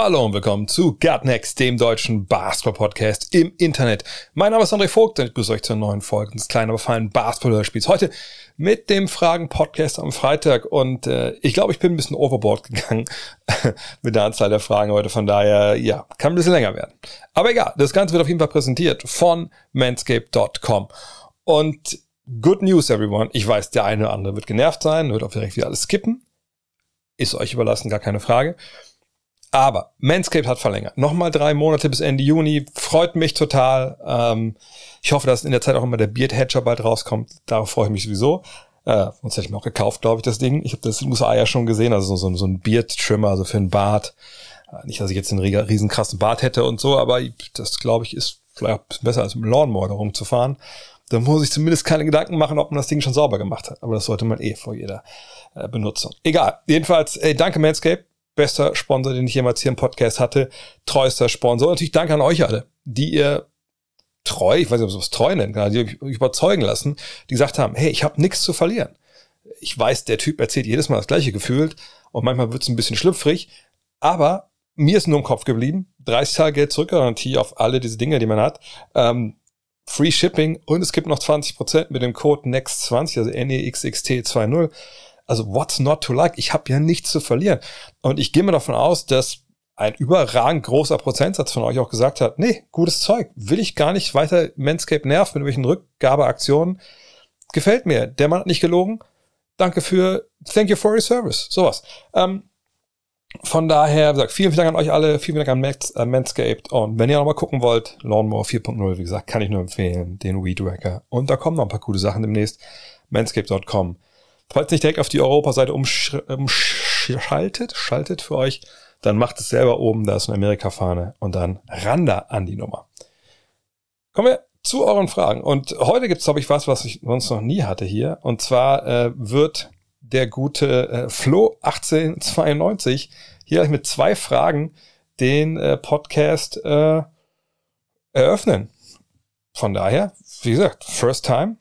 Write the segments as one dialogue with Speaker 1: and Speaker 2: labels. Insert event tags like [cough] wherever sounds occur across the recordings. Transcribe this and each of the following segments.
Speaker 1: Hallo und willkommen zu Gutnext, dem deutschen Basketball-Podcast im Internet. Mein Name ist André Vogt und ich begrüße euch zur neuen Folge des kleinen, aber feinen Basketball-Spiels. Heute mit dem Fragen-Podcast am Freitag und äh, ich glaube, ich bin ein bisschen overboard gegangen [laughs] mit der Anzahl der Fragen heute. Von daher, ja, kann ein bisschen länger werden. Aber egal, das Ganze wird auf jeden Fall präsentiert von manscape.com. Und good news, everyone. Ich weiß, der eine oder andere wird genervt sein, wird auch direkt wieder alles skippen. Ist euch überlassen, gar keine Frage. Aber Manscaped hat verlängert. Nochmal drei Monate bis Ende Juni. Freut mich total. Ähm, ich hoffe, dass in der Zeit auch immer der Beard Hatcher bald rauskommt. Darauf freue ich mich sowieso. Äh, sonst hätte ich mir auch gekauft, glaube ich, das Ding. Ich habe das in den USA ja schon gesehen. Also so, so ein Beard-Trimmer, also für einen Bart. Äh, nicht, dass ich jetzt einen riesen krassen Bart hätte und so, aber das, glaube ich, ist vielleicht besser als mit dem Lawnmower da rumzufahren. Da muss ich zumindest keine Gedanken machen, ob man das Ding schon sauber gemacht hat. Aber das sollte man eh vor jeder äh, Benutzung. Egal. Jedenfalls, ey, danke Manscaped bester Sponsor, den ich jemals hier im Podcast hatte, treuester Sponsor. Und natürlich danke an euch alle, die ihr treu, ich weiß nicht, ob es treu kann, die euch überzeugen lassen, die gesagt haben, hey, ich habe nichts zu verlieren. Ich weiß, der Typ erzählt jedes Mal das gleiche gefühlt und manchmal wird es ein bisschen schlüpfrig, aber mir ist nur im Kopf geblieben, 30 Tage Geld zurückgarantie auf alle diese Dinge, die man hat. Ähm, Free Shipping und es gibt noch 20% mit dem Code NEXT20, also NEXXT20. Also what's not to like? Ich habe ja nichts zu verlieren. Und ich gehe mir davon aus, dass ein überragend großer Prozentsatz von euch auch gesagt hat, nee, gutes Zeug, will ich gar nicht weiter Manscape nerven mit irgendwelchen Rückgabeaktionen. Gefällt mir. Der Mann hat nicht gelogen. Danke für, thank you for your service. Sowas. Ähm, von daher, wie gesagt, vielen, vielen Dank an euch alle, vielen Dank an Max, äh, Manscaped. Und wenn ihr nochmal gucken wollt, Lawnmower 4.0, wie gesagt, kann ich nur empfehlen, den Weed Wacker. Und da kommen noch ein paar coole Sachen demnächst. Manscaped.com. Falls nicht direkt auf die Europaseite umschaltet, schaltet für euch, dann macht es selber oben, da ist eine Amerika-Fahne und dann Randa an die Nummer. Kommen wir zu euren Fragen. Und heute gibt es, glaube ich, was, was ich sonst noch nie hatte hier. Und zwar äh, wird der gute äh, Flo 1892 hier mit zwei Fragen den äh, Podcast äh, eröffnen. Von daher, wie gesagt, first time.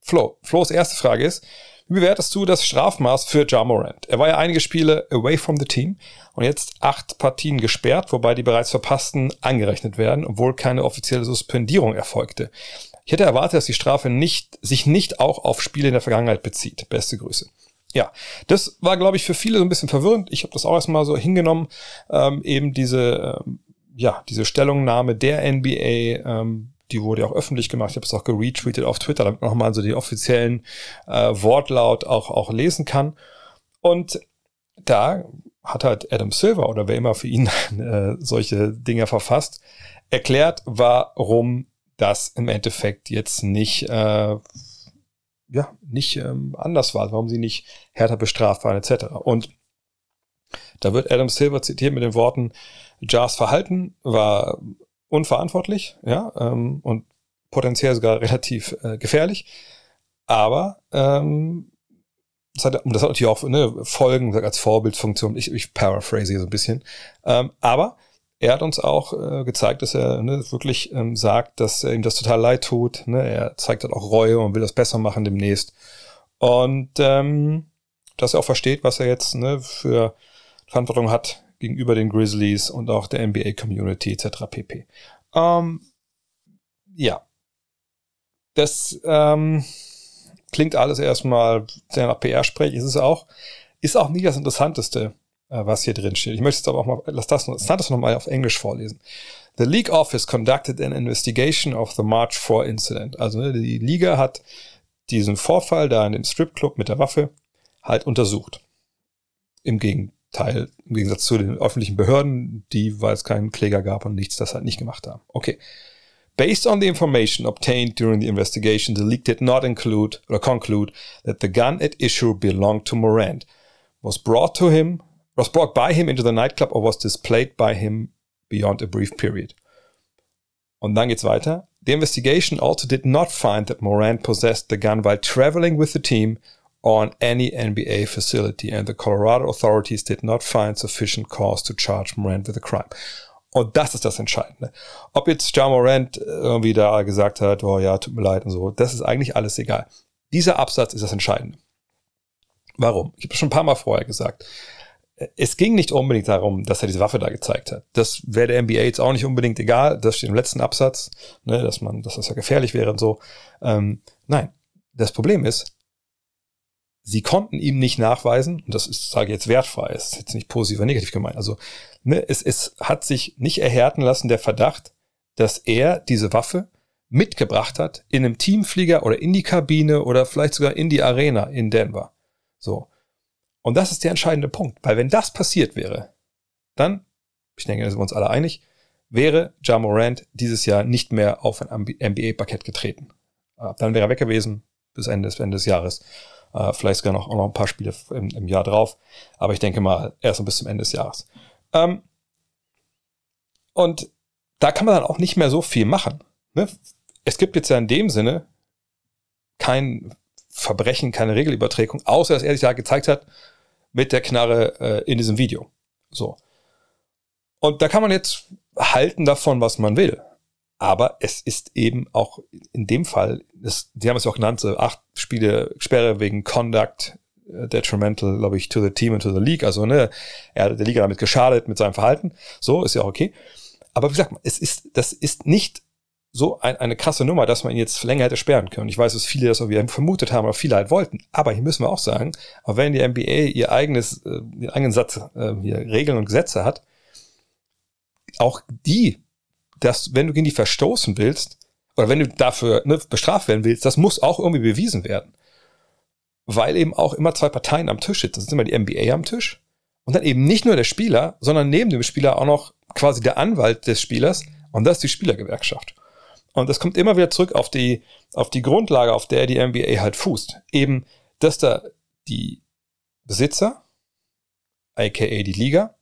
Speaker 1: Flo. Flo's erste Frage ist, wie bewertest du das Strafmaß für Ja Morant? Er war ja einige Spiele away from the team und jetzt acht Partien gesperrt, wobei die bereits verpassten angerechnet werden, obwohl keine offizielle Suspendierung erfolgte. Ich hätte erwartet, dass die Strafe nicht, sich nicht auch auf Spiele in der Vergangenheit bezieht. Beste Grüße. Ja, das war, glaube ich, für viele so ein bisschen verwirrend. Ich habe das auch erstmal so hingenommen, ähm, eben diese, ähm, ja, diese Stellungnahme der NBA, ähm, die wurde ja auch öffentlich gemacht. Ich habe es auch geretweetet auf Twitter, damit man nochmal so die offiziellen äh, Wortlaut auch, auch lesen kann. Und da hat halt Adam Silver oder wer immer für ihn [laughs] äh, solche Dinge verfasst, erklärt, warum das im Endeffekt jetzt nicht, äh, ja, nicht ähm, anders war, warum sie nicht härter bestraft waren, etc. Und da wird Adam Silver zitiert mit den Worten, Jars Verhalten war unverantwortlich, ja, ähm, und potenziell sogar [laughs] relativ äh, gefährlich. Aber ähm, das hat, das hat natürlich auch ne, Folgen als Vorbildfunktion. Ich, ich paraphrase hier so ein bisschen. Ähm, aber er hat uns auch äh, gezeigt, dass er ne, wirklich ähm, sagt, dass ihm das total leid tut. Ne? Er zeigt halt auch Reue und will das besser machen demnächst. Und ähm, dass er auch versteht, was er jetzt ne, für Verantwortung hat gegenüber den Grizzlies und auch der NBA-Community etc. pp. Ähm, ja. Das ähm, klingt alles erstmal sehr nach PR-Sprech, ist es auch. Ist auch nie das Interessanteste, äh, was hier drin steht. Ich möchte es aber auch mal, lass das, lass das noch mal auf Englisch vorlesen. The League Office conducted an investigation of the March 4 incident. Also ne, die Liga hat diesen Vorfall da in dem Stripclub mit der Waffe halt untersucht. Im Gegenteil Teil, im Gegensatz zu den öffentlichen Behörden, die, weil es keinen Kläger gab und nichts, das halt nicht gemacht haben. Okay. Based on the information obtained during the investigation, the leak did not include or conclude that the gun at issue belonged to Morant, was brought to him, was brought by him into the nightclub or was displayed by him beyond a brief period. Und dann geht's weiter. The investigation also did not find that Morant possessed the gun while traveling with the team on any NBA facility, and the Colorado authorities did not find sufficient cause to charge Morant with a crime. Und das ist das Entscheidende. Ob jetzt Ja Morant irgendwie da gesagt hat, oh ja, tut mir leid und so, das ist eigentlich alles egal. Dieser Absatz ist das Entscheidende. Warum? Ich habe schon ein paar Mal vorher gesagt. Es ging nicht unbedingt darum, dass er diese Waffe da gezeigt hat. Das wäre der NBA jetzt auch nicht unbedingt egal. Das steht im letzten Absatz, ne, dass man, dass das ja gefährlich wäre und so. Ähm, nein, das Problem ist, sie konnten ihm nicht nachweisen, und das ist, sage ich jetzt wertfrei, ist jetzt nicht positiv oder negativ gemeint. Also ne, es, es hat sich nicht erhärten lassen der Verdacht, dass er diese Waffe mitgebracht hat in einem Teamflieger oder in die Kabine oder vielleicht sogar in die Arena in Denver. So. Und das ist der entscheidende Punkt, weil wenn das passiert wäre, dann, ich denke, da sind wir uns alle einig, wäre Ja Morant dieses Jahr nicht mehr auf ein NBA-Parkett getreten. Dann wäre er weg gewesen bis Ende, Ende des Jahres. Äh, vielleicht sogar noch, noch ein paar Spiele im, im, Jahr drauf. Aber ich denke mal, erst bis zum Ende des Jahres. Ähm, und da kann man dann auch nicht mehr so viel machen. Ne? Es gibt jetzt ja in dem Sinne kein Verbrechen, keine Regelüberträgung, außer dass er sich da gezeigt hat mit der Knarre äh, in diesem Video. So. Und da kann man jetzt halten davon, was man will. Aber es ist eben auch in dem Fall, das, die haben es auch genannt, so acht Spiele Sperre wegen Conduct äh, detrimental, glaube ich, to the team and to the league. Also, ne, er hat der Liga damit geschadet mit seinem Verhalten. So, ist ja auch okay. Aber wie gesagt, es ist, das ist nicht so ein, eine krasse Nummer, dass man ihn jetzt länger hätte sperren können. Ich weiß, dass viele das irgendwie vermutet haben, aber viele halt wollten. Aber hier müssen wir auch sagen, auch wenn die NBA ihr eigenes, äh, ihren eigenen Satz äh, hier Regeln und Gesetze hat, auch die, dass wenn du gegen die verstoßen willst, oder wenn du dafür ne, bestraft werden willst, das muss auch irgendwie bewiesen werden. Weil eben auch immer zwei Parteien am Tisch sitzen. Das ist immer die NBA am Tisch und dann eben nicht nur der Spieler, sondern neben dem Spieler auch noch quasi der Anwalt des Spielers und das ist die Spielergewerkschaft. Und das kommt immer wieder zurück auf die, auf die Grundlage, auf der die NBA halt fußt. Eben, dass da die Besitzer, aka die Liga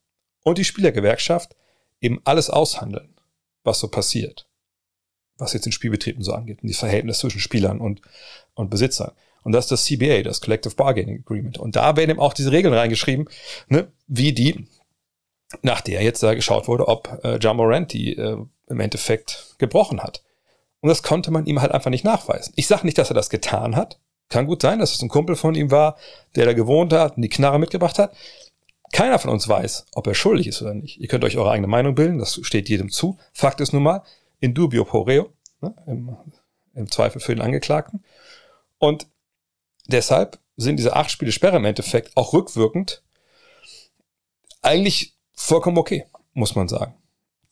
Speaker 1: und die Spielergewerkschaft eben alles aushandeln, was so passiert. Was jetzt den Spielbetrieben so angeht und die Verhältnisse zwischen Spielern und, und Besitzern. Und das ist das CBA, das Collective Bargaining Agreement. Und da werden eben auch diese Regeln reingeschrieben, ne, wie die, nach der jetzt da geschaut wurde, ob äh, John Morant die äh, im Endeffekt gebrochen hat. Und das konnte man ihm halt einfach nicht nachweisen. Ich sage nicht, dass er das getan hat. Kann gut sein, dass es ein Kumpel von ihm war, der da gewohnt hat und die Knarre mitgebracht hat. Keiner von uns weiß, ob er schuldig ist oder nicht. Ihr könnt euch eure eigene Meinung bilden, das steht jedem zu. Fakt ist nun mal, in dubio pro ne, im, im Zweifel für den Angeklagten. Und deshalb sind diese acht Spiele Sperre im Endeffekt auch rückwirkend eigentlich vollkommen okay, muss man sagen.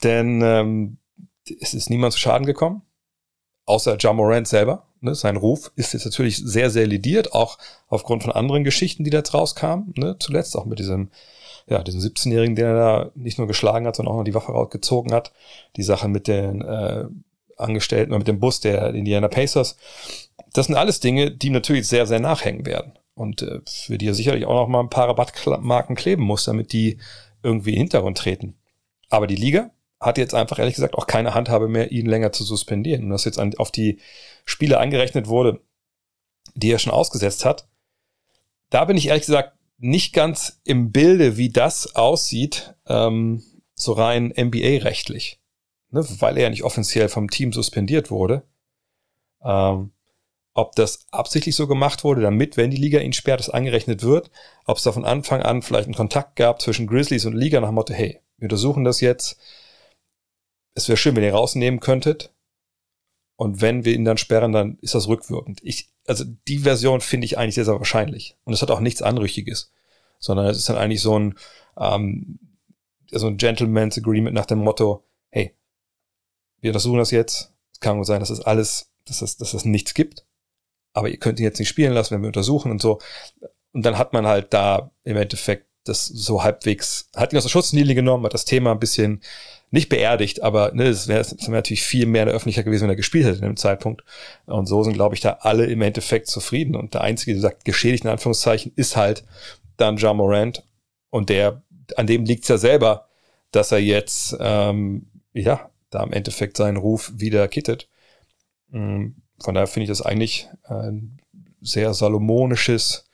Speaker 1: Denn ähm, es ist niemand zu Schaden gekommen außer Ja Morant selber. Ne, sein Ruf ist jetzt natürlich sehr, sehr lidiert, auch aufgrund von anderen Geschichten, die da jetzt rauskamen. Ne, zuletzt auch mit diesem, ja, diesem 17-Jährigen, der da nicht nur geschlagen hat, sondern auch noch die Waffe rausgezogen hat. Die Sache mit den äh, Angestellten oder mit dem Bus der Indiana Pacers. Das sind alles Dinge, die natürlich sehr, sehr nachhängen werden. Und äh, für die er sicherlich auch noch mal ein paar Rabattmarken kleben muss, damit die irgendwie in den Hintergrund treten. Aber die Liga hat jetzt einfach ehrlich gesagt auch keine Handhabe mehr, ihn länger zu suspendieren. Und das jetzt an, auf die Spiele angerechnet wurde, die er schon ausgesetzt hat. Da bin ich ehrlich gesagt nicht ganz im Bilde, wie das aussieht, ähm, so rein NBA-rechtlich. Ne, weil er ja nicht offiziell vom Team suspendiert wurde. Ähm, ob das absichtlich so gemacht wurde, damit, wenn die Liga ihn sperrt, es angerechnet wird, ob es da von Anfang an vielleicht einen Kontakt gab zwischen Grizzlies und Liga nach dem Motto, hey, wir untersuchen das jetzt, es wäre schön, wenn ihr rausnehmen könntet. Und wenn wir ihn dann sperren, dann ist das rückwirkend. Ich, also die Version finde ich eigentlich sehr, sehr wahrscheinlich. Und es hat auch nichts Anrüchiges. Sondern es ist dann eigentlich so ein, ähm, so ein Gentleman's Agreement nach dem Motto, hey, wir untersuchen das jetzt. Es kann gut sein, dass das alles, dass das, dass das nichts gibt. Aber ihr könnt ihn jetzt nicht spielen lassen, wenn wir untersuchen und so. Und dann hat man halt da im Endeffekt das so halbwegs, hat ihn aus der Schutzlinie genommen, hat das Thema ein bisschen nicht beerdigt, aber ne, es wäre wär natürlich viel mehr in der Öffentlichkeit gewesen, wenn er gespielt hätte in dem Zeitpunkt. Und so sind, glaube ich, da alle im Endeffekt zufrieden. Und der einzige, der sagt, geschädigt in Anführungszeichen, ist halt dann John Morant. Und der, an dem liegt's ja selber, dass er jetzt, ähm, ja, da im Endeffekt seinen Ruf wieder kittet. Mm, von daher finde ich das eigentlich ein sehr salomonisches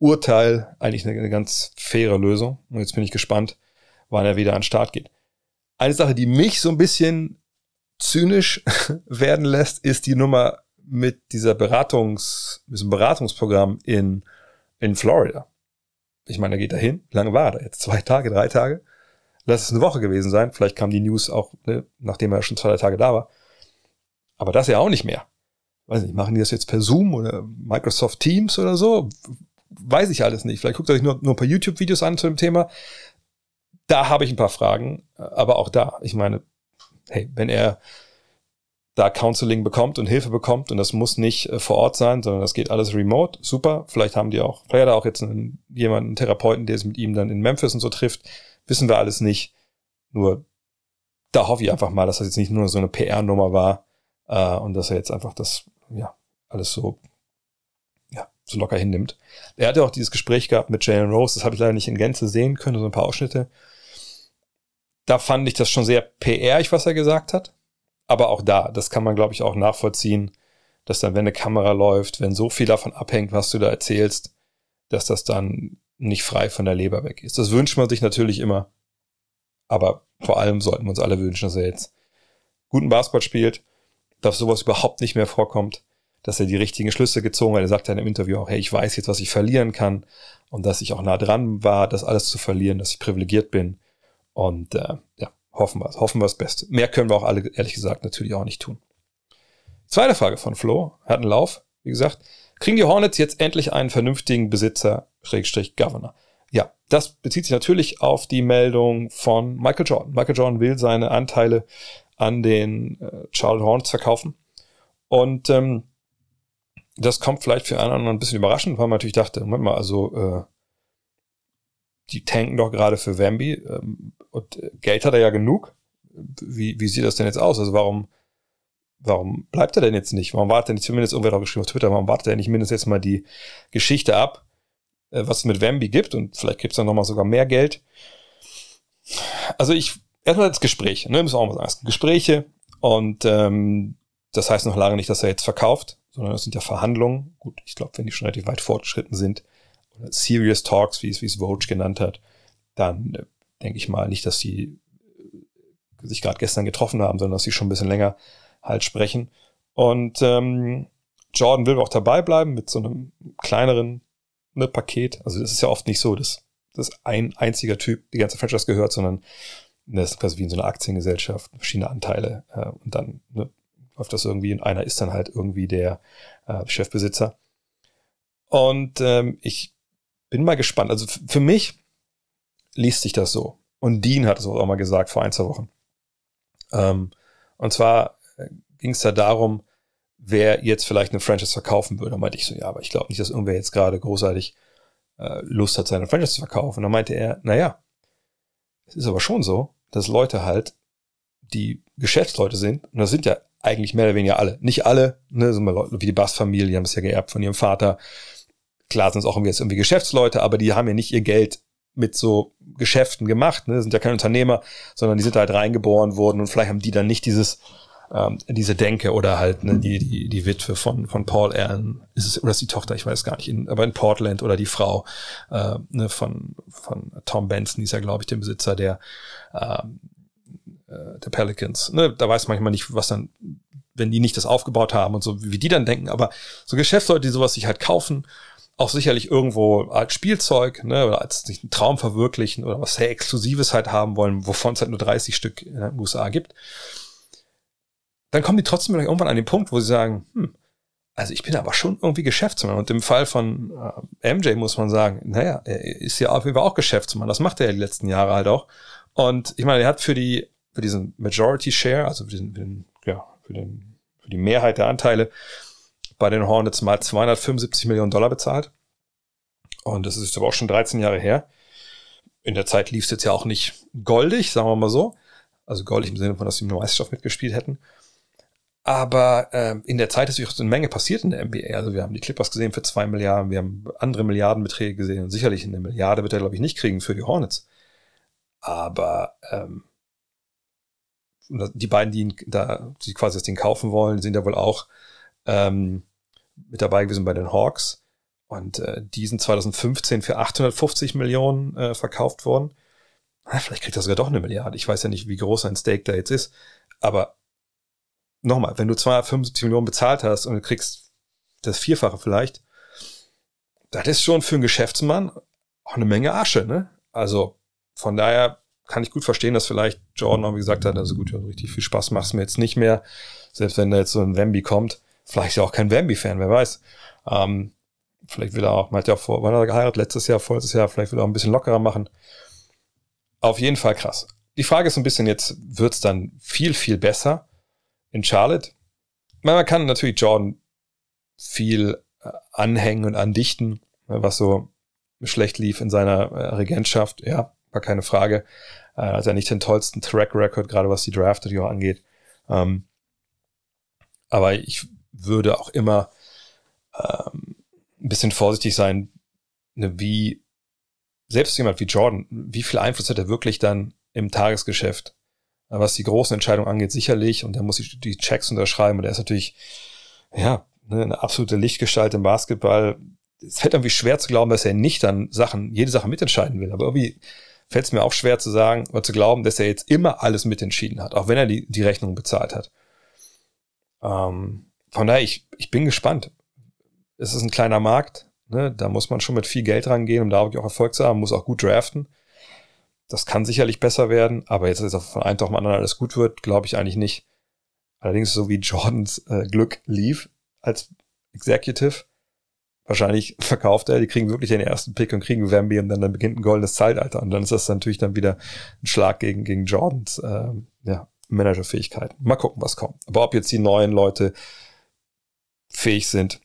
Speaker 1: Urteil, eigentlich eine, eine ganz faire Lösung. Und jetzt bin ich gespannt, wann er wieder an den Start geht. Eine Sache, die mich so ein bisschen zynisch [laughs] werden lässt, ist die Nummer mit dieser Beratungs, diesem Beratungsprogramm in, in Florida. Ich meine, er geht dahin. Wie lange war er da jetzt? Zwei Tage, drei Tage? Lass es eine Woche gewesen sein. Vielleicht kam die News auch, ne, nachdem er schon zwei, drei Tage da war. Aber das ja auch nicht mehr. Weiß nicht, machen die das jetzt per Zoom oder Microsoft Teams oder so? Weiß ich alles nicht. Vielleicht guckt er sich nur, nur ein paar YouTube-Videos an zu dem Thema. Da habe ich ein paar Fragen. Aber auch da, ich meine, hey, wenn er da Counseling bekommt und Hilfe bekommt und das muss nicht äh, vor Ort sein, sondern das geht alles remote, super. Vielleicht haben die auch, vielleicht hat er auch jetzt einen, jemanden, einen Therapeuten, der es mit ihm dann in Memphis und so trifft. Wissen wir alles nicht. Nur da hoffe ich einfach mal, dass das jetzt nicht nur so eine PR-Nummer war äh, und dass er jetzt einfach das, ja, alles so, ja, so locker hinnimmt. Er hatte auch dieses Gespräch gehabt mit Jalen Rose, das habe ich leider nicht in Gänze sehen können, so ein paar Ausschnitte. Da fand ich das schon sehr PR-ig, was er gesagt hat aber auch da, das kann man, glaube ich, auch nachvollziehen, dass dann, wenn eine Kamera läuft, wenn so viel davon abhängt, was du da erzählst, dass das dann nicht frei von der Leber weg ist. Das wünscht man sich natürlich immer. Aber vor allem sollten wir uns alle wünschen, dass er jetzt guten Basketball spielt, dass sowas überhaupt nicht mehr vorkommt, dass er die richtigen Schlüsse gezogen hat. Er sagt ja in einem Interview auch, hey, ich weiß jetzt, was ich verlieren kann und dass ich auch nah dran war, das alles zu verlieren, dass ich privilegiert bin. Und äh, ja, hoffen wir, hoffen wir das Beste. Mehr können wir auch alle, ehrlich gesagt, natürlich auch nicht tun. Zweite Frage von Flo, hat einen Lauf, wie gesagt. Kriegen die Hornets jetzt endlich einen vernünftigen Besitzer, Schrägstrich Governor? Ja, das bezieht sich natürlich auf die Meldung von Michael Jordan. Michael Jordan will seine Anteile an den äh, Charlotte Hornets verkaufen. Und ähm, das kommt vielleicht für einen anderen ein bisschen überraschend, weil man natürlich dachte, Moment mal, also äh, die tanken doch gerade für Wemby ähm, und äh, Geld hat er ja genug. Wie, wie sieht das denn jetzt aus? Also warum, warum bleibt er denn jetzt nicht? Warum wartet er nicht, zumindest irgendwer hat auch geschrieben auf Twitter, warum wartet er nicht mindestens jetzt mal die Geschichte ab, äh, was es mit Wemby gibt und vielleicht gibt es dann nochmal sogar mehr Geld. Also ich, erstmal das Gespräch, ne, müssen wir auch mal sagen, Gespräche und ähm, das heißt noch lange nicht, dass er jetzt verkauft, sondern das sind ja Verhandlungen. Gut, ich glaube, wenn die schon relativ weit fortgeschritten sind, Serious Talks, wie es, wie es Vogue genannt hat, dann äh, denke ich mal nicht, dass sie äh, sich gerade gestern getroffen haben, sondern dass sie schon ein bisschen länger halt sprechen. Und ähm, Jordan will auch dabei bleiben mit so einem kleineren ne, Paket. Also das ist ja oft nicht so, dass, dass ein einziger Typ die ganze Franchise gehört, sondern das ist quasi wie in so einer Aktiengesellschaft, verschiedene Anteile äh, und dann ne, läuft das irgendwie und einer ist dann halt irgendwie der äh, Chefbesitzer. Und ähm, ich bin mal gespannt. Also für mich liest sich das so. Und Dean hat es auch mal gesagt vor ein, zwei Wochen. Ähm, und zwar äh, ging es da darum, wer jetzt vielleicht eine Franchise verkaufen würde. Da meinte ich so, ja, aber ich glaube nicht, dass irgendwer jetzt gerade großartig äh, Lust hat, seine Franchise zu verkaufen. Und dann meinte er, naja, es ist aber schon so, dass Leute halt, die Geschäftsleute sind, und das sind ja eigentlich mehr oder weniger alle. Nicht alle, ne, so mal Leute wie die Bass-Familie, die haben es ja geerbt von ihrem Vater, klar sind es auch jetzt irgendwie Geschäftsleute, aber die haben ja nicht ihr Geld mit so Geschäften gemacht, ne? sind ja keine Unternehmer, sondern die sind halt reingeboren worden und vielleicht haben die dann nicht dieses ähm, diese Denke oder halt ne, die, die, die Witwe von, von Paul Allen, ist es, oder ist die Tochter, ich weiß gar nicht, in, aber in Portland oder die Frau äh, ne, von, von Tom Benson, die ist ja, glaube ich, der Besitzer der, ähm, äh, der Pelicans. Ne? Da weiß manchmal nicht, was dann, wenn die nicht das aufgebaut haben und so, wie die dann denken, aber so Geschäftsleute, die sowas sich halt kaufen auch sicherlich irgendwo als Spielzeug, ne, oder als sich einen Traum verwirklichen oder was sehr Exklusives halt haben wollen, wovon es halt nur 30 Stück in den USA gibt, dann kommen die trotzdem irgendwann an den Punkt, wo sie sagen, hm, also ich bin aber schon irgendwie Geschäftsmann. Und im Fall von äh, MJ muss man sagen, naja, er ist ja auf jeden Fall auch Geschäftsmann. Das macht er ja die letzten Jahre halt auch. Und ich meine, er hat für die, für diesen Majority Share, also für den, für den ja, für den, für die Mehrheit der Anteile, bei den Hornets mal 275 Millionen Dollar bezahlt. Und das ist aber auch schon 13 Jahre her. In der Zeit lief es jetzt ja auch nicht goldig, sagen wir mal so. Also goldig im Sinne von, dass sie eine Meisterschaft mitgespielt hätten. Aber ähm, in der Zeit ist durchaus eine Menge passiert in der NBA. Also wir haben die Clippers gesehen für zwei Milliarden, wir haben andere Milliardenbeträge gesehen und sicherlich eine Milliarde wird er, glaube ich, nicht kriegen für die Hornets. Aber ähm, die beiden, die ihn da, die quasi das Ding kaufen wollen, sind ja wohl auch ähm, mit dabei gewesen bei den Hawks. Und äh, die sind 2015 für 850 Millionen äh, verkauft worden. Na, vielleicht kriegt er sogar doch eine Milliarde. Ich weiß ja nicht, wie groß sein Stake da jetzt ist. Aber nochmal, wenn du 275 Millionen bezahlt hast und du kriegst das Vierfache vielleicht, das ist schon für einen Geschäftsmann auch eine Menge Asche, ne? Also von daher kann ich gut verstehen, dass vielleicht Jordan auch gesagt hat, also gut, ja, richtig viel Spaß macht es mir jetzt nicht mehr. Selbst wenn da jetzt so ein Wemby kommt. Vielleicht ist er auch kein Wemby-Fan, wer weiß. Ähm, vielleicht will er auch, man hat ja auch vor, wann hat er geheiratet? Letztes Jahr, vorletztes Jahr, vielleicht will er auch ein bisschen lockerer machen. Auf jeden Fall krass. Die Frage ist so ein bisschen jetzt, wird's dann viel, viel besser in Charlotte? Man kann natürlich Jordan viel äh, anhängen und andichten, was so schlecht lief in seiner äh, Regentschaft. Ja, war keine Frage. Äh, hat er nicht den tollsten Track Record, gerade was die Draft angeht. Ähm, aber ich würde auch immer ähm, ein bisschen vorsichtig sein, ne, wie selbst jemand wie Jordan, wie viel Einfluss hat er wirklich dann im Tagesgeschäft, was die großen Entscheidungen angeht, sicherlich, und er muss die, die Checks unterschreiben, und er ist natürlich, ja, ne, eine absolute Lichtgestalt im Basketball. Es fällt irgendwie schwer zu glauben, dass er nicht dann Sachen, jede Sache mitentscheiden will, aber irgendwie fällt es mir auch schwer zu sagen oder zu glauben, dass er jetzt immer alles mitentschieden hat, auch wenn er die, die Rechnung bezahlt hat. Ähm, von daher, ich, ich bin gespannt. Es ist ein kleiner Markt, ne? da muss man schon mit viel Geld rangehen, um da wirklich auch Erfolg zu haben, muss auch gut draften. Das kann sicherlich besser werden, aber jetzt, dass von einem Tag mal anderen alles gut wird, glaube ich eigentlich nicht. Allerdings, so wie Jordans äh, Glück lief als Executive, wahrscheinlich verkauft er, die kriegen wirklich den ersten Pick und kriegen Wemby und dann, dann beginnt ein goldenes Zeitalter. Und dann ist das natürlich dann wieder ein Schlag gegen, gegen Jordans äh, ja, Managerfähigkeit. Mal gucken, was kommt. Aber ob jetzt die neuen Leute fähig sind,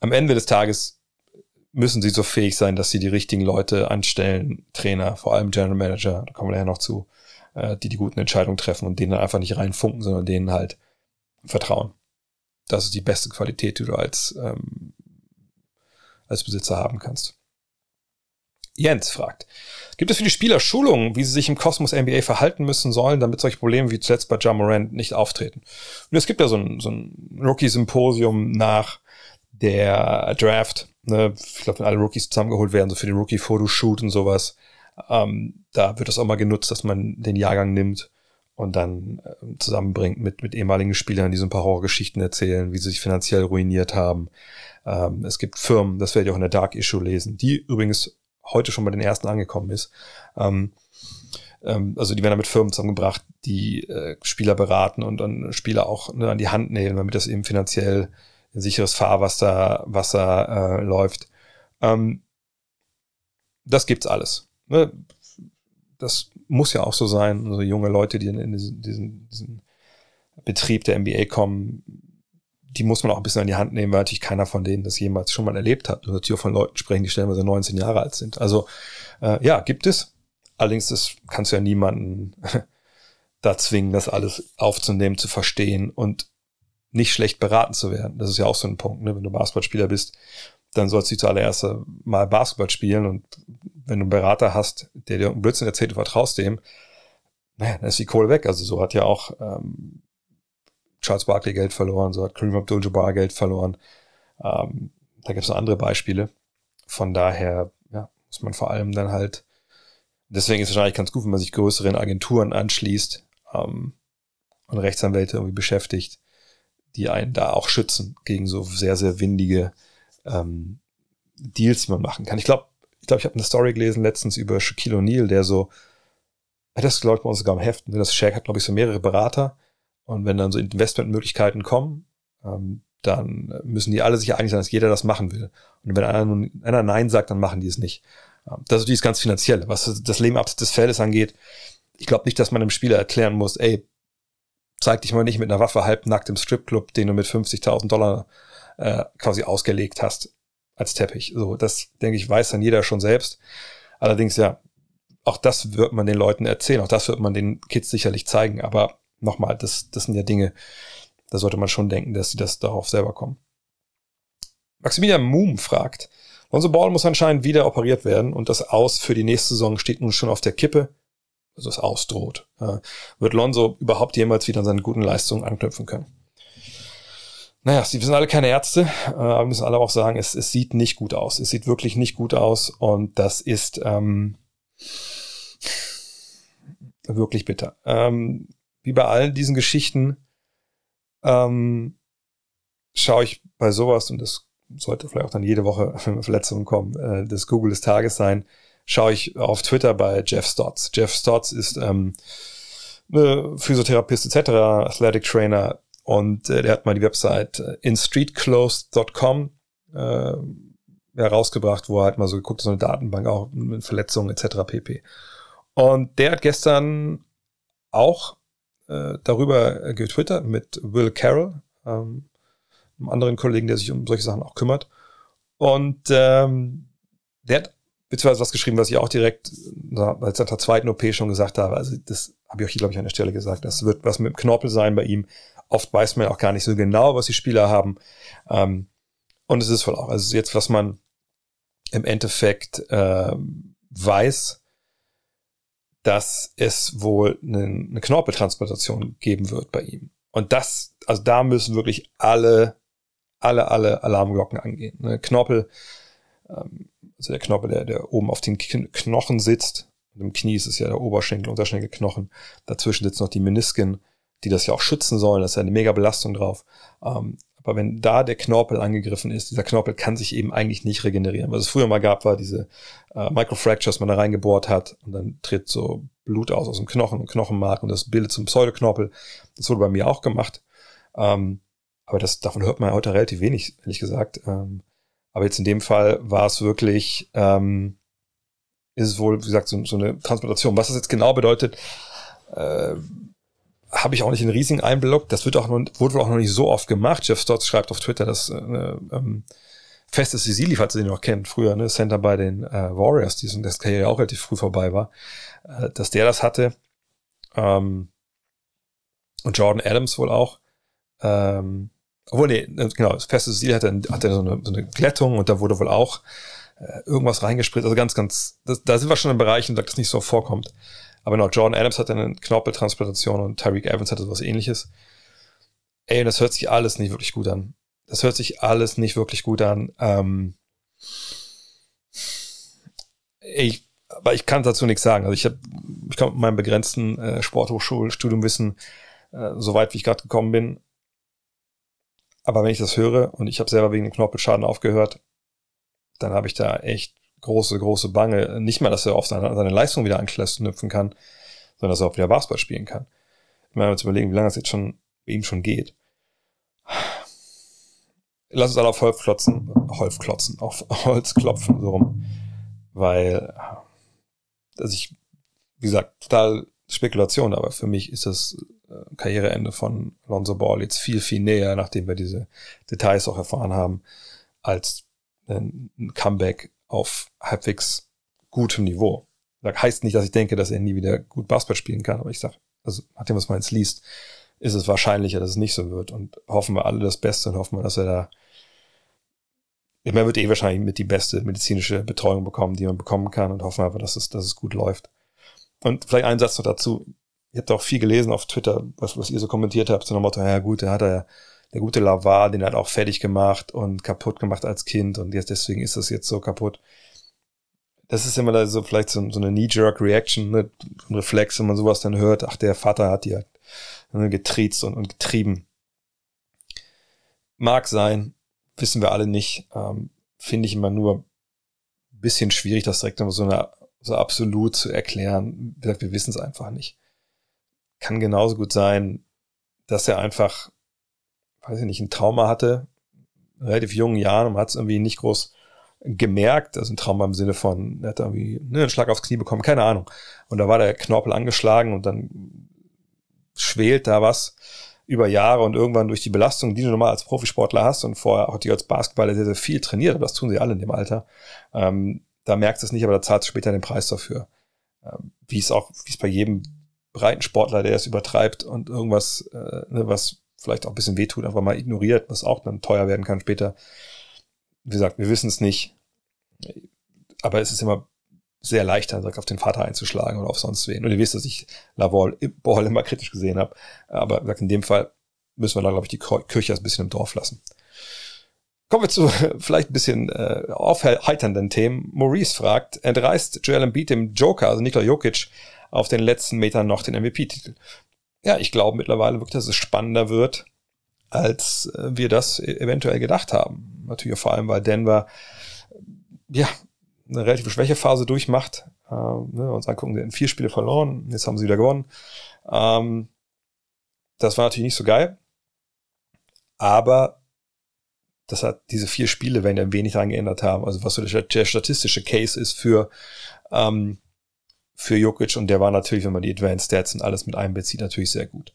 Speaker 1: am Ende des Tages müssen sie so fähig sein, dass sie die richtigen Leute anstellen, Trainer, vor allem General Manager, da kommen wir ja noch zu, äh, die die guten Entscheidungen treffen und denen einfach nicht reinfunken, sondern denen halt vertrauen. Das ist die beste Qualität, die du als ähm, als Besitzer haben kannst. Jens fragt, gibt es für die Spieler Schulungen, wie sie sich im Kosmos NBA verhalten müssen sollen, damit solche Probleme wie zuletzt bei Jamorant nicht auftreten? Und es gibt ja so ein, so ein Rookie-Symposium nach der Draft. Ne? Ich glaube, wenn alle Rookies zusammengeholt werden, so für den Rookie-Fotoshoot und sowas, ähm, da wird das auch mal genutzt, dass man den Jahrgang nimmt und dann äh, zusammenbringt mit, mit ehemaligen Spielern, die so ein paar Horrorgeschichten erzählen, wie sie sich finanziell ruiniert haben. Ähm, es gibt Firmen, das werde ich auch in der Dark Issue lesen, die übrigens heute schon bei den ersten angekommen ist. Ähm, ähm, also die werden mit Firmen zusammengebracht, die äh, Spieler beraten und dann Spieler auch ne, an die Hand nehmen, damit das eben finanziell ein sicheres Fahrwasser Wasser, äh, läuft. Ähm, das gibt's alles. Ne? Das muss ja auch so sein. Also junge Leute, die in diesen, diesen, diesen Betrieb der NBA kommen, die muss man auch ein bisschen an die Hand nehmen, weil natürlich keiner von denen das jemals schon mal erlebt hat. Und natürlich auch von Leuten sprechen, die stellenweise 19 Jahre alt sind. Also äh, ja, gibt es. Allerdings das kannst du ja niemanden [laughs] da zwingen, das alles aufzunehmen, zu verstehen und nicht schlecht beraten zu werden. Das ist ja auch so ein Punkt. Ne? Wenn du Basketballspieler bist, dann sollst du zuallererst mal Basketball spielen und wenn du einen Berater hast, der dir einen Blödsinn erzählt, du vertraust dem, naja, dann ist die Kohle weg. Also so hat ja auch ähm, Charles Barkley Geld verloren, so hat Kareem Abdul-Jabbar Geld verloren. Ähm, da gibt es noch andere Beispiele. Von daher ja, muss man vor allem dann halt, deswegen ist es wahrscheinlich ganz gut, wenn man sich größeren Agenturen anschließt ähm, und Rechtsanwälte irgendwie beschäftigt, die einen da auch schützen gegen so sehr, sehr windige ähm, Deals, die man machen kann. Ich glaube, ich glaube, ich habe eine Story gelesen letztens über Shaquille O'Neal, der so, das ich bei uns sogar im Heft, ne? das Shaq hat, glaube ich, so mehrere Berater, und wenn dann so Investmentmöglichkeiten kommen, ähm, dann müssen die alle sich einig sein, dass jeder das machen will. Und wenn einer, einer Nein sagt, dann machen die es nicht. Ähm, das ist natürlich ganz finanziell. Was das Leben abseits des Feldes angeht, ich glaube nicht, dass man dem Spieler erklären muss, ey, zeig dich mal nicht mit einer Waffe halbnackt im Stripclub, den du mit 50.000 Dollar äh, quasi ausgelegt hast als Teppich. So, das denke ich, weiß dann jeder schon selbst. Allerdings ja, auch das wird man den Leuten erzählen, auch das wird man den Kids sicherlich zeigen, aber nochmal, das, das sind ja Dinge, da sollte man schon denken, dass sie das darauf selber kommen. Maximilian Moom fragt, Lonzo Ball muss anscheinend wieder operiert werden und das Aus für die nächste Saison steht nun schon auf der Kippe. also es ausdroht. Äh, wird Lonzo überhaupt jemals wieder an seine guten Leistungen anknüpfen können? Naja, sie sind alle keine Ärzte, äh, aber müssen alle auch sagen, es, es sieht nicht gut aus. Es sieht wirklich nicht gut aus und das ist ähm, wirklich bitter. Ähm, wie bei all diesen Geschichten ähm, schaue ich bei sowas, und das sollte vielleicht auch dann jede Woche, [laughs] wenn Verletzungen kommen, äh, das Google des Tages sein, schaue ich auf Twitter bei Jeff Stotts. Jeff Stotts ist ähm, ne, Physiotherapeut etc., Athletic Trainer und äh, der hat mal die Website äh, instreetclothes.com äh, herausgebracht, wo er halt mal so geguckt, so eine Datenbank auch mit Verletzungen etc. pp. Und der hat gestern auch äh, darüber getwittert mit Will Carroll, ähm, einem anderen Kollegen, der sich um solche Sachen auch kümmert. Und ähm, der hat beziehungsweise was geschrieben, was ich auch direkt als der zweiten OP schon gesagt habe. Also das habe ich auch hier, glaube ich, an der Stelle gesagt. Das wird was mit dem Knorpel sein bei ihm. Oft weiß man auch gar nicht so genau, was die Spieler haben. Ähm, und es ist wohl auch. Also jetzt, was man im Endeffekt äh, weiß, dass es wohl eine, Knorpeltransplantation geben wird bei ihm. Und das, also da müssen wirklich alle, alle, alle Alarmglocken angehen. Eine Knorpel, ähm, also der Knorpel, der, der oben auf den Knochen sitzt, und im Knie ist es ja der Oberschenkel, Unterschenkelknochen, dazwischen sitzen noch die Menisken, die das ja auch schützen sollen, das ist ja eine mega Belastung drauf. Ähm, aber wenn da der Knorpel angegriffen ist, dieser Knorpel kann sich eben eigentlich nicht regenerieren. Was es früher mal gab, war diese äh, Microfractures, man da reingebohrt hat und dann tritt so Blut aus aus dem Knochen und Knochenmark und das bildet zum Pseudoknorpel. Das wurde bei mir auch gemacht. Ähm, aber das, davon hört man heute relativ wenig, ehrlich gesagt. Ähm, aber jetzt in dem Fall war es wirklich, ähm, ist es wohl, wie gesagt, so, so eine Transplantation. Was das jetzt genau bedeutet, äh, habe ich auch nicht in riesigen Einblick. Das wird auch noch, wurde wohl auch noch nicht so oft gemacht. Jeff Stotts schreibt auf Twitter, dass äh, ähm, Festes Sisili, falls ihr den noch kennt, früher, ne, Center bei den äh, Warriors, die das Karriere auch relativ früh vorbei war, äh, dass der das hatte. Ähm, und Jordan Adams wohl auch. Ähm, obwohl, nee, genau, das feste hatte, hatte so, eine, so eine Glättung und da wurde wohl auch äh, irgendwas reingespritzt. Also ganz, ganz, das, da sind wir schon in Bereichen, da das nicht so vorkommt. Aber genau, Jordan Adams hatte eine Knorpeltransplantation und Tyreek Evans hatte was ähnliches. Ey, das hört sich alles nicht wirklich gut an. Das hört sich alles nicht wirklich gut an. Ähm, ich, aber ich kann dazu nichts sagen. Also ich habe, ich komme mit meinem begrenzten äh, Sporthochschulstudiumwissen äh, so weit, wie ich gerade gekommen bin, aber wenn ich das höre und ich habe selber wegen dem Knorpelschaden aufgehört, dann habe ich da echt große, große Bange. Nicht mal, dass er auf seine, seine Leistung wieder anknüpfen kann, sondern dass er auch wieder Basketball spielen kann. Ich meine, uns überlegen, wie lange es jetzt schon ihm schon geht. Lass uns alle auf Holz klotzen, Holz klotzen, auf Holz klopfen, so rum. Weil, dass ich, wie gesagt, total Spekulation, aber für mich ist das äh, Karriereende von Lonzo Ball jetzt viel, viel näher, nachdem wir diese Details auch erfahren haben, als ein Comeback auf halbwegs gutem Niveau. Das heißt nicht, dass ich denke, dass er nie wieder gut Basketball spielen kann, aber ich sag, also nachdem was man jetzt liest, ist es wahrscheinlicher, dass es nicht so wird und hoffen wir alle das Beste und hoffen wir, dass er da ich meine, wird eh wahrscheinlich mit die beste medizinische Betreuung bekommen, die man bekommen kann und hoffen einfach, dass es, dass es gut läuft. Und vielleicht ein Satz noch dazu ihr habt auch viel gelesen auf Twitter, was, was ihr so kommentiert habt, so nach Motto, ja gut, der hat er, der gute Lavar, den hat auch fertig gemacht und kaputt gemacht als Kind und jetzt deswegen ist das jetzt so kaputt. Das ist immer so vielleicht so, so eine Knee-Jerk-Reaction, ne? ein Reflex, wenn man sowas dann hört, ach, der Vater hat die halt ne, getriezt und, und getrieben. Mag sein, wissen wir alle nicht. Ähm, Finde ich immer nur ein bisschen schwierig, das direkt so, eine, so absolut zu erklären. Wie gesagt, wir wissen es einfach nicht kann genauso gut sein, dass er einfach, weiß ich nicht, ein Trauma hatte, relativ jungen Jahren und hat es irgendwie nicht groß gemerkt, also ein Trauma im Sinne von, er hat irgendwie ne, einen Schlag aufs Knie bekommen, keine Ahnung. Und da war der Knorpel angeschlagen und dann schwelt da was über Jahre und irgendwann durch die Belastung, die du normal als Profisportler hast und vorher auch die als Basketballer sehr, sehr viel trainiert, aber das tun sie alle in dem Alter, ähm, da merkst du es nicht, aber da zahlst du später den Preis dafür. Ähm, wie es auch, wie es bei jedem Breitensportler, der es übertreibt und irgendwas, äh, ne, was vielleicht auch ein bisschen wehtut, einfach mal ignoriert, was auch dann teuer werden kann später. Wie gesagt, wir wissen es nicht. Aber es ist immer sehr leicht dann direkt auf den Vater einzuschlagen oder auf sonst wen. Und ihr wisst, dass ich Lavol Ball immer kritisch gesehen habe. Aber in dem Fall müssen wir da, glaube ich, die Kirche ein bisschen im Dorf lassen. Kommen wir zu [laughs] vielleicht ein bisschen äh, aufheiternden Themen. Maurice fragt, entreißt Joel Embiid dem Joker, also Nikola Jokic, auf den letzten Metern noch den MVP-Titel? Ja, ich glaube mittlerweile wirklich, dass es spannender wird, als äh, wir das e-, eventuell gedacht haben. Natürlich vor allem, weil Denver ja eine relative Schwächephase durchmacht. Äh, ne, uns angucken, sie hatten vier Spiele verloren, jetzt haben sie wieder gewonnen. Ähm, das war natürlich nicht so geil. Aber das hat diese vier Spiele, wenn ja wenig daran geändert haben. Also was so der, der statistische Case ist für ähm, für Jokic und der war natürlich, wenn man die Advanced Stats und alles mit einbezieht, natürlich sehr gut.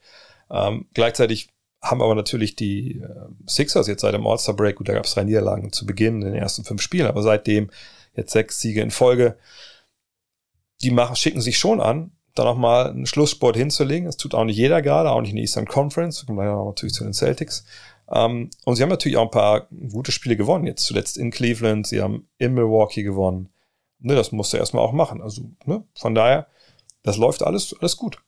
Speaker 1: Ähm, gleichzeitig haben aber natürlich die äh, Sixers jetzt seit dem All-Star Break, gut, da gab es drei Niederlagen zu Beginn in den ersten fünf Spielen, aber seitdem jetzt sechs Siege in Folge, die machen, schicken sich schon an, da nochmal einen Schlusssport hinzulegen. Das tut auch nicht jeder gerade, auch nicht in der Eastern Conference, kommen wir natürlich zu den Celtics. Ähm, und sie haben natürlich auch ein paar gute Spiele gewonnen, jetzt zuletzt in Cleveland, sie haben in Milwaukee gewonnen. Ne, das musst du erstmal auch machen. Also, ne, von daher, das läuft alles, alles gut.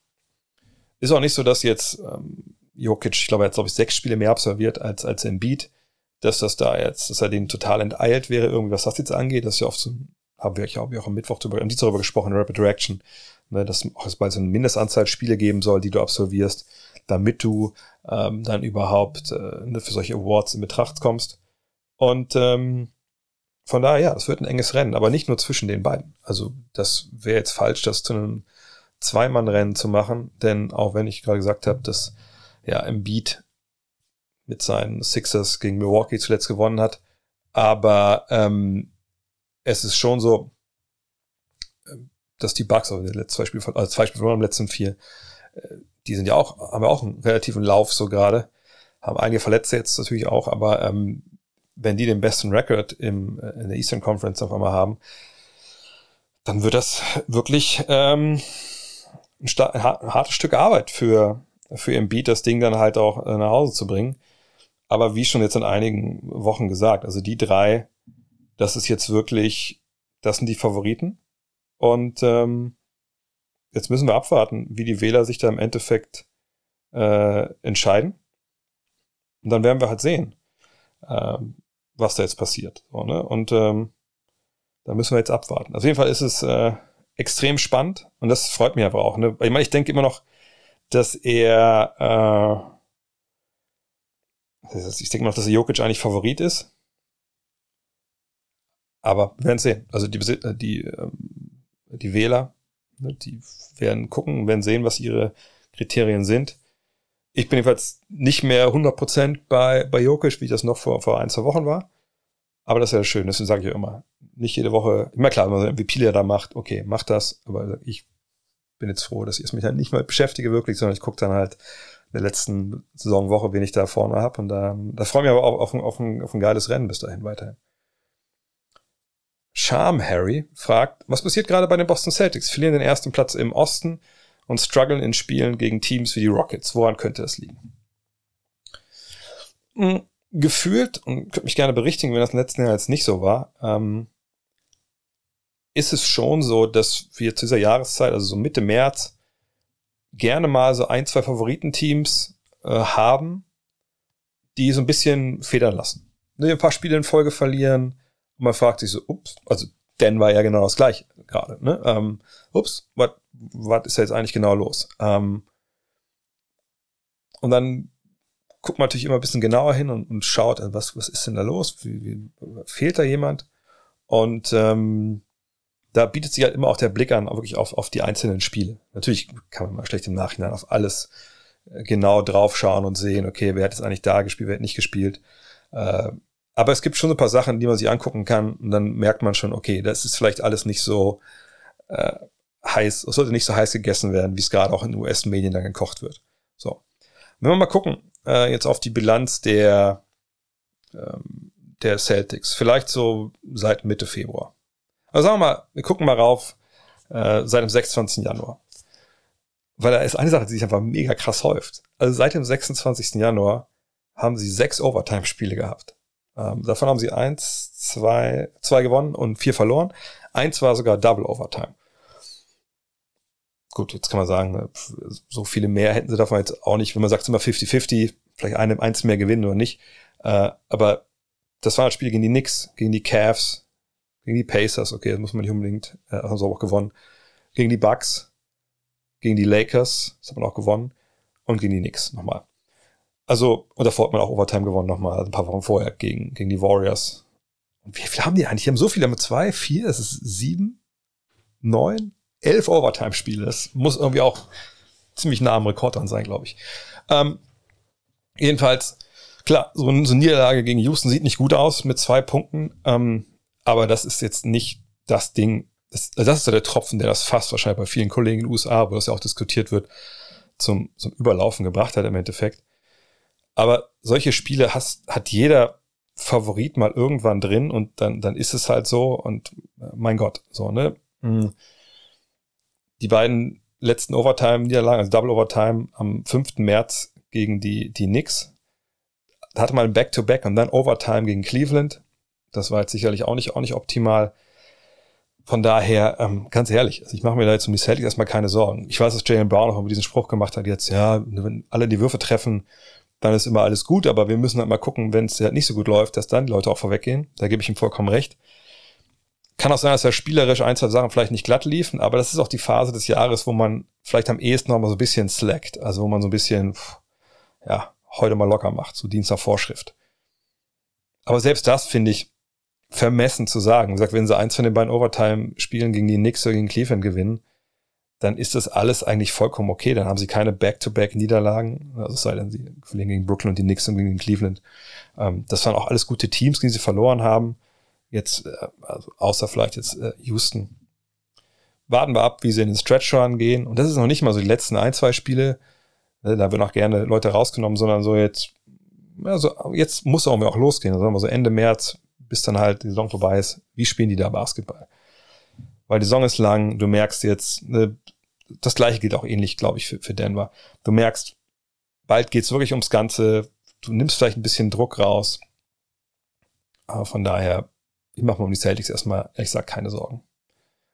Speaker 1: Ist auch nicht so, dass jetzt ähm, Jokic, ich glaube, er hat, glaube ich, sechs Spiele mehr absolviert als, als Embiid, dass das da jetzt, dass er den total enteilt wäre, irgendwie, was das jetzt angeht. Das ist ja oft so, haben wir, glaube ich, auch am Mittwoch darüber, am darüber gesprochen, Rapid Reaction, ne, dass es bald so eine Mindestanzahl Spiele geben soll, die du absolvierst, damit du ähm, dann überhaupt äh, ne, für solche Awards in Betracht kommst. Und ähm, von daher, ja, es wird ein enges Rennen, aber nicht nur zwischen den beiden. Also das wäre jetzt falsch, das zu einem Zweimann-Rennen zu machen, denn auch wenn ich gerade gesagt habe, dass ja Embiid mit seinen Sixers gegen Milwaukee zuletzt gewonnen hat, aber ähm, es ist schon so, dass die Bucks, also, die letzten zwei Spiele, also zwei Spiele von den letzten vier, äh, die sind ja auch, haben ja auch einen relativen Lauf so gerade, haben einige Verletzte jetzt natürlich auch, aber ähm, wenn die den besten Record im, äh, in der Eastern Conference auf einmal haben, dann wird das wirklich ähm, ein, ein, hartes Stück Arbeit für, für Embiid, das Ding dann halt auch äh, nach Hause zu bringen. Aber wie schon jetzt in einigen Wochen gesagt, also die drei, das ist jetzt wirklich, das sind die Favoriten. Und ähm, jetzt müssen wir abwarten, wie die Wähler sich da im Endeffekt äh, entscheiden. Und dann werden wir halt sehen. Ähm, was da jetzt passiert. So, ne? Und ähm, da müssen wir jetzt abwarten. Auf jeden Fall ist es äh, extrem spannend und das freut mich aber auch. Ne? Ich meine, ich denke immer noch, dass er, äh, ich denke noch, dass Jokic eigentlich Favorit ist. Aber wir werden sehen. Also die, äh, die, ähm, die Wähler, ne, die werden gucken, werden sehen, was ihre Kriterien sind. Ich bin jedenfalls nicht mehr 100% bei, bei Jokic, wie das noch vor, vor ein, zwei Wochen war. Aber das ist ja schön, deswegen sage ich ja immer, nicht jede Woche, immer klar, wenn man so ein MVP da macht, okay, mach das, aber ich bin jetzt froh, dass ich es mich halt nicht mal beschäftige wirklich, sondern ich gucke dann halt in der letzten Saisonwoche, wen ich da vorne habe und da, da freue ich mich aber auch auf, auf, ein, auf ein geiles Rennen bis dahin weiterhin. Charm Harry fragt, was passiert gerade bei den Boston Celtics? Verlieren den ersten Platz im Osten, und strugglen in Spielen gegen Teams wie die Rockets. Woran könnte das liegen? Hm, gefühlt, und könnt mich gerne berichtigen, wenn das im letzten Jahr jetzt nicht so war, ähm, ist es schon so, dass wir zu dieser Jahreszeit, also so Mitte März, gerne mal so ein, zwei Favoritenteams äh, haben, die so ein bisschen federn lassen. Ne, ein paar Spiele in Folge verlieren und man fragt sich so, ups, also Denver ja genau das gleiche gerade. Ne? Ähm, ups, was ist da jetzt eigentlich genau los? Ähm, und dann guckt man natürlich immer ein bisschen genauer hin und, und schaut, äh, was, was ist denn da los? Wie, wie, fehlt da jemand? Und ähm, da bietet sich halt immer auch der Blick an, wirklich auf, auf die einzelnen Spiele. Natürlich kann man mal schlecht im Nachhinein auf alles äh, genau draufschauen und sehen, okay, wer hat jetzt eigentlich da gespielt, wer hat nicht gespielt. Äh, aber es gibt schon ein paar Sachen, die man sich angucken kann und dann merkt man schon, okay, das ist vielleicht alles nicht so äh, heiß, es sollte nicht so heiß gegessen werden, wie es gerade auch in US-Medien dann gekocht wird. So. Wenn wir mal gucken, äh, jetzt auf die Bilanz der, ähm, der Celtics, vielleicht so seit Mitte Februar. Also sagen wir mal, wir gucken mal rauf, äh, seit dem 26. Januar. Weil da ist eine Sache, die sich einfach mega krass häuft. Also seit dem 26. Januar haben sie sechs Overtime-Spiele gehabt. Ähm, davon haben sie eins, zwei, zwei gewonnen und vier verloren. Eins war sogar Double Overtime. Gut, jetzt kann man sagen, äh, so viele mehr hätten sie davon jetzt auch nicht, wenn man sagt, immer 50-50, vielleicht eine, eins mehr gewinnen oder nicht. Äh, aber das war ein Spiel gegen die Knicks, gegen die Cavs, gegen die Pacers, okay, das muss man nicht unbedingt, äh, haben sie auch gewonnen. Gegen die Bucks, gegen die Lakers, das hat man auch gewonnen, und gegen die Knicks nochmal. Also, und davor hat man auch Overtime gewonnen nochmal, ein paar Wochen vorher gegen, gegen die Warriors. Und wie viel haben die eigentlich? Die haben so viele mit zwei, vier, es ist sieben, neun, elf Overtime-Spiele. Das muss irgendwie auch ziemlich nah am Rekord dran sein, glaube ich. Ähm, jedenfalls, klar, so, eine, so eine Niederlage gegen Houston sieht nicht gut aus mit zwei Punkten, ähm, aber das ist jetzt nicht das Ding, das, das ist ja der Tropfen, der das fast wahrscheinlich bei vielen Kollegen in den USA, wo das ja auch diskutiert wird, zum, zum Überlaufen gebracht hat im Endeffekt. Aber solche Spiele has, hat jeder Favorit mal irgendwann drin und dann, dann ist es halt so und äh, mein Gott, so, ne? Mhm. Die beiden letzten Overtime-Niederlagen, also Double Overtime am 5. März gegen die, die Knicks. Da hatte man Back-to-Back -Back und dann Overtime gegen Cleveland. Das war jetzt sicherlich auch nicht, auch nicht optimal. Von daher, ähm, ganz ehrlich, also ich mache mir da jetzt um die Celtics erstmal keine Sorgen. Ich weiß, dass Jalen Brown auch über diesen Spruch gemacht hat, jetzt, ja, wenn alle die Würfe treffen, dann ist immer alles gut, aber wir müssen halt mal gucken, wenn es halt nicht so gut läuft, dass dann die Leute auch vorweggehen. Da gebe ich ihm vollkommen recht. Kann auch sein, dass er spielerisch ein, zwei Sachen vielleicht nicht glatt liefen, aber das ist auch die Phase des Jahres, wo man vielleicht am ehesten noch mal so ein bisschen slackt, also wo man so ein bisschen, ja, heute mal locker macht, so Dienst Vorschrift. Aber selbst das finde ich vermessen zu sagen. Wie gesagt, wenn sie eins von den beiden Overtime-Spielen gegen die Knicks oder gegen Cleveland gewinnen, dann ist das alles eigentlich vollkommen okay. Dann haben sie keine Back-to-Back-Niederlagen. Also es sei denn, sie verlieren gegen Brooklyn und die Knicks und gegen Cleveland. Ähm, das waren auch alles gute Teams, die sie verloren haben. Jetzt, äh, also außer vielleicht jetzt äh, Houston. Warten wir ab, wie sie in den Stretch Run gehen. Und das ist noch nicht mal so die letzten ein, zwei Spiele. Ne, da werden auch gerne Leute rausgenommen, sondern so jetzt, also jetzt muss auch auch losgehen. Also sagen wir so Ende März, bis dann halt die Saison vorbei ist. Wie spielen die da Basketball? weil die Saison ist lang, du merkst jetzt, ne, das gleiche gilt auch ähnlich, glaube ich, für, für Denver. Du merkst, bald geht's wirklich ums Ganze, du nimmst vielleicht ein bisschen Druck raus. Aber von daher, ich mache mir um die Celtics erstmal, ehrlich gesagt, keine Sorgen.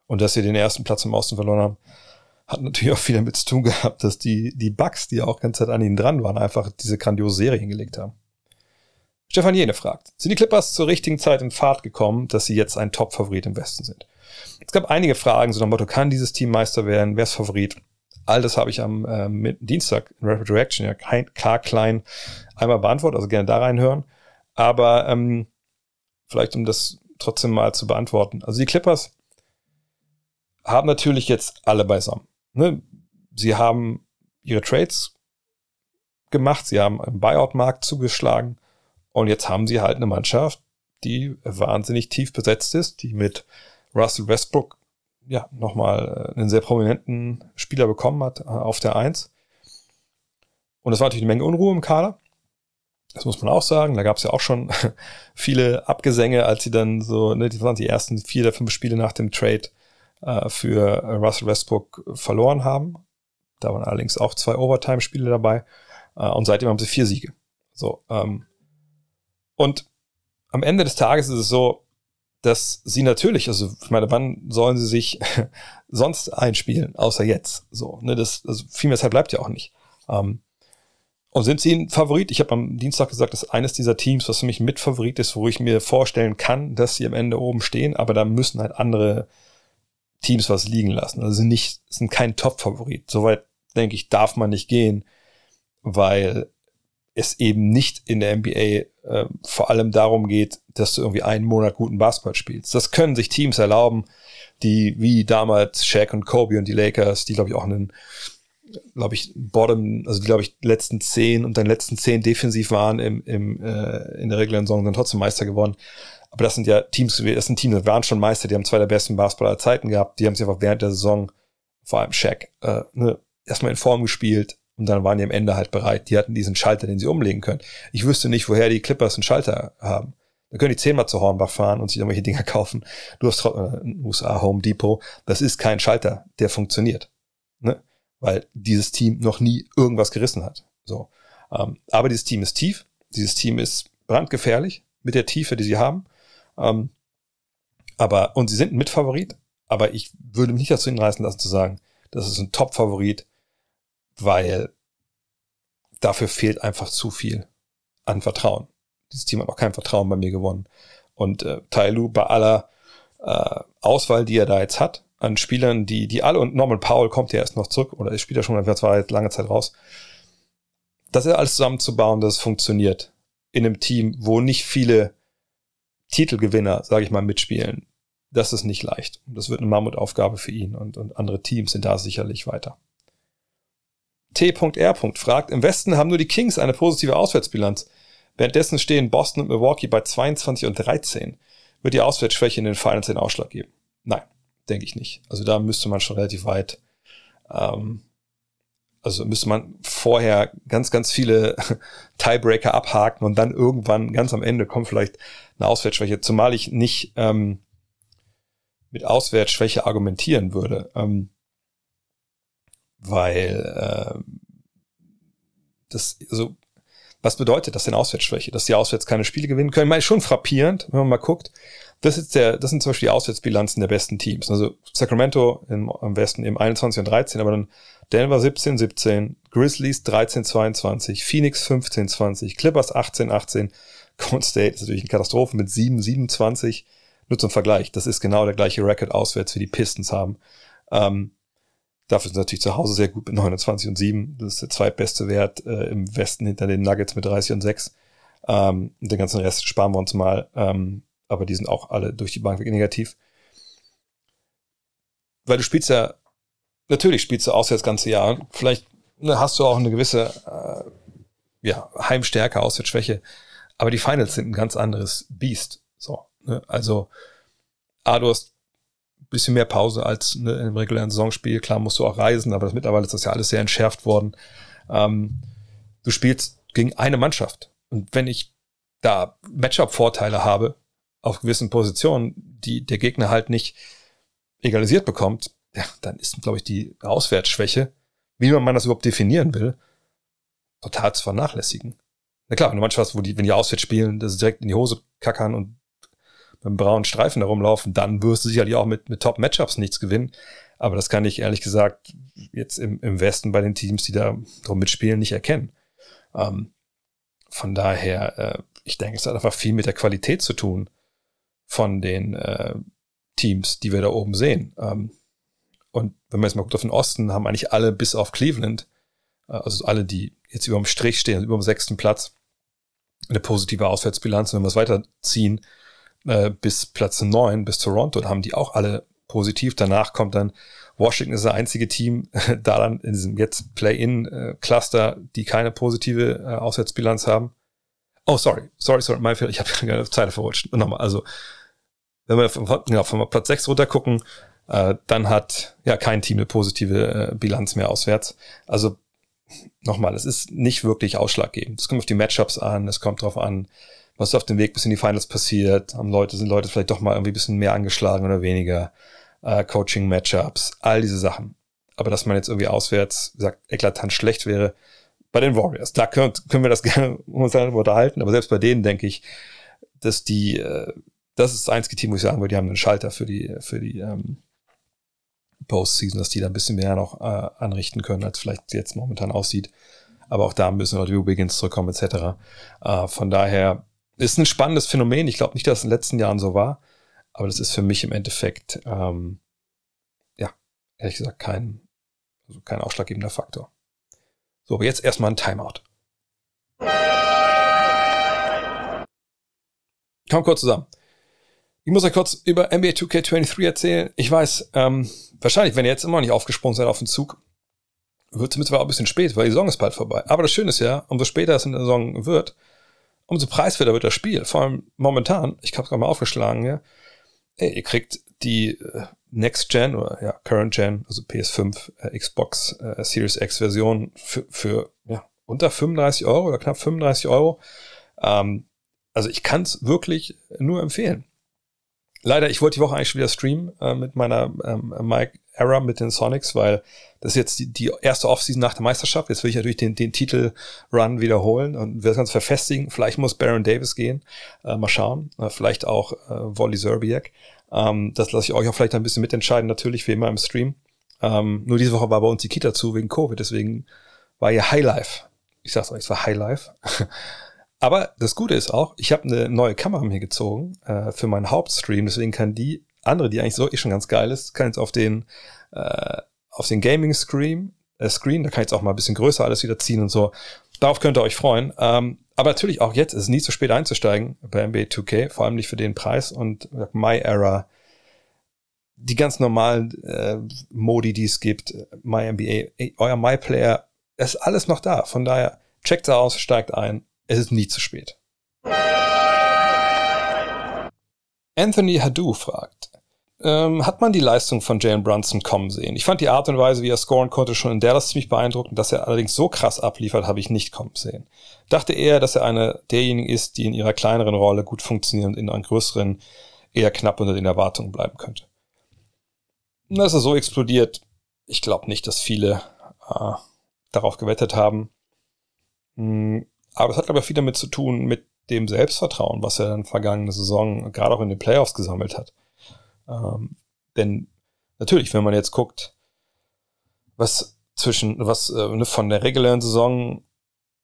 Speaker 1: Und dass sie den ersten Platz im Osten verloren haben, hat natürlich auch viel damit zu tun gehabt, dass die, die Bugs, die auch ganze Zeit an ihnen dran waren, einfach diese grandiose Serie hingelegt haben. Stefan Jene fragt, sind die Clippers zur richtigen Zeit in Fahrt gekommen, dass sie jetzt ein Top-Favorit im Westen sind? Es gab einige Fragen, so nach Motto, kann dieses Team Meister werden? Wer ist Favorit? All das habe ich am äh, Dienstag in Rapid Reaction ja kein, klar klein einmal beantwortet, also gerne da reinhören. Aber ähm, vielleicht um das trotzdem mal zu beantworten. Also die Clippers haben natürlich jetzt alle beisammen. Ne? Sie haben ihre Trades gemacht, sie haben im Buyout-Markt zugeschlagen und jetzt haben sie halt eine Mannschaft, die wahnsinnig tief besetzt ist, die mit Russell Westbrook ja nochmal äh, einen sehr prominenten Spieler bekommen hat äh, auf der Eins. Und es war natürlich eine Menge Unruhe im Kader. Das muss man auch sagen. Da gab es ja auch schon [laughs] viele Abgesänge, als sie dann so, ne, die waren die ersten vier oder fünf Spiele nach dem Trade äh, für Russell Westbrook verloren haben. Da waren allerdings auch zwei Overtime-Spiele dabei. Äh, und seitdem haben sie vier Siege. So, ähm, und am Ende des Tages ist es so, dass sie natürlich, also ich meine, wann sollen sie sich [laughs] sonst einspielen, außer jetzt? So, ne, das, also viel mehr Zeit bleibt ja auch nicht. Ähm, und sind sie ein Favorit? Ich habe am Dienstag gesagt, dass eines dieser Teams, was für mich ein Mitfavorit ist, wo ich mir vorstellen kann, dass sie am Ende oben stehen, aber da müssen halt andere Teams was liegen lassen. Also sind nicht, sind kein Top-Favorit. Soweit, denke ich, darf man nicht gehen, weil es eben nicht in der NBA äh, vor allem darum geht, dass du irgendwie einen Monat guten Basketball spielst. Das können sich Teams erlauben, die wie damals Shaq und Kobe und die Lakers, die glaube ich auch einen, glaube ich, Bottom, also die glaube ich letzten zehn und dann letzten zehn defensiv waren im, im äh, in der regulären Saison, dann trotzdem Meister geworden. Aber das sind ja Teams, das sind Teams, die waren schon Meister, die haben zwei der besten Basketballer Zeiten gehabt, die haben sich einfach während der Saison, vor allem Shaq, äh, ne, erstmal in Form gespielt, und dann waren die am Ende halt bereit. Die hatten diesen Schalter, den sie umlegen können. Ich wüsste nicht, woher die Clippers einen Schalter haben. Da können die zehnmal zu Hornbach fahren und sich irgendwelche Dinger [laughs] kaufen. Du hast äh, USA Home Depot. Das ist kein Schalter, der funktioniert. Ne? Weil dieses Team noch nie irgendwas gerissen hat. So. Ähm, aber dieses Team ist tief. Dieses Team ist brandgefährlich. mit der Tiefe, die sie haben. Ähm, aber, und sie sind ein Mitfavorit, aber ich würde mich nicht dazu hinreißen lassen zu sagen, das ist ein Top-Favorit, weil dafür fehlt einfach zu viel an Vertrauen. Dieses Team hat auch kein Vertrauen bei mir gewonnen. Und äh, Tailu bei aller äh, Auswahl, die er da jetzt hat, an Spielern, die, die alle, und Norman Powell kommt ja erst noch zurück, oder spielt ja schon, er war jetzt lange Zeit raus, das ist alles zusammenzubauen, dass es funktioniert. In einem Team, wo nicht viele Titelgewinner, sage ich mal, mitspielen. Das ist nicht leicht. Das wird eine Mammutaufgabe für ihn und, und andere Teams sind da sicherlich weiter. T.R. fragt, im Westen haben nur die Kings eine positive Auswärtsbilanz. Währenddessen stehen Boston und Milwaukee bei 22 und 13. Wird die Auswärtsschwäche in den Finals den Ausschlag geben? Nein, denke ich nicht. Also da müsste man schon relativ weit, ähm, also müsste man vorher ganz, ganz viele [laughs] Tiebreaker abhaken und dann irgendwann ganz am Ende kommt vielleicht eine Auswärtsschwäche, zumal ich nicht ähm, mit Auswärtsschwäche argumentieren würde. Ähm, weil äh, das, also, was bedeutet das denn Auswärtsschwäche? Dass die Auswärts keine Spiele gewinnen können? Ich meine, schon frappierend, wenn man mal guckt. Das ist der, das sind zum Beispiel die Auswärtsbilanzen der besten Teams. Also Sacramento im, am Westen eben 21 und 13, aber dann Denver 17, 17, Grizzlies 13, 22, Phoenix 15, 20, Clippers 18, 18, [laughs] Golden State ist natürlich eine Katastrophe mit 7, 27. Nur zum Vergleich, das ist genau der gleiche Record auswärts, wie die Pistons haben. Ähm, Dafür sind natürlich zu Hause sehr gut mit 29 und 7. Das ist der zweitbeste Wert äh, im Westen hinter den Nuggets mit 30 und 6. Ähm, den ganzen Rest sparen wir uns mal. Ähm, aber die sind auch alle durch die Bank negativ. Weil du spielst ja, natürlich spielst du auswärts das ganze Jahr. Vielleicht ne, hast du auch eine gewisse äh, ja, Heimstärke, Auswärtsschwäche. Aber die Finals sind ein ganz anderes Biest. So, ne? Also, A, du hast bisschen mehr Pause als ne, im regulären Saisonspiel. Klar musst du auch reisen, aber das, mittlerweile ist das ja alles sehr entschärft worden. Ähm, du spielst gegen eine Mannschaft. Und wenn ich da Matchup-Vorteile habe auf gewissen Positionen, die der Gegner halt nicht egalisiert bekommt, ja, dann ist, glaube ich, die Auswärtsschwäche, wie man das überhaupt definieren will, total zu vernachlässigen. Na klar, wenn du manchmal, wo die, wenn die auswärts spielen, das direkt in die Hose kackern und beim braunen Streifen herumlaufen, dann wirst du sicherlich auch mit, mit Top-Matchups nichts gewinnen. Aber das kann ich ehrlich gesagt jetzt im, im Westen bei den Teams, die da drum mitspielen, nicht erkennen. Ähm, von daher, äh, ich denke, es hat einfach viel mit der Qualität zu tun von den äh, Teams, die wir da oben sehen. Ähm, und wenn man jetzt mal guckt auf den Osten, haben eigentlich alle bis auf Cleveland, äh, also alle, die jetzt über dem Strich stehen, über dem sechsten Platz, eine positive Auswärtsbilanz. Und wenn wir es weiterziehen, äh, bis Platz 9, bis Toronto, da haben die auch alle positiv. Danach kommt dann Washington ist das einzige Team [laughs] da dann in diesem jetzt Play-in-Cluster, die keine positive äh, Auswärtsbilanz haben. Oh, sorry, sorry, sorry, mein Fehler, ich habe [laughs] keine Zeile verrutscht. Nochmal, also wenn wir von, ja, von Platz 6 runter gucken, äh, dann hat ja kein Team eine positive äh, Bilanz mehr auswärts. Also nochmal, es ist nicht wirklich ausschlaggebend. Es kommt auf die Matchups an, es kommt darauf an, was auf dem Weg bis in die Finals passiert. Haben Leute, sind Leute vielleicht doch mal irgendwie ein bisschen mehr angeschlagen oder weniger. Äh, Coaching-Matchups, all diese Sachen. Aber dass man jetzt irgendwie auswärts sagt, eklatant schlecht wäre, bei den Warriors. Da können, können wir das [laughs] gerne uns darüber unterhalten, aber selbst bei denen denke ich, dass die, äh, das ist das einzige Team, wo ich sagen würde, die haben einen Schalter für die, für die ähm, Postseason, dass die da ein bisschen mehr noch äh, anrichten können, als vielleicht jetzt momentan aussieht. Aber auch da müssen noch die Wiggins zurückkommen, etc. Äh, von daher ist ein spannendes Phänomen. Ich glaube nicht, dass es in den letzten Jahren so war, aber das ist für mich im Endeffekt, ähm, ja, ehrlich gesagt, kein, also kein ausschlaggebender Faktor. So, aber jetzt erstmal ein Timeout. Komm kurz zusammen. Ich muss euch kurz über NBA 2K23 erzählen. Ich weiß, ähm, wahrscheinlich, wenn ihr jetzt immer noch nicht aufgesprungen seid auf den Zug, wird es mittlerweile ein bisschen spät, weil die Saison ist bald vorbei. Aber das Schöne ist ja, umso später es in der Saison wird, umso preiswerter wird das Spiel. Vor allem momentan, ich habe es gerade mal aufgeschlagen, ja. Ey, ihr kriegt die äh, Next Gen oder ja, Current Gen, also PS5, äh, Xbox äh, Series X Version für, für ja, unter 35 Euro oder knapp 35 Euro. Ähm, also ich kann es wirklich nur empfehlen. Leider, ich wollte die Woche eigentlich schon wieder streamen äh, mit meiner ähm, Mic Era mit den Sonics, weil das ist jetzt die, die erste Offseason nach der Meisterschaft. Jetzt will ich natürlich den, den Titel-Run wiederholen und will das Ganze verfestigen. Vielleicht muss Baron Davis gehen. Äh, mal schauen. Äh, vielleicht auch äh, Wally Zerbiak. Ähm, das lasse ich euch auch vielleicht ein bisschen mitentscheiden, natürlich, wie immer im Stream. Ähm, nur diese Woche war bei uns die Kita zu wegen Covid, deswegen war hier Highlife. Ich sag's euch, es war Highlife. [laughs] Aber das Gute ist auch, ich habe eine neue Kamera mir gezogen äh, für meinen Hauptstream, deswegen kann die andere, die eigentlich so eh schon ganz geil ist, kann jetzt auf den äh, auf den Gaming Screen, äh, Screen, da kann ich jetzt auch mal ein bisschen größer alles wieder ziehen und so. Darauf könnt ihr euch freuen. Ähm, aber natürlich auch jetzt ist es nie zu spät einzusteigen bei NBA 2K, vor allem nicht für den Preis und My Era, die ganz normalen äh, Modi, die es gibt, My NBA, euer My Player, ist alles noch da. Von daher checkt es aus, steigt ein es ist nie zu spät. Anthony Hadou fragt, ähm, hat man die Leistung von Jalen Brunson kommen sehen? Ich fand die Art und Weise, wie er scoren konnte, schon in Dallas ziemlich beeindruckend. Dass er allerdings so krass abliefert, habe ich nicht kommen sehen. Dachte eher, dass er einer derjenigen ist, die in ihrer kleineren Rolle gut funktionieren und in einer größeren eher knapp unter den Erwartungen bleiben könnte. Dass er so explodiert, ich glaube nicht, dass viele äh, darauf gewettet haben. Hm, aber es hat, glaube ich, viel damit zu tun mit dem Selbstvertrauen, was er in der vergangenen Saison gerade auch in den Playoffs gesammelt hat. Ähm, denn natürlich, wenn man jetzt guckt, was zwischen, was äh, ne, von der regulären Saison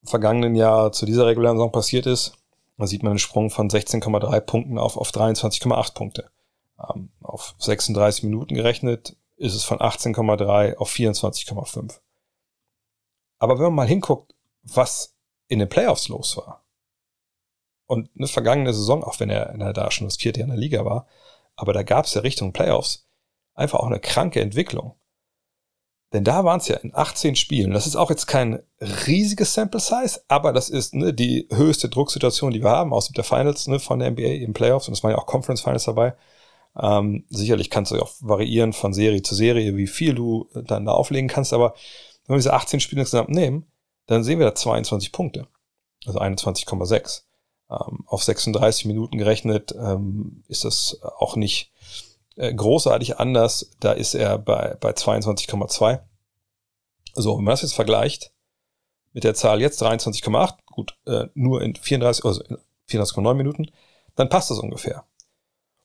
Speaker 1: vergangenen Jahr zu dieser regulären Saison passiert ist, da sieht man einen Sprung von 16,3 Punkten auf, auf 23,8 Punkte. Ähm, auf 36 Minuten gerechnet ist es von 18,3 auf 24,5. Aber wenn man mal hinguckt, was in den Playoffs los war. Und eine vergangene Saison, auch wenn er, da schon das vierte Jahr in der Liga war, aber da gab es ja Richtung Playoffs einfach auch eine kranke Entwicklung. Denn da waren es ja in 18 Spielen. Das ist auch jetzt kein riesiges Sample Size, aber das ist ne, die höchste Drucksituation, die wir haben aus der Finals ne, von der NBA im Playoffs. Und es waren ja auch Conference Finals dabei. Ähm, sicherlich kannst du auch variieren von Serie zu Serie, wie viel du dann da auflegen kannst. Aber wenn wir diese 18 Spiele insgesamt nehmen, dann sehen wir da 22 Punkte. Also 21,6. Ähm, auf 36 Minuten gerechnet ähm, ist das auch nicht äh, großartig anders. Da ist er bei, bei 22,2. So, wenn man das jetzt vergleicht mit der Zahl jetzt 23,8, gut, äh, nur in 34, also 34,9 Minuten, dann passt das ungefähr.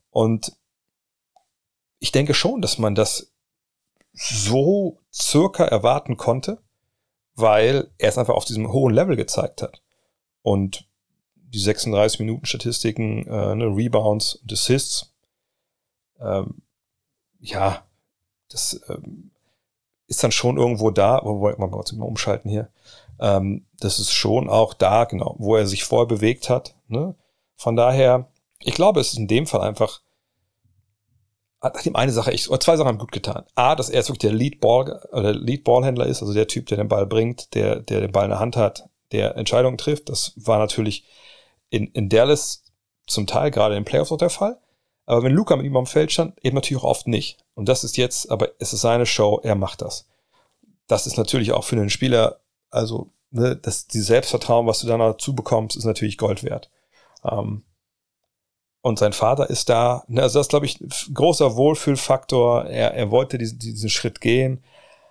Speaker 1: Und ich denke schon, dass man das so circa erwarten konnte weil er es einfach auf diesem hohen Level gezeigt hat. Und die 36 Minuten Statistiken, äh, ne, Rebounds und Assists, ähm, ja, das ähm, ist dann schon irgendwo da, wo wir mal kurz mal umschalten hier. Ähm, das ist schon auch da, genau, wo er sich vorher bewegt hat. Ne? Von daher, ich glaube, es ist in dem Fall einfach hat ihm eine Sache echt, oder zwei Sachen haben gut getan. A, dass er jetzt wirklich der Lead Ball, oder Lead Ballhändler ist, also der Typ, der den Ball bringt, der, der den Ball in der Hand hat, der Entscheidungen trifft. Das war natürlich in, in Dallas zum Teil gerade in Playoffs auch der Fall. Aber wenn Luca mit ihm am Feld stand, eben natürlich auch oft nicht. Und das ist jetzt, aber es ist seine Show, er macht das. Das ist natürlich auch für einen Spieler, also, ne, das, die Selbstvertrauen, was du dann dazu bekommst, ist natürlich Gold wert. Ähm, und sein Vater ist da. Ne, also das ist, glaube ich, ein großer Wohlfühlfaktor. Er, er wollte diesen, diesen Schritt gehen.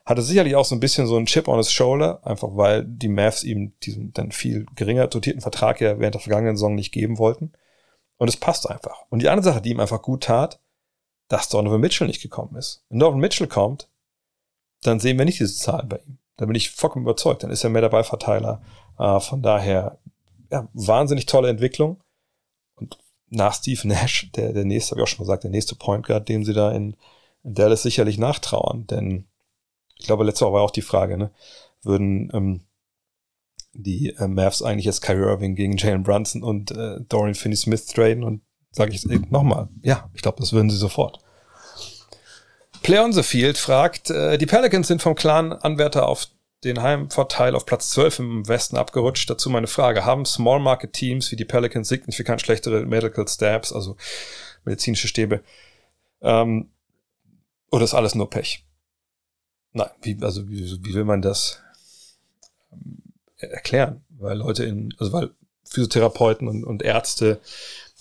Speaker 1: Hatte sicherlich auch so ein bisschen so einen Chip on his shoulder, einfach weil die Mavs ihm diesen dann viel geringer dotierten Vertrag ja während der vergangenen Saison nicht geben wollten. Und es passt einfach. Und die andere Sache, die ihm einfach gut tat, dass Donovan Mitchell nicht gekommen ist. Wenn Donovan Mitchell kommt, dann sehen wir nicht diese Zahlen bei ihm. Da bin ich vollkommen überzeugt. Dann ist er mehr der Ballverteiler. Äh, von daher, ja, wahnsinnig tolle Entwicklung nach Steve Nash, der, der nächste, habe ich auch schon gesagt, der nächste Point Guard, dem sie da in, Dallas sicherlich nachtrauern. Denn ich glaube, letzte Woche war auch die Frage, ne, würden ähm, die äh, Mavs eigentlich jetzt Kyrie Irving gegen Jalen Brunson und äh, Dorian Finney-Smith traden und sage ich nochmal, ja, ich glaube, das würden sie sofort. Player on the Field fragt, äh, die Pelicans sind vom klaren Anwärter auf den Heimvorteil auf Platz 12 im Westen abgerutscht. Dazu meine Frage. Haben Small Market Teams wie die Pelicans signifikant schlechtere Medical Stabs, also medizinische Stäbe? Ähm, oder ist alles nur Pech? Nein, wie, also wie, wie will man das ähm, erklären? Weil Leute in, also weil Physiotherapeuten und, und Ärzte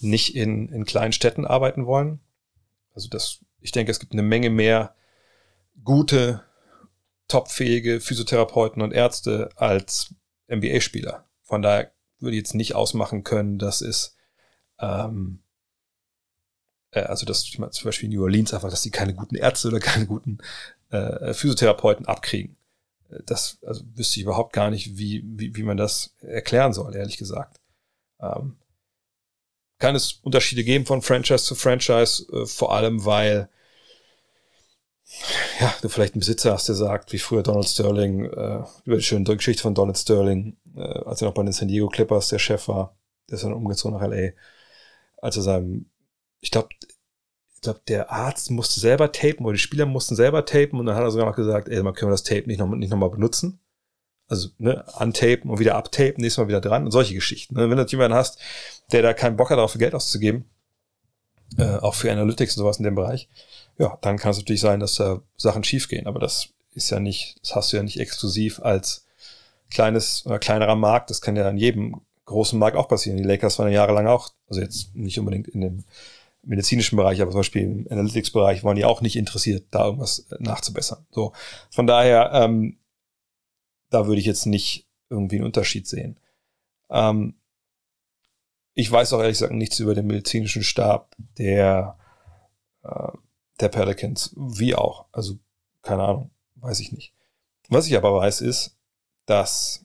Speaker 1: nicht in, in kleinen Städten arbeiten wollen. Also das, ich denke, es gibt eine Menge mehr gute, topfähige Physiotherapeuten und Ärzte als NBA-Spieler. Von daher würde ich jetzt nicht ausmachen können, dass es, ähm, äh, also dass zum Beispiel New Orleans einfach, dass sie keine guten Ärzte oder keine guten äh, Physiotherapeuten abkriegen. Das also wüsste ich überhaupt gar nicht, wie, wie, wie man das erklären soll, ehrlich gesagt. Ähm, kann es Unterschiede geben von Franchise zu Franchise, äh, vor allem weil ja, du vielleicht einen Besitzer hast, der sagt, wie früher Donald Sterling, äh, über die schöne Geschichte von Donald Sterling, äh, als er noch bei den San Diego Clippers der Chef war, der ist dann umgezogen nach LA, als er seinem, ich glaube, ich glaube, der Arzt musste selber tapen oder die Spieler mussten selber tapen und dann hat er sogar noch gesagt, ey, man können wir das Tape nicht nochmal nicht noch mal benutzen. Also, ne, untapen und wieder abtapen, nächstes Mal wieder dran und solche Geschichten. Ne? Wenn du jemanden hast, der da keinen Bock hat, darauf Geld auszugeben, äh, auch für Analytics und sowas in dem Bereich, ja, dann kann es natürlich sein, dass da Sachen schiefgehen. Aber das ist ja nicht, das hast du ja nicht exklusiv als kleines oder kleinerer Markt. Das kann ja in jedem großen Markt auch passieren. Die Lakers waren ja jahrelang auch, also jetzt nicht unbedingt in dem medizinischen Bereich, aber zum Beispiel im Analytics-Bereich waren die auch nicht interessiert, da irgendwas nachzubessern. So, von daher, ähm, da würde ich jetzt nicht irgendwie einen Unterschied sehen. Ähm, ich weiß auch ehrlich gesagt nichts über den medizinischen Stab der äh, der Pelicans, wie auch. Also, keine Ahnung, weiß ich nicht. Was ich aber weiß, ist, dass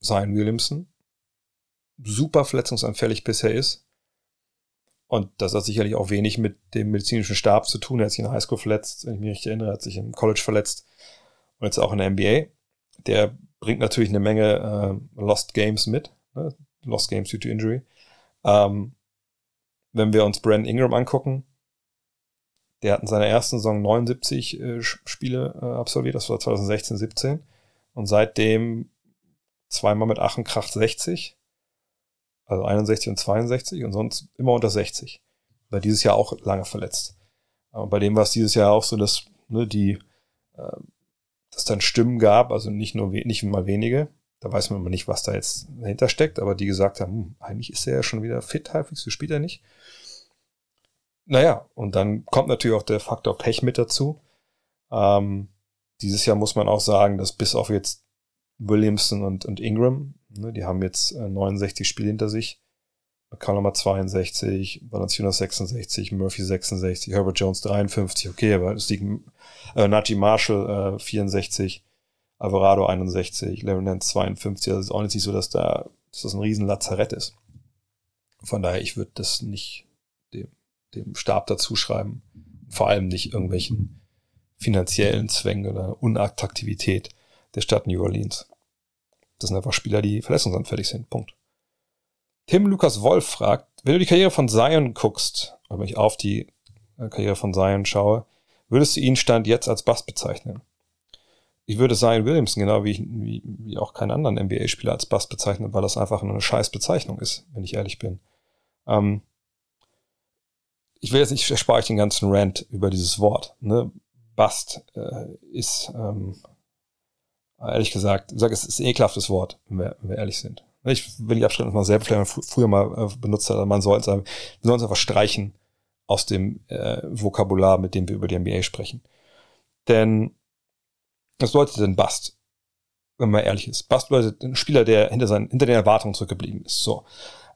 Speaker 1: Zion Williamson super verletzungsanfällig bisher ist. Und das hat sicherlich auch wenig mit dem medizinischen Stab zu tun. Er hat sich in der Highschool verletzt, wenn ich mich richtig erinnere, hat sich im College verletzt und jetzt auch in der NBA. Der bringt natürlich eine Menge äh, Lost Games mit. Ne? Lost Games due to Injury. Ähm, wenn wir uns Brandon Ingram angucken, der hat in seiner ersten Saison 79 äh, Spiele äh, absolviert, das war 2016, 17. Und seitdem zweimal mit Aachen Kracht 60. Also 61 und 62 und sonst immer unter 60. War dieses Jahr auch lange verletzt. Aber bei dem war es dieses Jahr auch so, dass ne, die, äh, dass dann Stimmen gab, also nicht nur nicht mal wenige. Da weiß man immer nicht, was da jetzt dahinter steckt, aber die gesagt haben, hm, eigentlich ist er ja schon wieder fit halbwegs, so spielt er nicht. Naja, und dann kommt natürlich auch der Faktor Pech mit dazu. Ähm, dieses Jahr muss man auch sagen, dass bis auf jetzt Williamson und, und Ingram, ne, die haben jetzt äh, 69 Spiele hinter sich. McCallum 62, Valanciunas 66, Murphy 66, Herbert Jones 53, okay, aber es liegt äh, Najee Marshall äh, 64, Alvarado 61, Larry Nance 52, also es ist auch nicht so, dass da dass das ein riesen Lazarett ist. Von daher, ich würde das nicht dem Stab dazuschreiben. Vor allem nicht irgendwelchen finanziellen Zwängen oder Unattraktivität der Stadt New Orleans. Das sind einfach Spieler, die verletzungsanfällig sind. Punkt. Tim Lukas Wolf fragt, wenn du die Karriere von Zion guckst, oder wenn ich auf die äh, Karriere von Zion schaue, würdest du ihn Stand jetzt als Bass bezeichnen? Ich würde Zion Williamson, genau wie, ich, wie, wie auch keinen anderen NBA-Spieler als Bass bezeichnen, weil das einfach eine scheiß Bezeichnung ist, wenn ich ehrlich bin. Ähm, ich will jetzt nicht, erspare ich den ganzen Rant über dieses Wort. Ne? Bust äh, ist, ähm, ehrlich gesagt, ich sage, es ist ein ekelhaftes Wort, wenn wir, wenn wir ehrlich sind. Ich will die Abschrift mal selber vielleicht mal früher mal äh, benutzt hat, man soll es es einfach streichen aus dem äh, Vokabular, mit dem wir über die NBA sprechen. Denn was bedeutet denn Bust? Wenn man ehrlich ist. Bust bedeutet ein Spieler, der hinter, seinen, hinter den Erwartungen zurückgeblieben ist. So.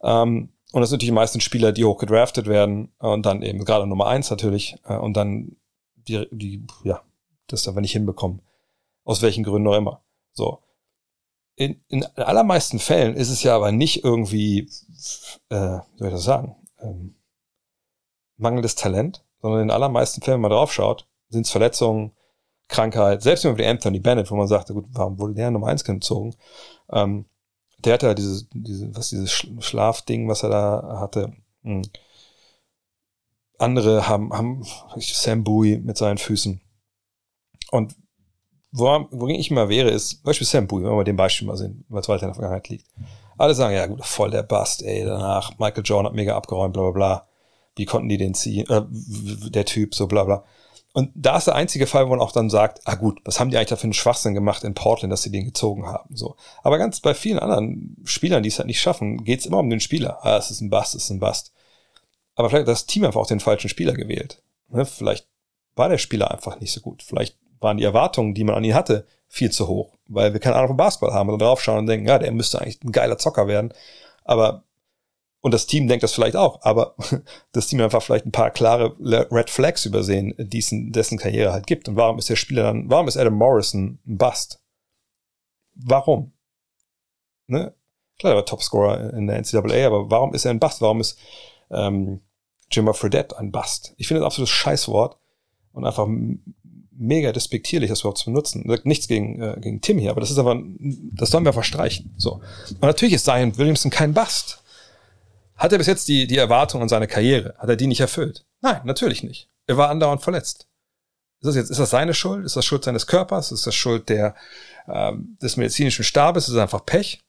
Speaker 1: Ähm, und das sind natürlich die meisten Spieler, die hoch gedraftet werden und dann eben gerade Nummer eins natürlich äh, und dann die, die, ja, das aber nicht hinbekommen. Aus welchen Gründen auch immer. So. In, in allermeisten Fällen ist es ja aber nicht irgendwie, äh, wie soll ich das sagen, ähm, mangelndes Talent, sondern in allermeisten Fällen, wenn man drauf schaut, sind es Verletzungen, Krankheit, selbst wenn man wie Anthony Bennett, wo man sagte, gut, warum wurde der Nummer eins gezogen? Ähm, der hatte ja dieses, diese, was dieses Schlafding, was er da hatte. Hm. Andere haben, haben Sam Bowie mit seinen Füßen. Und wo, wo ich mal wäre, ist, Beispiel Sam Bowie, wenn wir dem Beispiel mal sehen, weil es weiter in der Vergangenheit liegt. Alle sagen, ja gut, voll der Bust, ey, danach, Michael Jordan hat mega abgeräumt, bla bla bla. Wie konnten die den ziehen? Äh, der Typ, so bla bla. Und da ist der einzige Fall, wo man auch dann sagt, ah gut, was haben die eigentlich da für einen Schwachsinn gemacht in Portland, dass sie den gezogen haben. So. Aber ganz bei vielen anderen Spielern, die es halt nicht schaffen, geht es immer um den Spieler. Ah, es ist ein Bust, es ist ein Bust. Aber vielleicht hat das Team einfach auch den falschen Spieler gewählt. Ne? Vielleicht war der Spieler einfach nicht so gut. Vielleicht waren die Erwartungen, die man an ihn hatte, viel zu hoch, weil wir keine Ahnung von Basketball haben und draufschauen und denken, ja, der müsste eigentlich ein geiler Zocker werden. Aber, und das Team denkt das vielleicht auch, aber [laughs] das Team einfach vielleicht ein paar klare Red Flags übersehen, dessen, dessen Karriere halt gibt. Und warum ist der Spieler dann, warum ist Adam Morrison ein Bust? Warum? Ne? Klar, er war Topscorer in der NCAA, aber warum ist er ein Bust? Warum ist ähm, Jimmer Fredette ein Bust? Ich finde das absolutes Scheißwort und einfach mega despektierlich, das überhaupt zu benutzen. Nichts gegen, äh, gegen Tim hier, aber das ist aber, das sollen wir verstreichen. So. Und natürlich ist Zion Williamson kein Bust. Hat er bis jetzt die, die Erwartung an seine Karriere? Hat er die nicht erfüllt? Nein, natürlich nicht. Er war andauernd verletzt. Ist das jetzt, ist das seine Schuld? Ist das Schuld seines Körpers? Ist das Schuld der, ähm, des medizinischen Stabes? Ist es einfach Pech?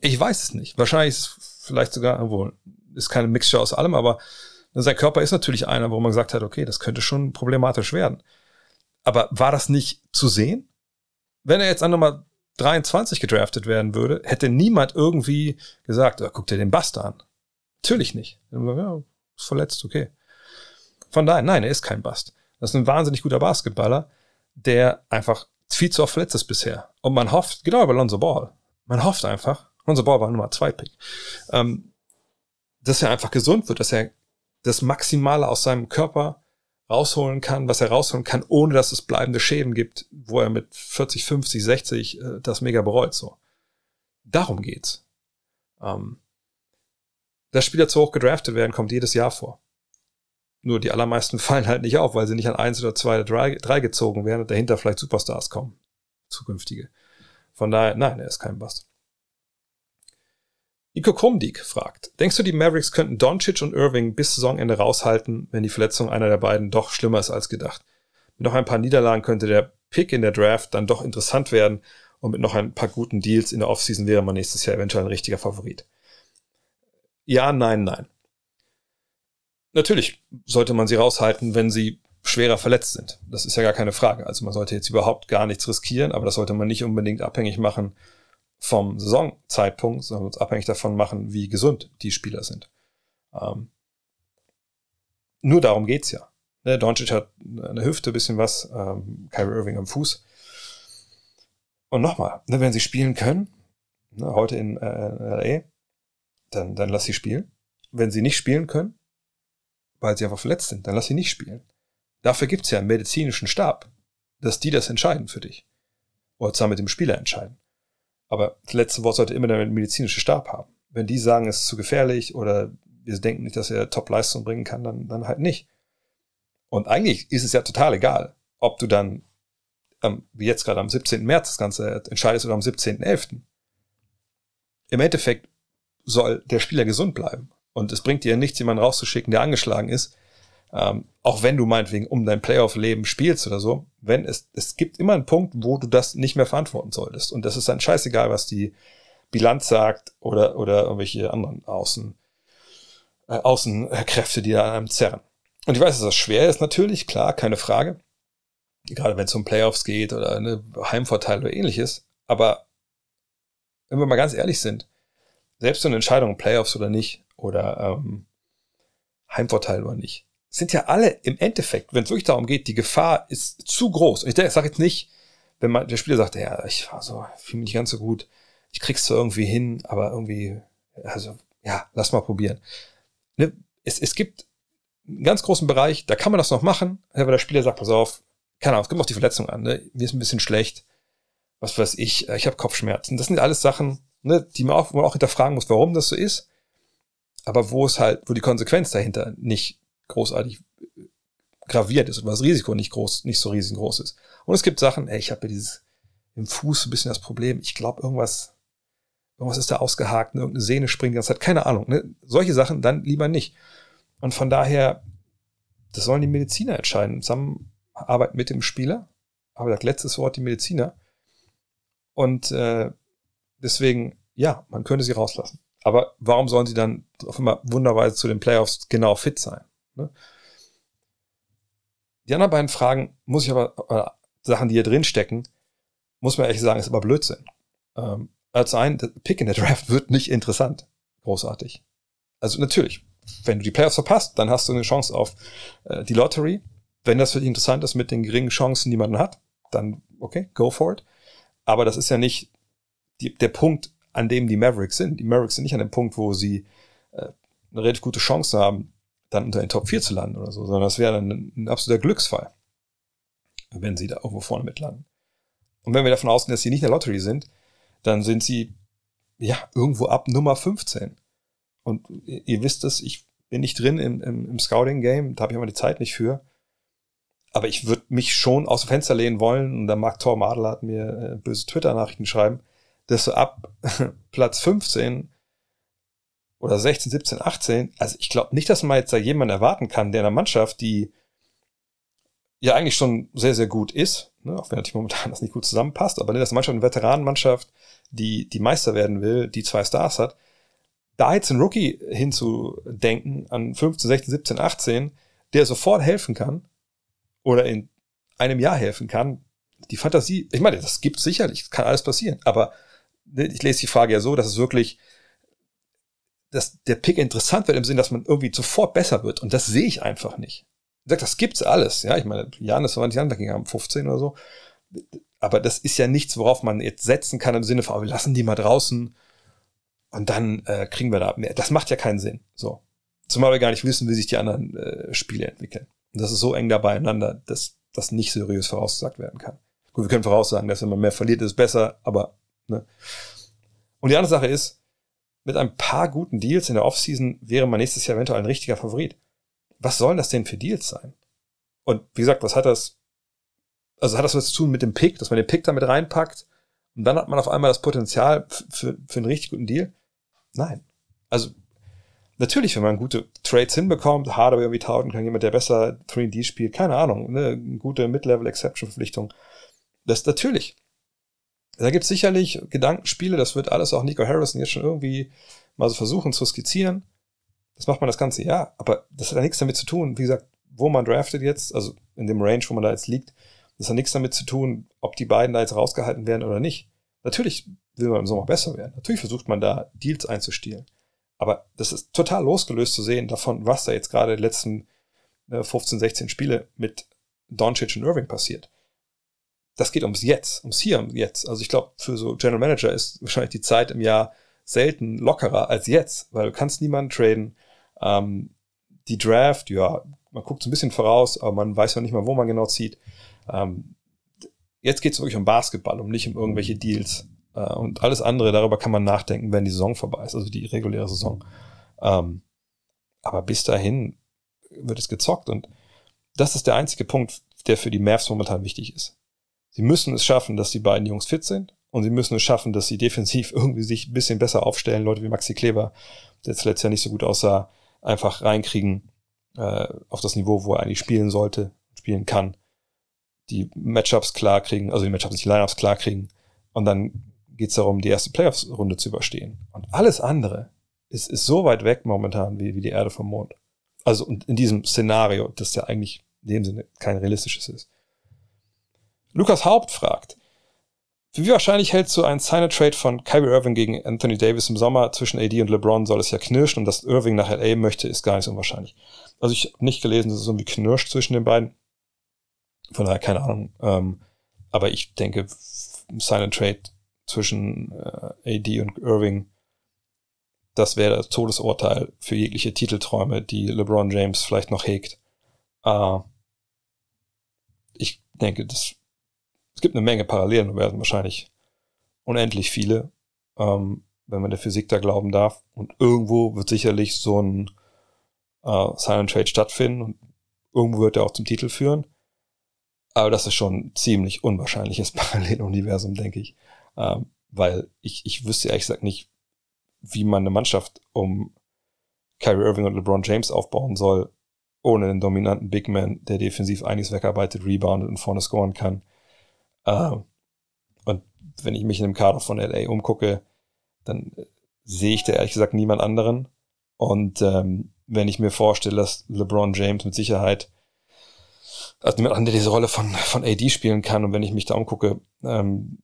Speaker 1: Ich weiß es nicht. Wahrscheinlich ist es vielleicht sogar, wohl, ist keine Mixture aus allem, aber sein Körper ist natürlich einer, wo man gesagt hat, okay, das könnte schon problematisch werden. Aber war das nicht zu sehen? Wenn er jetzt an Nummer 23 gedraftet werden würde, hätte niemand irgendwie gesagt, oh, guck dir den Buster an. Natürlich nicht. Ja, verletzt, okay. Von daher, nein, er ist kein Bust. Das ist ein wahnsinnig guter Basketballer, der einfach viel zu oft verletzt ist bisher. Und man hofft, genau bei Lonzo Ball, man hofft einfach, unser Ball war Nummer zwei Pick. Ähm, dass er einfach gesund wird, dass er das Maximale aus seinem Körper rausholen kann, was er rausholen kann, ohne dass es bleibende Schäden gibt, wo er mit 40, 50, 60 äh, das mega bereut. So. Darum geht's. Ähm, dass Spieler zu hoch gedraftet werden, kommt jedes Jahr vor. Nur die allermeisten [laughs] fallen halt nicht auf, weil sie nicht an eins oder zwei oder drei, gezogen werden und dahinter vielleicht Superstars kommen. Zukünftige. Von daher, nein, er ist kein Bast. Iko Krumdik fragt, denkst du, die Mavericks könnten Doncic und Irving bis Saisonende raushalten, wenn die Verletzung einer der beiden doch schlimmer ist als gedacht? Mit noch ein paar Niederlagen könnte der Pick in der Draft dann doch interessant werden und mit noch ein paar guten Deals in der Offseason wäre man nächstes Jahr eventuell ein richtiger Favorit. Ja, nein, nein. Natürlich sollte man sie raushalten, wenn sie schwerer verletzt sind. Das ist ja gar keine Frage. Also man sollte jetzt überhaupt gar nichts riskieren, aber das sollte man nicht unbedingt abhängig machen vom Saisonzeitpunkt, sondern uns abhängig davon machen, wie gesund die Spieler sind. Ähm, nur darum geht's ja. Ne, Doncic hat eine Hüfte, bisschen was, ähm, Kyrie Irving am Fuß. Und nochmal, ne, wenn sie spielen können, ne, heute in äh, LA, dann, dann lass sie spielen. Wenn sie nicht spielen können, weil sie einfach verletzt sind, dann lass sie nicht spielen. Dafür gibt's ja einen medizinischen Stab, dass die das entscheiden für dich. Oder zusammen mit dem Spieler entscheiden. Aber das letzte Wort sollte immer der medizinische Stab haben. Wenn die sagen, es ist zu gefährlich oder wir denken nicht, dass er Top-Leistung bringen kann, dann, dann halt nicht. Und eigentlich ist es ja total egal, ob du dann, ähm, wie jetzt gerade am 17. März das Ganze entscheidest oder am 17.11. Im Endeffekt soll der Spieler gesund bleiben. Und es bringt dir nichts, jemanden rauszuschicken, der angeschlagen ist, ähm, auch wenn du meinetwegen um dein Playoff-Leben spielst oder so, wenn es, es gibt immer einen Punkt, wo du das nicht mehr verantworten solltest. Und das ist dann scheißegal, was die Bilanz sagt oder, oder irgendwelche anderen Außen, äh, Außenkräfte, die da an einem zerren. Und ich weiß, dass das schwer ist, natürlich, klar, keine Frage. Gerade wenn es um Playoffs geht oder eine Heimvorteil oder ähnliches. Aber wenn wir mal ganz ehrlich sind, selbst so eine Entscheidung, Playoffs oder nicht, oder ähm, Heimvorteil oder nicht, sind ja alle im Endeffekt, wenn es wirklich darum geht, die Gefahr ist zu groß. Und ich sage jetzt nicht, wenn man, der Spieler sagt, ja, ich war so, fühle mich nicht ganz so gut, ich krieg's so irgendwie hin, aber irgendwie, also, ja, lass mal probieren. Ne? Es, es gibt einen ganz großen Bereich, da kann man das noch machen, aber der Spieler sagt, pass auf, keine Ahnung, es kommt auf die Verletzung an, ne? mir ist ein bisschen schlecht, was weiß ich, ich habe Kopfschmerzen. Das sind alles Sachen, ne, die man auch, man auch hinterfragen muss, warum das so ist, aber wo es halt, wo die Konsequenz dahinter nicht großartig graviert ist und das Risiko nicht groß, nicht so riesengroß ist. Und es gibt Sachen, ey, ich habe dieses im Fuß ein bisschen das Problem, ich glaube irgendwas, irgendwas ist da ausgehakt, ne, irgendeine Sehne springt die ganze Zeit, keine Ahnung. Ne? Solche Sachen dann lieber nicht. Und von daher, das sollen die Mediziner entscheiden, Zusammenarbeit mit dem Spieler. Aber das letzte Wort die Mediziner. Und äh, deswegen, ja, man könnte sie rauslassen. Aber warum sollen sie dann auf einmal wunderweise zu den Playoffs genau fit sein? Ne? Die anderen beiden Fragen muss ich aber, Sachen, die hier drin stecken, muss man ehrlich sagen, ist aber Blödsinn. Ähm, als ein Pick in der Draft wird nicht interessant. Großartig. Also natürlich, wenn du die Playoffs verpasst, dann hast du eine Chance auf äh, die Lottery. wenn das für dich interessant ist mit den geringen Chancen, die man hat, dann okay, go for it. Aber das ist ja nicht die, der Punkt, an dem die Mavericks sind. Die Mavericks sind nicht an dem Punkt, wo sie äh, eine relativ gute Chance haben, dann unter den Top 4 zu landen oder so, sondern das wäre dann ein, ein absoluter Glücksfall, wenn sie da irgendwo vorne mit landen. Und wenn wir davon ausgehen, dass sie nicht in der Lottery sind, dann sind sie ja irgendwo ab Nummer 15. Und ihr, ihr wisst es, ich bin nicht drin im, im, im Scouting-Game, da habe ich immer die Zeit nicht für. Aber ich würde mich schon aus dem Fenster lehnen wollen, und da mag Thor Madler hat mir äh, böse Twitter-Nachrichten schreiben, dass du ab [laughs] Platz 15 oder 16, 17, 18, also ich glaube nicht, dass man jetzt da jemanden erwarten kann, der in einer Mannschaft, die ja eigentlich schon sehr, sehr gut ist, ne, auch wenn natürlich momentan [laughs] das nicht gut zusammenpasst, aber das ist eine Mannschaft, eine Veteranenmannschaft, die, die Meister werden will, die zwei Stars hat, da jetzt einen Rookie hinzudenken an 15, 16, 17, 18, der sofort helfen kann oder in einem Jahr helfen kann, die Fantasie, ich meine, das gibt sicherlich, kann alles passieren, aber ne, ich lese die Frage ja so, dass es wirklich, dass der Pick interessant wird im Sinn, dass man irgendwie sofort besser wird und das sehe ich einfach nicht. Ich sag, das gibt's alles, ja, ich meine, Janis war nicht angegangen, 15 oder so, aber das ist ja nichts, worauf man jetzt setzen kann im Sinne von, wir lassen die mal draußen und dann äh, kriegen wir da mehr. Das macht ja keinen Sinn. So. Zumal wir gar nicht wissen, wie sich die anderen äh, Spiele entwickeln. Und das ist so eng da beieinander, dass das nicht seriös vorausgesagt werden kann. Gut, wir können voraussagen, dass wenn man mehr verliert, ist es besser, aber ne. Und die andere Sache ist, mit ein paar guten Deals in der Offseason wäre man nächstes Jahr eventuell ein richtiger Favorit. Was sollen das denn für Deals sein? Und wie gesagt, was hat das? Also hat das was zu tun mit dem Pick, dass man den Pick damit reinpackt und dann hat man auf einmal das Potenzial für, für einen richtig guten Deal? Nein. Also, natürlich, wenn man gute Trades hinbekommt, Hardware wie Tauten kann jemand, der besser 3D spielt, keine Ahnung, ne, eine gute Mid-Level-Exception-Verpflichtung. Das ist natürlich. Da gibt es sicherlich Gedankenspiele, das wird alles auch Nico Harrison jetzt schon irgendwie mal so versuchen zu skizzieren. Das macht man das ganze Jahr, aber das hat ja nichts damit zu tun, wie gesagt, wo man draftet jetzt, also in dem Range, wo man da jetzt liegt, das hat nichts damit zu tun, ob die beiden da jetzt rausgehalten werden oder nicht. Natürlich will man im Sommer besser werden. Natürlich versucht man da Deals einzustielen. Aber das ist total losgelöst zu sehen davon, was da jetzt gerade die letzten 15, äh, 16 Spiele mit Doncic und Irving passiert. Das geht ums Jetzt, ums Hier und Jetzt. Also ich glaube, für so General Manager ist wahrscheinlich die Zeit im Jahr selten lockerer als jetzt, weil du kannst niemanden traden. Ähm, die Draft, ja, man guckt so ein bisschen voraus, aber man weiß ja nicht mal, wo man genau zieht. Ähm, jetzt geht es wirklich um Basketball, um nicht um irgendwelche Deals. Äh, und alles andere, darüber kann man nachdenken, wenn die Saison vorbei ist, also die reguläre Saison. Ähm, aber bis dahin wird es gezockt und das ist der einzige Punkt, der für die Mavs momentan wichtig ist. Sie müssen es schaffen, dass die beiden Jungs fit sind und sie müssen es schaffen, dass sie defensiv [laughs] irgendwie sich ein bisschen besser aufstellen. Leute wie Maxi Kleber, der jetzt letztes Jahr nicht so gut aussah, einfach reinkriegen äh, auf das Niveau, wo er eigentlich spielen sollte, spielen kann. Die Matchups klar kriegen, also die Matchups die Lineups klar kriegen und dann geht es darum, die erste Playoffs-Runde zu überstehen. Und alles andere ist, ist so weit weg momentan wie, wie die Erde vom Mond. Also in diesem Szenario, das ja eigentlich in dem Sinne kein realistisches ist. Lukas Haupt fragt, wie wahrscheinlich hältst du einen Sign-Trade von Kyrie Irving gegen Anthony Davis im Sommer zwischen AD und LeBron soll es ja knirschen und dass Irving nach LA möchte, ist gar nicht so unwahrscheinlich. Also ich habe nicht gelesen, dass es irgendwie knirscht zwischen den beiden. Von daher keine Ahnung. Ähm, aber ich denke, Sign-Trade zwischen äh, AD und Irving, das wäre das Todesurteil für jegliche Titelträume, die LeBron James vielleicht noch hegt. Äh, ich denke, das, es gibt eine Menge Parallelen und werden wahrscheinlich unendlich viele, ähm, wenn man der Physik da glauben darf. Und irgendwo wird sicherlich so ein äh, Silent Trade stattfinden und irgendwo wird er auch zum Titel führen. Aber das ist schon ein ziemlich unwahrscheinliches [laughs] Paralleluniversum, denke ich. Ähm, weil ich, ich wüsste ehrlich gesagt nicht, wie man eine Mannschaft um Kyrie Irving und LeBron James aufbauen soll, ohne einen dominanten Big Man, der defensiv einiges wegarbeitet, reboundet und vorne scoren kann. Ähm, und wenn ich mich in dem Kader von LA umgucke, dann sehe ich da ehrlich gesagt niemand anderen. Und ähm, wenn ich mir vorstelle, dass LeBron James mit Sicherheit also niemand anderen, der diese Rolle von, von AD spielen kann, und wenn ich mich da umgucke, ähm,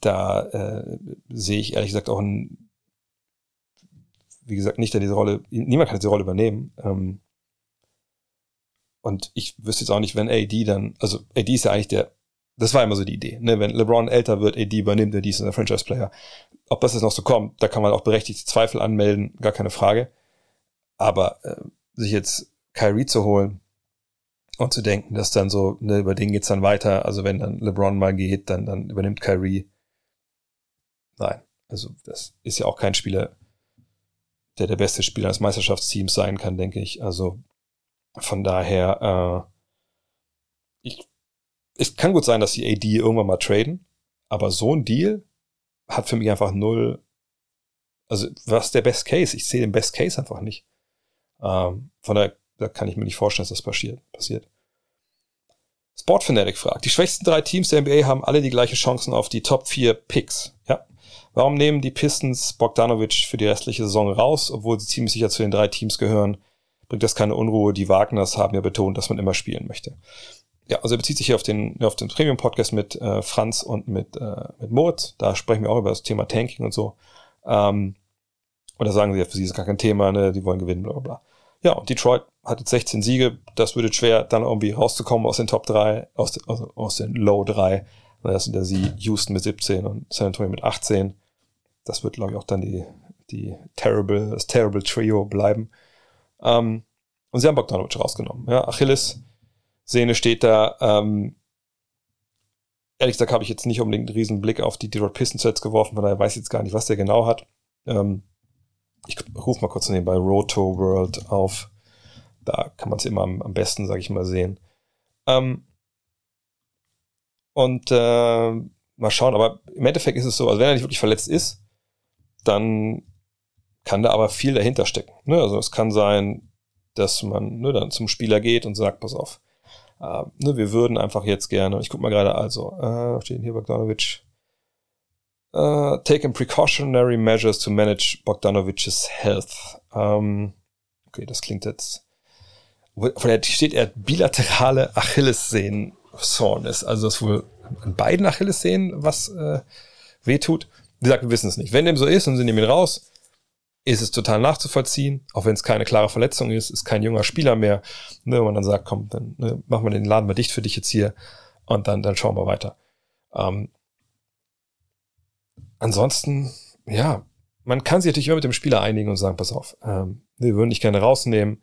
Speaker 1: da äh, sehe ich ehrlich gesagt auch ein, wie gesagt, nicht, der diese Rolle, niemand kann diese Rolle übernehmen. Ähm, Und ich wüsste jetzt auch nicht, wenn AD dann, also AD ist ja eigentlich der, das war immer so die Idee, ne? wenn LeBron älter wird, AD übernimmt, AD ist ein Franchise-Player. Ob das jetzt noch so kommt, da kann man auch berechtigte Zweifel anmelden, gar keine Frage. Aber äh, sich jetzt Kyrie zu holen und zu denken, dass dann so, ne, über den geht's dann weiter, also wenn dann LeBron mal geht, dann, dann übernimmt Kyrie. Nein, also das ist ja auch kein Spieler, der der beste Spieler des Meisterschaftsteams sein kann, denke ich. Also von daher, äh, es kann gut sein, dass die AD irgendwann mal traden, aber so ein Deal hat für mich einfach null. Also, was ist der Best Case? Ich sehe den Best Case einfach nicht. Ähm, von daher da kann ich mir nicht vorstellen, dass das passiert. passiert. Sportfanatic fragt, die schwächsten drei Teams der NBA haben alle die gleichen Chancen auf die Top 4 Picks. Ja. Warum nehmen die Pistons Bogdanovic für die restliche Saison raus, obwohl sie ziemlich sicher zu den drei Teams gehören? Bringt das keine Unruhe? Die Wagners haben ja betont, dass man immer spielen möchte. Ja, also er bezieht sich hier auf den, auf den Premium-Podcast mit äh, Franz und mit, äh, mit Moritz. Da sprechen wir auch über das Thema Tanking und so. Ähm, und da sagen sie ja, für sie ist gar kein Thema, ne? die wollen gewinnen, bla bla bla. Ja, und Detroit hat jetzt 16 Siege. Das würde schwer, dann irgendwie rauszukommen aus den Top 3, aus, aus, aus den Low 3. Das sind ja sie Houston mit 17 und San Antonio mit 18. Das wird, glaube ich, auch dann die, die Terrible, das Terrible Trio bleiben. Ähm, und sie haben Bogdanovic rausgenommen. Ja, Achilles Sehne steht da. Ähm, ehrlich gesagt habe ich jetzt nicht unbedingt einen riesen Blick auf die Detroit Pistons jetzt geworfen, weil er weiß jetzt gar nicht, was der genau hat. Ähm, ich rufe mal kurz nebenbei Roto World auf. Da kann man es immer am, am besten, sage ich mal, sehen. Ähm, und äh, mal schauen, aber im Endeffekt ist es so, also wenn er nicht wirklich verletzt ist, dann kann da aber viel dahinter stecken. Ne? Also es kann sein, dass man ne, dann zum Spieler geht und sagt, pass auf, äh, ne, wir würden einfach jetzt gerne, ich guck mal gerade, also, äh, steht hier Bogdanovic, uh, taken precautionary measures to manage Bogdanovic's health. Ähm, okay, das klingt jetzt. Von steht er bilaterale Achillessehnen Soreness. Also das wohl an beiden Achillessehnen was äh, wehtut. Wie gesagt, wir wissen es nicht. Wenn dem so ist und sie nehmen ihn raus, ist es total nachzuvollziehen, auch wenn es keine klare Verletzung ist, ist kein junger Spieler mehr. Ne, wenn man dann sagt, komm, dann ne, machen wir den Laden mal dicht für dich jetzt hier und dann, dann schauen wir weiter. Ähm, ansonsten, ja, man kann sich natürlich immer mit dem Spieler einigen und sagen, pass auf, ähm, wir würden dich gerne rausnehmen.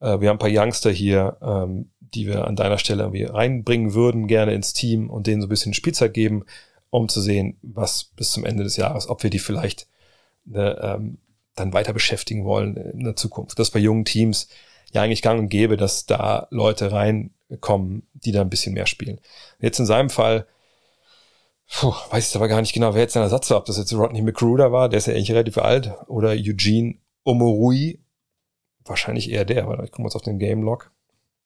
Speaker 1: Äh, wir haben ein paar Youngster hier, ähm, die wir an deiner Stelle irgendwie reinbringen würden, gerne ins Team und denen so ein bisschen Spielzeit geben, um zu sehen, was bis zum Ende des Jahres, ob wir die vielleicht ne, ähm, dann weiter beschäftigen wollen in der Zukunft. Das ist bei jungen Teams ja eigentlich gang und gäbe, dass da Leute reinkommen, die da ein bisschen mehr spielen. Jetzt in seinem Fall, Puh, weiß ich aber gar nicht genau, wer jetzt sein Ersatz war. Ob das jetzt Rodney McGruder war, der ist ja eigentlich relativ alt, oder Eugene Omorui. Wahrscheinlich eher der, weil ich komme jetzt auf den Game Log.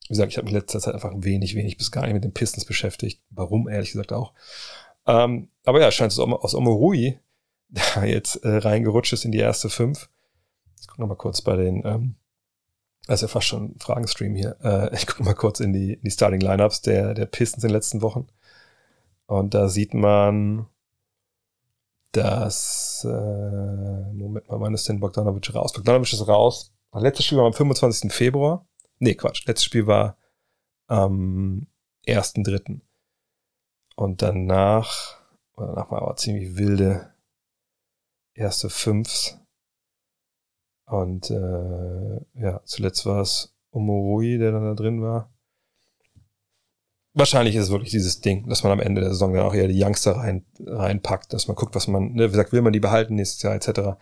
Speaker 1: Wie gesagt, ich habe mich letzter Zeit einfach wenig, wenig bis gar nicht mit den Pistons beschäftigt. Warum, ehrlich gesagt auch. Ähm, aber ja, scheint es aus Omorui da jetzt äh, reingerutscht ist in die erste fünf. Ich gucke nochmal kurz bei den, ähm, das ist ja fast schon ein Fragenstream hier. Äh, ich gucke mal kurz in die, in die Starting Lineups der, der Pistons in den letzten Wochen. Und da sieht man, dass, äh, Moment mal, wann ist denn Bogdanovic raus? Bogdanovic ist raus. Letztes Spiel war am 25. Februar. Nee, Quatsch. Letztes Spiel war am 1.3. Und danach, danach war aber ziemlich wilde erste Fünfs. Und äh, ja, zuletzt war es Omorui, der dann da drin war wahrscheinlich ist es wirklich dieses Ding, dass man am Ende der Saison dann auch eher die Youngster rein, reinpackt, dass man guckt, was man, ne, wie gesagt, will man die behalten nächstes Jahr etc.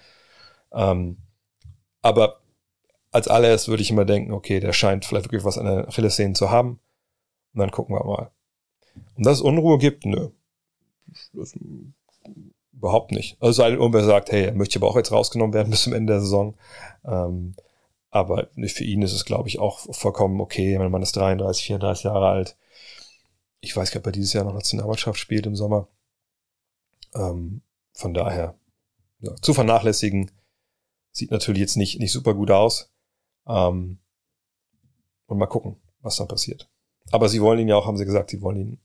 Speaker 1: Ähm, aber als allererstes würde ich immer denken, okay, der scheint vielleicht wirklich was an der Achillessehne zu haben. Und dann gucken wir mal. Und dass es Unruhe gibt, nö. Das, überhaupt nicht. Also sei denn, irgendwer sagt, hey, er möchte aber auch jetzt rausgenommen werden [laughs] bis zum Ende der Saison. Ähm, aber für ihn ist es, glaube ich, auch vollkommen okay. Wenn man ist 33, 34 Jahre alt, ich weiß gar nicht, ob er dieses Jahr noch Nationalmannschaft spielt im Sommer. Ähm, von daher ja, zu vernachlässigen. Sieht natürlich jetzt nicht, nicht super gut aus. Ähm, und mal gucken, was dann passiert. Aber sie wollen ihn ja auch, haben sie gesagt, sie wollen ihn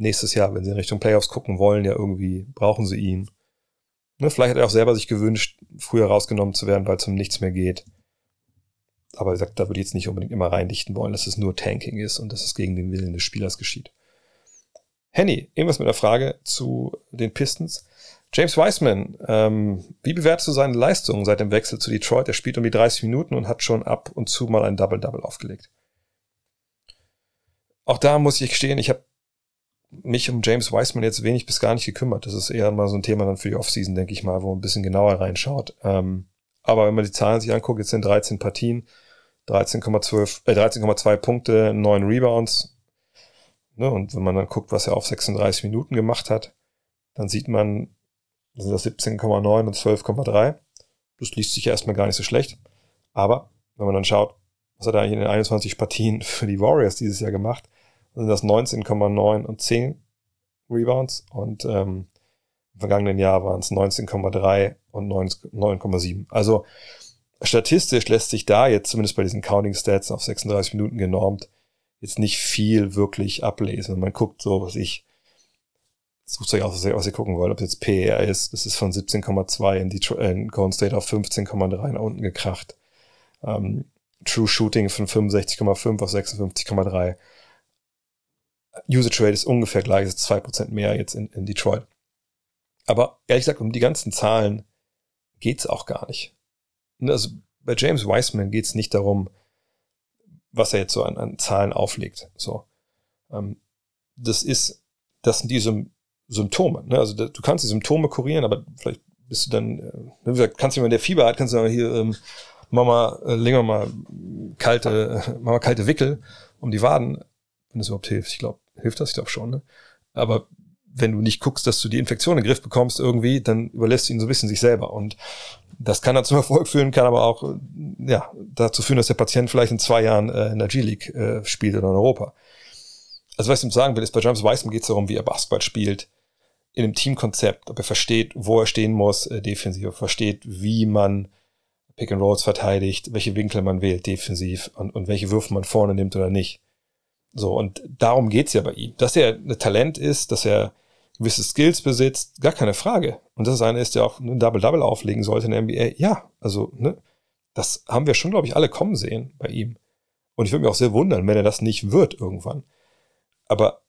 Speaker 1: nächstes Jahr, wenn sie in Richtung Playoffs gucken wollen, ja irgendwie brauchen sie ihn. Ne, vielleicht hat er auch selber sich gewünscht, früher rausgenommen zu werden, weil es um nichts mehr geht. aber wie gesagt, da würde ich jetzt nicht unbedingt immer reindichten wollen, dass es nur Tanking ist und dass es gegen den Willen des Spielers geschieht. Henny, irgendwas mit der Frage zu den Pistons. James Wiseman, ähm, wie bewertest du seine Leistung seit dem Wechsel zu Detroit? Er spielt um die 30 Minuten und hat schon ab und zu mal ein Double-Double aufgelegt. Auch da muss ich gestehen, ich habe mich um James Wiseman jetzt wenig bis gar nicht gekümmert. Das ist eher mal so ein Thema dann für die Offseason, denke ich mal, wo man ein bisschen genauer reinschaut. Ähm, aber wenn man die Zahlen sich anguckt, jetzt sind 13 Partien, 13,12, äh, 13,2 Punkte, 9 Rebounds. Ne, und wenn man dann guckt, was er auf 36 Minuten gemacht hat, dann sieht man, sind das 17,9 und 12,3. Das liest sich erstmal gar nicht so schlecht. Aber wenn man dann schaut, was hat er eigentlich in den 21 Partien für die Warriors dieses Jahr gemacht, sind das 19,9 und 10 Rebounds und ähm, im vergangenen Jahr waren es 19,3 und 9,7. Also statistisch lässt sich da jetzt zumindest bei diesen Counting Stats auf 36 Minuten genormt jetzt nicht viel wirklich ablesen. Man guckt so, was ich sucht euch aus, was ihr gucken wollt, ob jetzt PER ist. Das ist von 17,2 in, Detroit, in Golden State auf 15,3 nach unten gekracht. Ähm, True Shooting von 65,5 auf 56,3. Usage Rate ist ungefähr gleich, ist 2% mehr jetzt in, in Detroit. Aber ehrlich gesagt, um die ganzen Zahlen geht's auch gar nicht. Also bei James Wiseman geht's nicht darum, was er jetzt so an, an Zahlen auflegt. So, ähm, das ist, das sind diese Symptome. Ne? Also du kannst die Symptome kurieren, aber vielleicht bist du dann, äh, wie gesagt, kannst du, wenn der Fieber hat, kannst du sagen, hier, ähm, mach mal, äh, länger mal kalte, [laughs] äh, mach mal kalte Wickel um die Waden, wenn es überhaupt hilft. Ich glaube, hilft das? Ich glaube schon. Ne? Aber wenn du nicht guckst, dass du die Infektion in den Griff bekommst irgendwie, dann überlässt du ihn so ein bisschen sich selber. Und das kann dann zum [laughs] Erfolg führen, kann aber auch ja, dazu führen, dass der Patient vielleicht in zwei Jahren äh, in der G-League äh, spielt oder in Europa. Also was ich ihm sagen will, ist, bei James Weissman geht es darum, wie er Basketball spielt, in einem Teamkonzept, ob er versteht, wo er stehen muss, äh, defensiv, versteht, wie man Pick and Rolls verteidigt, welche Winkel man wählt defensiv und, und welche Würfe man vorne nimmt oder nicht. So, und darum geht's ja bei ihm. Dass er ein Talent ist, dass er gewisse Skills besitzt, gar keine Frage. Und das ist einer ist, der auch ein Double-Double auflegen sollte in der NBA. Ja, also, ne, das haben wir schon, glaube ich, alle kommen sehen bei ihm. Und ich würde mich auch sehr wundern, wenn er das nicht wird irgendwann. Aber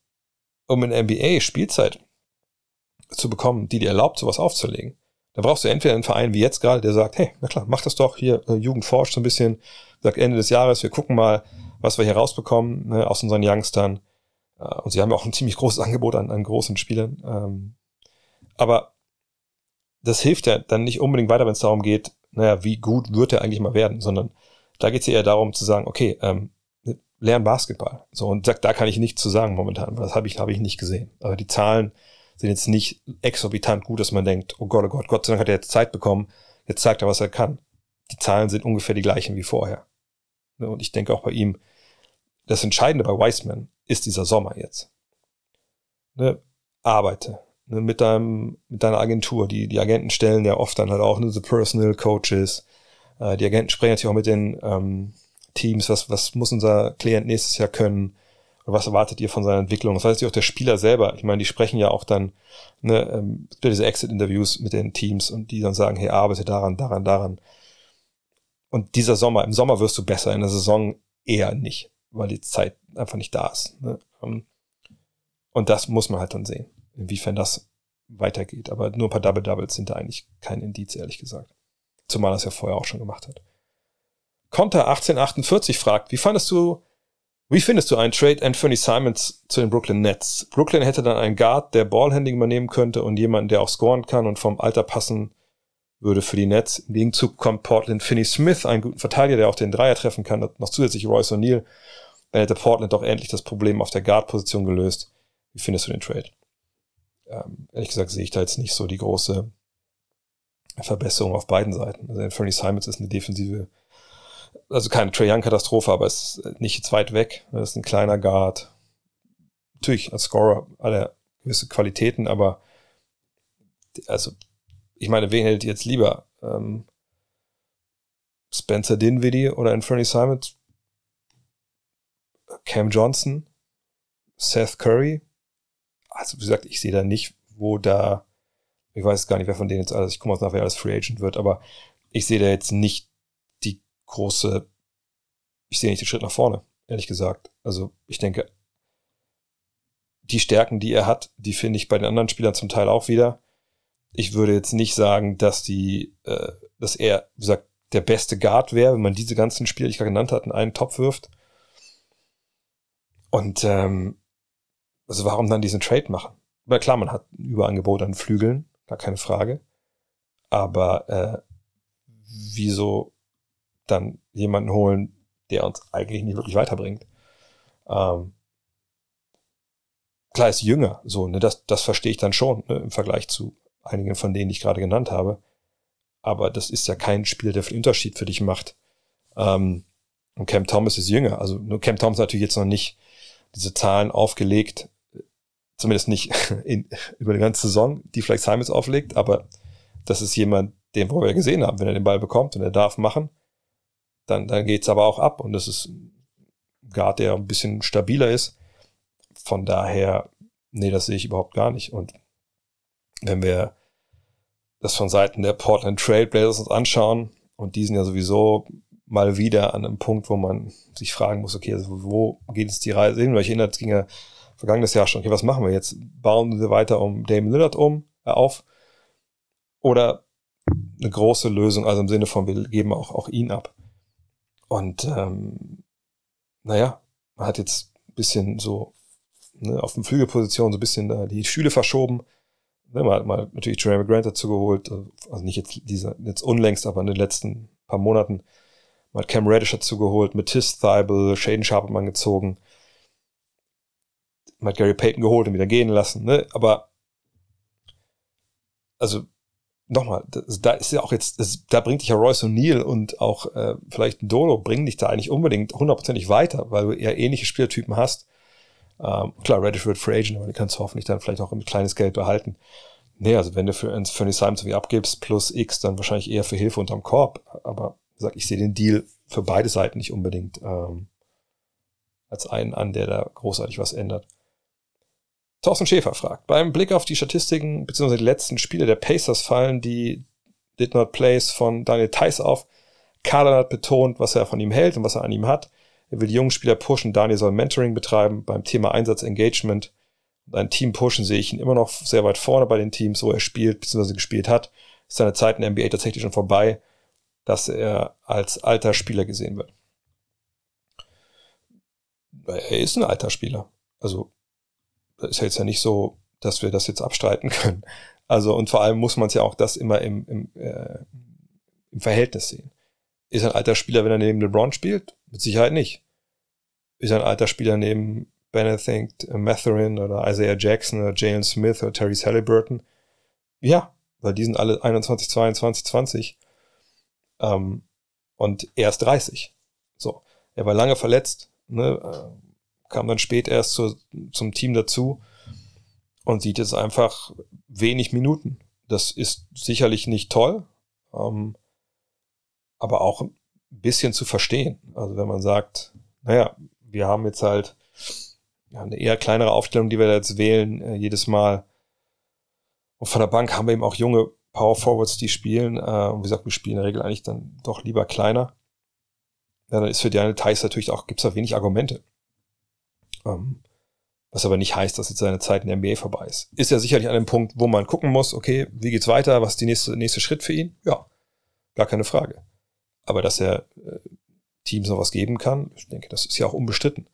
Speaker 1: um in der NBA Spielzeit zu bekommen, die dir erlaubt, sowas aufzulegen, da brauchst du entweder einen Verein wie jetzt gerade, der sagt, hey, na klar, mach das doch hier, äh, Jugend forscht so ein bisschen, sagt Ende des Jahres, wir gucken mal, was wir hier rausbekommen ne, aus unseren Youngstern. Äh, und sie haben ja auch ein ziemlich großes [laughs] Angebot an, an großen Spielern. Ähm, aber das hilft ja dann nicht unbedingt weiter, wenn es darum geht, naja, wie gut wird er eigentlich mal werden, sondern da geht es ja eher darum zu sagen, okay, ähm, lern Basketball. So, und sagt, da kann ich nichts zu sagen momentan, weil das habe ich, habe ich nicht gesehen. Aber die Zahlen sind jetzt nicht exorbitant gut, dass man denkt, oh Gott, oh Gott, Gott sei Dank hat er jetzt Zeit bekommen, jetzt zeigt er, was er kann. Die Zahlen sind ungefähr die gleichen wie vorher. Ne, und ich denke auch bei ihm, das Entscheidende bei Wiseman ist dieser Sommer jetzt. Ne, arbeite ne, mit deinem, mit deiner Agentur. Die, die Agenten stellen ja oft dann halt auch ne, the personal coaches. Äh, die Agenten sprechen natürlich auch mit den ähm, Teams, was, was muss unser Klient nächstes Jahr können und was erwartet ihr von seiner Entwicklung. Das heißt auch der Spieler selber. Ich meine, die sprechen ja auch dann, ne, ähm, diese Exit-Interviews mit den Teams und die dann sagen, hey, arbeite daran, daran, daran. Und dieser Sommer, im Sommer wirst du besser, in der Saison eher nicht, weil die Zeit einfach nicht da ist. Ne? Ähm, und das muss man halt dann sehen, inwiefern das weitergeht. Aber nur ein paar Double-Doubles sind da eigentlich kein Indiz, ehrlich gesagt. Zumal es ja vorher auch schon gemacht hat. Konter 1848 fragt, wie fandest du, wie findest du einen Trade Anthony Simons zu den Brooklyn Nets? Brooklyn hätte dann einen Guard, der Ballhandling übernehmen könnte und jemanden, der auch scoren kann und vom Alter passen würde für die Nets. Im Gegenzug kommt Portland Finney Smith, einen guten Verteidiger, der auch den Dreier treffen kann, noch zusätzlich Royce O'Neal. Dann hätte Portland doch endlich das Problem auf der Guard-Position gelöst. Wie findest du den Trade? Ähm, ehrlich gesagt sehe ich da jetzt nicht so die große Verbesserung auf beiden Seiten. Also Anthony Simons ist eine defensive also keine Trae Young Katastrophe, aber es ist nicht jetzt weit weg. Das ist ein kleiner Guard. Natürlich als Scorer alle gewisse Qualitäten, aber also ich meine, wen hättet ihr jetzt lieber? Ähm, Spencer Dinwiddie oder Anthony Simons? Cam Johnson? Seth Curry? Also wie gesagt, ich sehe da nicht, wo da, ich weiß gar nicht, wer von denen jetzt alles, ich komme aus nach, wer alles Free Agent wird, aber ich sehe da jetzt nicht große ich sehe nicht den Schritt nach vorne, ehrlich gesagt. Also ich denke, die Stärken, die er hat, die finde ich bei den anderen Spielern zum Teil auch wieder. Ich würde jetzt nicht sagen, dass die, äh, dass er, wie gesagt, der beste Guard wäre, wenn man diese ganzen Spieler, die ich gerade genannt habe, in einen Topf wirft. Und ähm, also warum dann diesen Trade machen? Weil klar, man hat ein Überangebot an Flügeln, gar keine Frage. Aber äh, wieso dann jemanden holen, der uns eigentlich nicht wirklich weiterbringt? Ähm, klar ist jünger, so, ne, das, das verstehe ich dann schon, ne, im Vergleich zu einigen von denen, die ich gerade genannt habe. Aber das ist ja kein Spieler, der viel Unterschied für dich macht. Ähm, und Cam Thomas ist jünger. Also nur Cam Thomas natürlich jetzt noch nicht diese Zahlen aufgelegt, zumindest nicht [laughs] in, über die ganze Saison, die vielleicht Simons auflegt, aber das ist jemand, den wir ja gesehen haben, wenn er den Ball bekommt und er darf machen, dann, dann geht's aber auch ab und das ist ein Guard, der ein bisschen stabiler ist. Von daher, nee, das sehe ich überhaupt gar nicht. Und wenn wir das von Seiten der Portland Trailblazers uns anschauen, und die sind ja sowieso mal wieder an einem Punkt, wo man sich fragen muss, okay, also wo geht es die Reise hin? Weil ich erinnere, es ging ja vergangenes Jahr schon, okay, was machen wir jetzt? Bauen wir weiter um Damon Lillard um, äh, auf? Oder eine große Lösung, also im Sinne von, wir geben auch, auch ihn ab. Und ähm, naja, man hat jetzt ein bisschen so ne, auf den Flügelposition so ein bisschen äh, die Stühle verschoben. Ne, hat mal natürlich Jeremy Grant dazu geholt, also nicht jetzt dieser, jetzt unlängst, aber in den letzten paar Monaten. Man hat Cam Reddish dazu geholt, Matisse Thibel, Shaden Sharp hat man gezogen. Man hat Gary Payton geholt und wieder gehen lassen, ne? Aber also nochmal, da ist ja auch jetzt, das, da bringt dich ja Royce O'Neill und auch äh, vielleicht Dolo, bringen dich da eigentlich unbedingt hundertprozentig weiter, weil du eher ähnliche Spielertypen hast. Ähm, klar, Reddish wird Free Agent, aber die kannst du hoffentlich dann vielleicht auch ein kleines Geld behalten. Nee, also wenn du für, für die Simons wie abgibst, plus X, dann wahrscheinlich eher für Hilfe unterm Korb. Aber gesagt, ich sehe den Deal für beide Seiten nicht unbedingt ähm, als einen an, der da großartig was ändert. Thorsten Schäfer fragt, beim Blick auf die Statistiken bzw. die letzten Spiele der Pacers fallen die Did Not Plays von Daniel Theiss auf. Kader hat betont, was er von ihm hält und was er an ihm hat. Er will die jungen Spieler pushen, Daniel soll Mentoring betreiben beim Thema Einsatz, Engagement. Und ein Team pushen sehe ich ihn immer noch sehr weit vorne bei den Teams, wo er spielt bzw. gespielt hat. Ist seine Zeit in der NBA tatsächlich schon vorbei, dass er als alter Spieler gesehen wird. Er ist ein alter Spieler. Also ist ja jetzt ja nicht so, dass wir das jetzt abstreiten [laughs] können. Also und vor allem muss man es ja auch das immer im, im, äh, im Verhältnis sehen. Ist ein alter Spieler, wenn er neben LeBron spielt? Mit Sicherheit nicht. Ist ein alter Spieler neben Benedict Matherin oder Isaiah Jackson oder Jalen Smith oder Terry Halliburton? Ja, weil die sind alle 21, 22, 20. Ähm, und er ist 30. So. Er war lange verletzt, ne, äh, kam dann spät erst zu, zum Team dazu und sieht jetzt einfach wenig Minuten. Das ist sicherlich nicht toll, ähm, aber auch ein bisschen zu verstehen. Also wenn man sagt, naja, wir haben jetzt halt eine eher kleinere Aufstellung, die wir jetzt wählen, äh, jedes Mal. Und von der Bank haben wir eben auch junge Power Forwards, die spielen. Äh, und wie gesagt, wir spielen in der Regel eigentlich dann doch lieber kleiner. Ja, dann ist für Daniel Theiss natürlich auch, gibt's da wenig Argumente. Ähm, was aber nicht heißt, dass jetzt seine Zeit in der NBA vorbei ist. Ist ja sicherlich an dem Punkt, wo man gucken muss, okay, wie geht's weiter, was ist der nächste, nächste Schritt für ihn? Ja, gar keine Frage. Aber dass er äh, Teams noch was geben kann, ich denke, das ist ja auch unbestritten.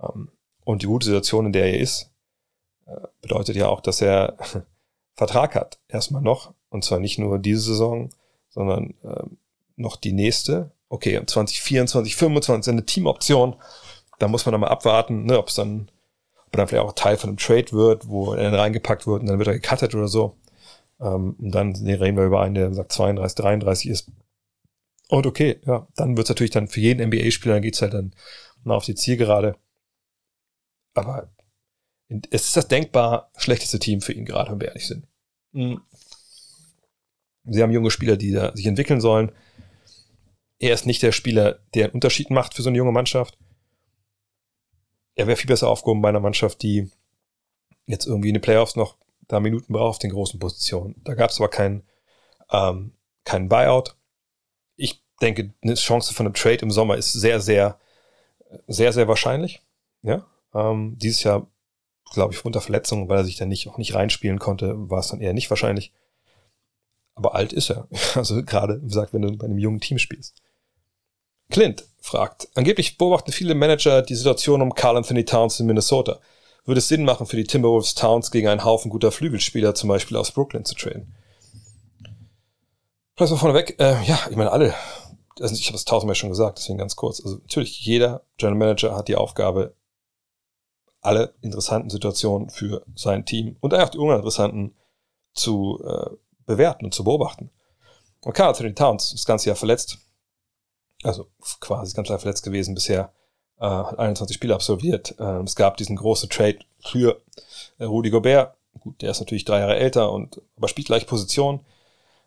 Speaker 1: Ähm, und die gute Situation, in der er ist, äh, bedeutet ja auch, dass er [laughs] Vertrag hat, erstmal noch. Und zwar nicht nur diese Saison, sondern äh, noch die nächste. Okay, 2024, 2025 eine Teamoption da muss man dann mal abwarten, ne, ob es dann, ob dann vielleicht auch Teil von einem Trade wird, wo er dann reingepackt wird und dann wird er gecuttet oder so. Ähm, und dann reden wir über einen, der sagt 32, 33 ist. Und okay, ja, dann wird es natürlich dann für jeden NBA-Spieler, dann geht's halt dann mal auf die Zielgerade. Aber es ist das denkbar schlechteste Team für ihn gerade, wenn wir ehrlich sind. Mhm. Sie haben junge Spieler, die da sich entwickeln sollen. Er ist nicht der Spieler, der einen Unterschied macht für so eine junge Mannschaft er wäre viel besser aufgehoben bei einer Mannschaft, die jetzt irgendwie in den Playoffs noch da Minuten braucht auf den großen Positionen. Da gab es aber keinen ähm, keinen Buyout. Ich denke, eine Chance von einem Trade im Sommer ist sehr, sehr Sehr, sehr wahrscheinlich. Ja. Ähm, dieses Jahr, glaube ich, unter Verletzungen, weil er sich dann nicht, auch nicht reinspielen konnte, war es dann eher nicht wahrscheinlich. Aber alt ist er. [laughs] Also gerade, wie gesagt, wenn du bei einem jungen Team spielst. Clint fragt, angeblich beobachten viele Manager die Situation um Carl Anthony Towns in Minnesota. Würde es Sinn machen, für die Timberwolves Towns gegen einen Haufen guter Flügelspieler, zum Beispiel aus Brooklyn, zu traden? Vielleicht vorneweg, äh, ja, ich meine, alle, also ich habe es tausendmal schon gesagt, deswegen ganz kurz. Also natürlich, jeder General Manager hat die Aufgabe, alle interessanten Situationen für sein Team und auch die uninteressanten zu äh, bewerten und zu beobachten. Und Carl Anthony Towns das ganze Jahr verletzt, also quasi das ganze Jahr verletzt gewesen bisher, äh, hat 21 Spiele absolviert. Äh, es gab diesen großen Trade für äh, Rudy Gobert. Gut, der ist natürlich drei Jahre älter und aber spielt gleich Position.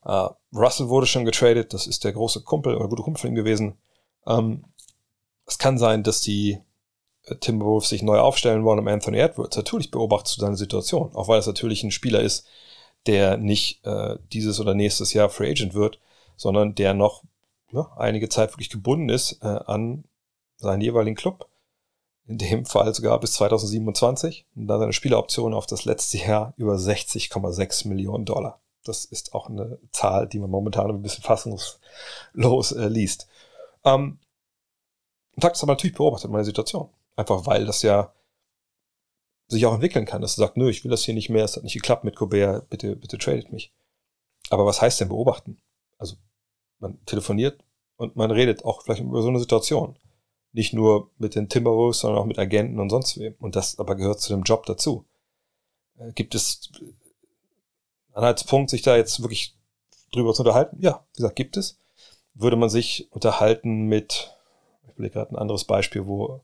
Speaker 1: Uh, Russell wurde schon getradet, das ist der große Kumpel oder gute Kumpel von ihm gewesen. Ähm, es kann sein, dass die äh, Timberwolves sich neu aufstellen wollen um Anthony Edwards. Natürlich beobachtest du seine Situation, auch weil es natürlich ein Spieler ist, der nicht äh, dieses oder nächstes Jahr Free Agent wird, sondern der noch ja, einige Zeit wirklich gebunden ist äh, an seinen jeweiligen Club. In dem Fall sogar bis 2027 und dann seine Spieleroption auf das letzte Jahr über 60,6 Millionen Dollar. Das ist auch eine Zahl, die man momentan ein bisschen fassungslos äh, liest. Ähm, und hat es aber natürlich beobachtet, meine Situation. Einfach weil das ja sich auch entwickeln kann, dass du sagst, nö, ich will das hier nicht mehr, es hat nicht geklappt mit Colbert, bitte, bitte tradet mich. Aber was heißt denn beobachten? Also, man telefoniert und man redet auch vielleicht über so eine Situation. Nicht nur mit den Timberwolves, sondern auch mit Agenten und sonst wem. Und das aber gehört zu dem Job dazu. Äh, gibt es Anhaltspunkt, sich da jetzt wirklich drüber zu unterhalten? Ja, wie gesagt, gibt es. Würde man sich unterhalten mit, ich will gerade ein anderes Beispiel, wo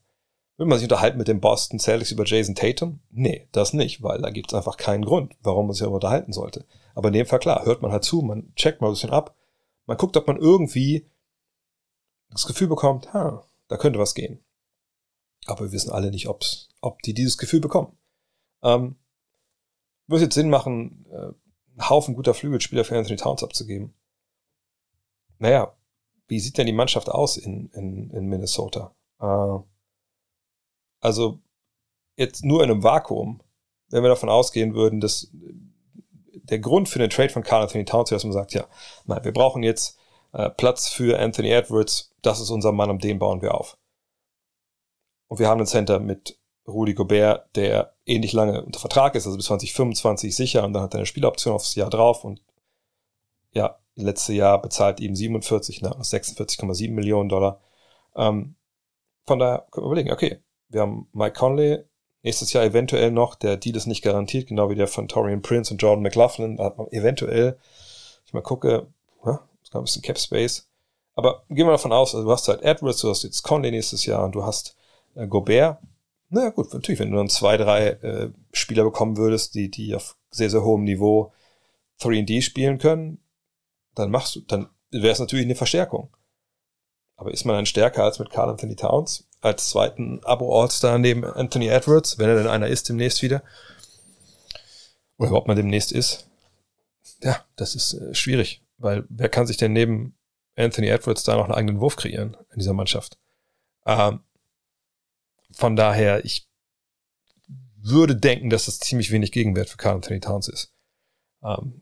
Speaker 1: würde man sich unterhalten mit dem Boston Celtics über Jason Tatum? Nee, das nicht, weil da gibt es einfach keinen Grund, warum man sich darüber unterhalten sollte. Aber in dem Fall, klar, hört man halt zu, man checkt mal ein bisschen ab, man guckt, ob man irgendwie das Gefühl bekommt, ha, da könnte was gehen. Aber wir wissen alle nicht, ob's, ob die dieses Gefühl bekommen. Ähm, würde jetzt Sinn machen, äh, einen Haufen guter Flügelspieler für Anthony Towns abzugeben. Naja, wie sieht denn die Mannschaft aus in, in, in Minnesota? Äh, also jetzt nur in einem Vakuum, wenn wir davon ausgehen würden, dass der Grund für den Trade von Carl Anthony Towns ist, dass man sagt, ja, nein, wir brauchen jetzt äh, Platz für Anthony Edwards, das ist unser Mann, um den bauen wir auf. Und wir haben einen Center mit Rudy Gobert, der ähnlich lange unter Vertrag ist, also bis 2025 sicher und dann hat er eine Spieloption aufs Jahr drauf und ja, letzte Jahr bezahlt ihm 47, ne, 46,7 Millionen Dollar. Ähm, von daher können wir überlegen, okay, wir haben Mike Conley, nächstes Jahr eventuell noch, der Deal ist nicht garantiert, genau wie der von Torian Prince und Jordan McLaughlin, da hat man eventuell, ich mal gucke, ja, ist ein bisschen Cap Space, aber gehen wir davon aus, also du hast halt Edwards, du hast jetzt Conley nächstes Jahr und du hast äh, Gobert, naja, gut, natürlich, wenn du dann zwei, drei äh, Spieler bekommen würdest, die, die auf sehr, sehr hohem Niveau 3D spielen können, dann machst du, dann wäre es natürlich eine Verstärkung. Aber ist man dann stärker als mit Carl Anthony Towns als zweiten Abo-All-Star neben Anthony Edwards, wenn er denn einer ist demnächst wieder? Oder ob man demnächst ist? Ja, das ist äh, schwierig, weil wer kann sich denn neben Anthony Edwards da noch einen eigenen Wurf kreieren in dieser Mannschaft? Ähm, von daher, ich würde denken, dass das ziemlich wenig Gegenwert für Carl Anthony Towns ist. Ähm,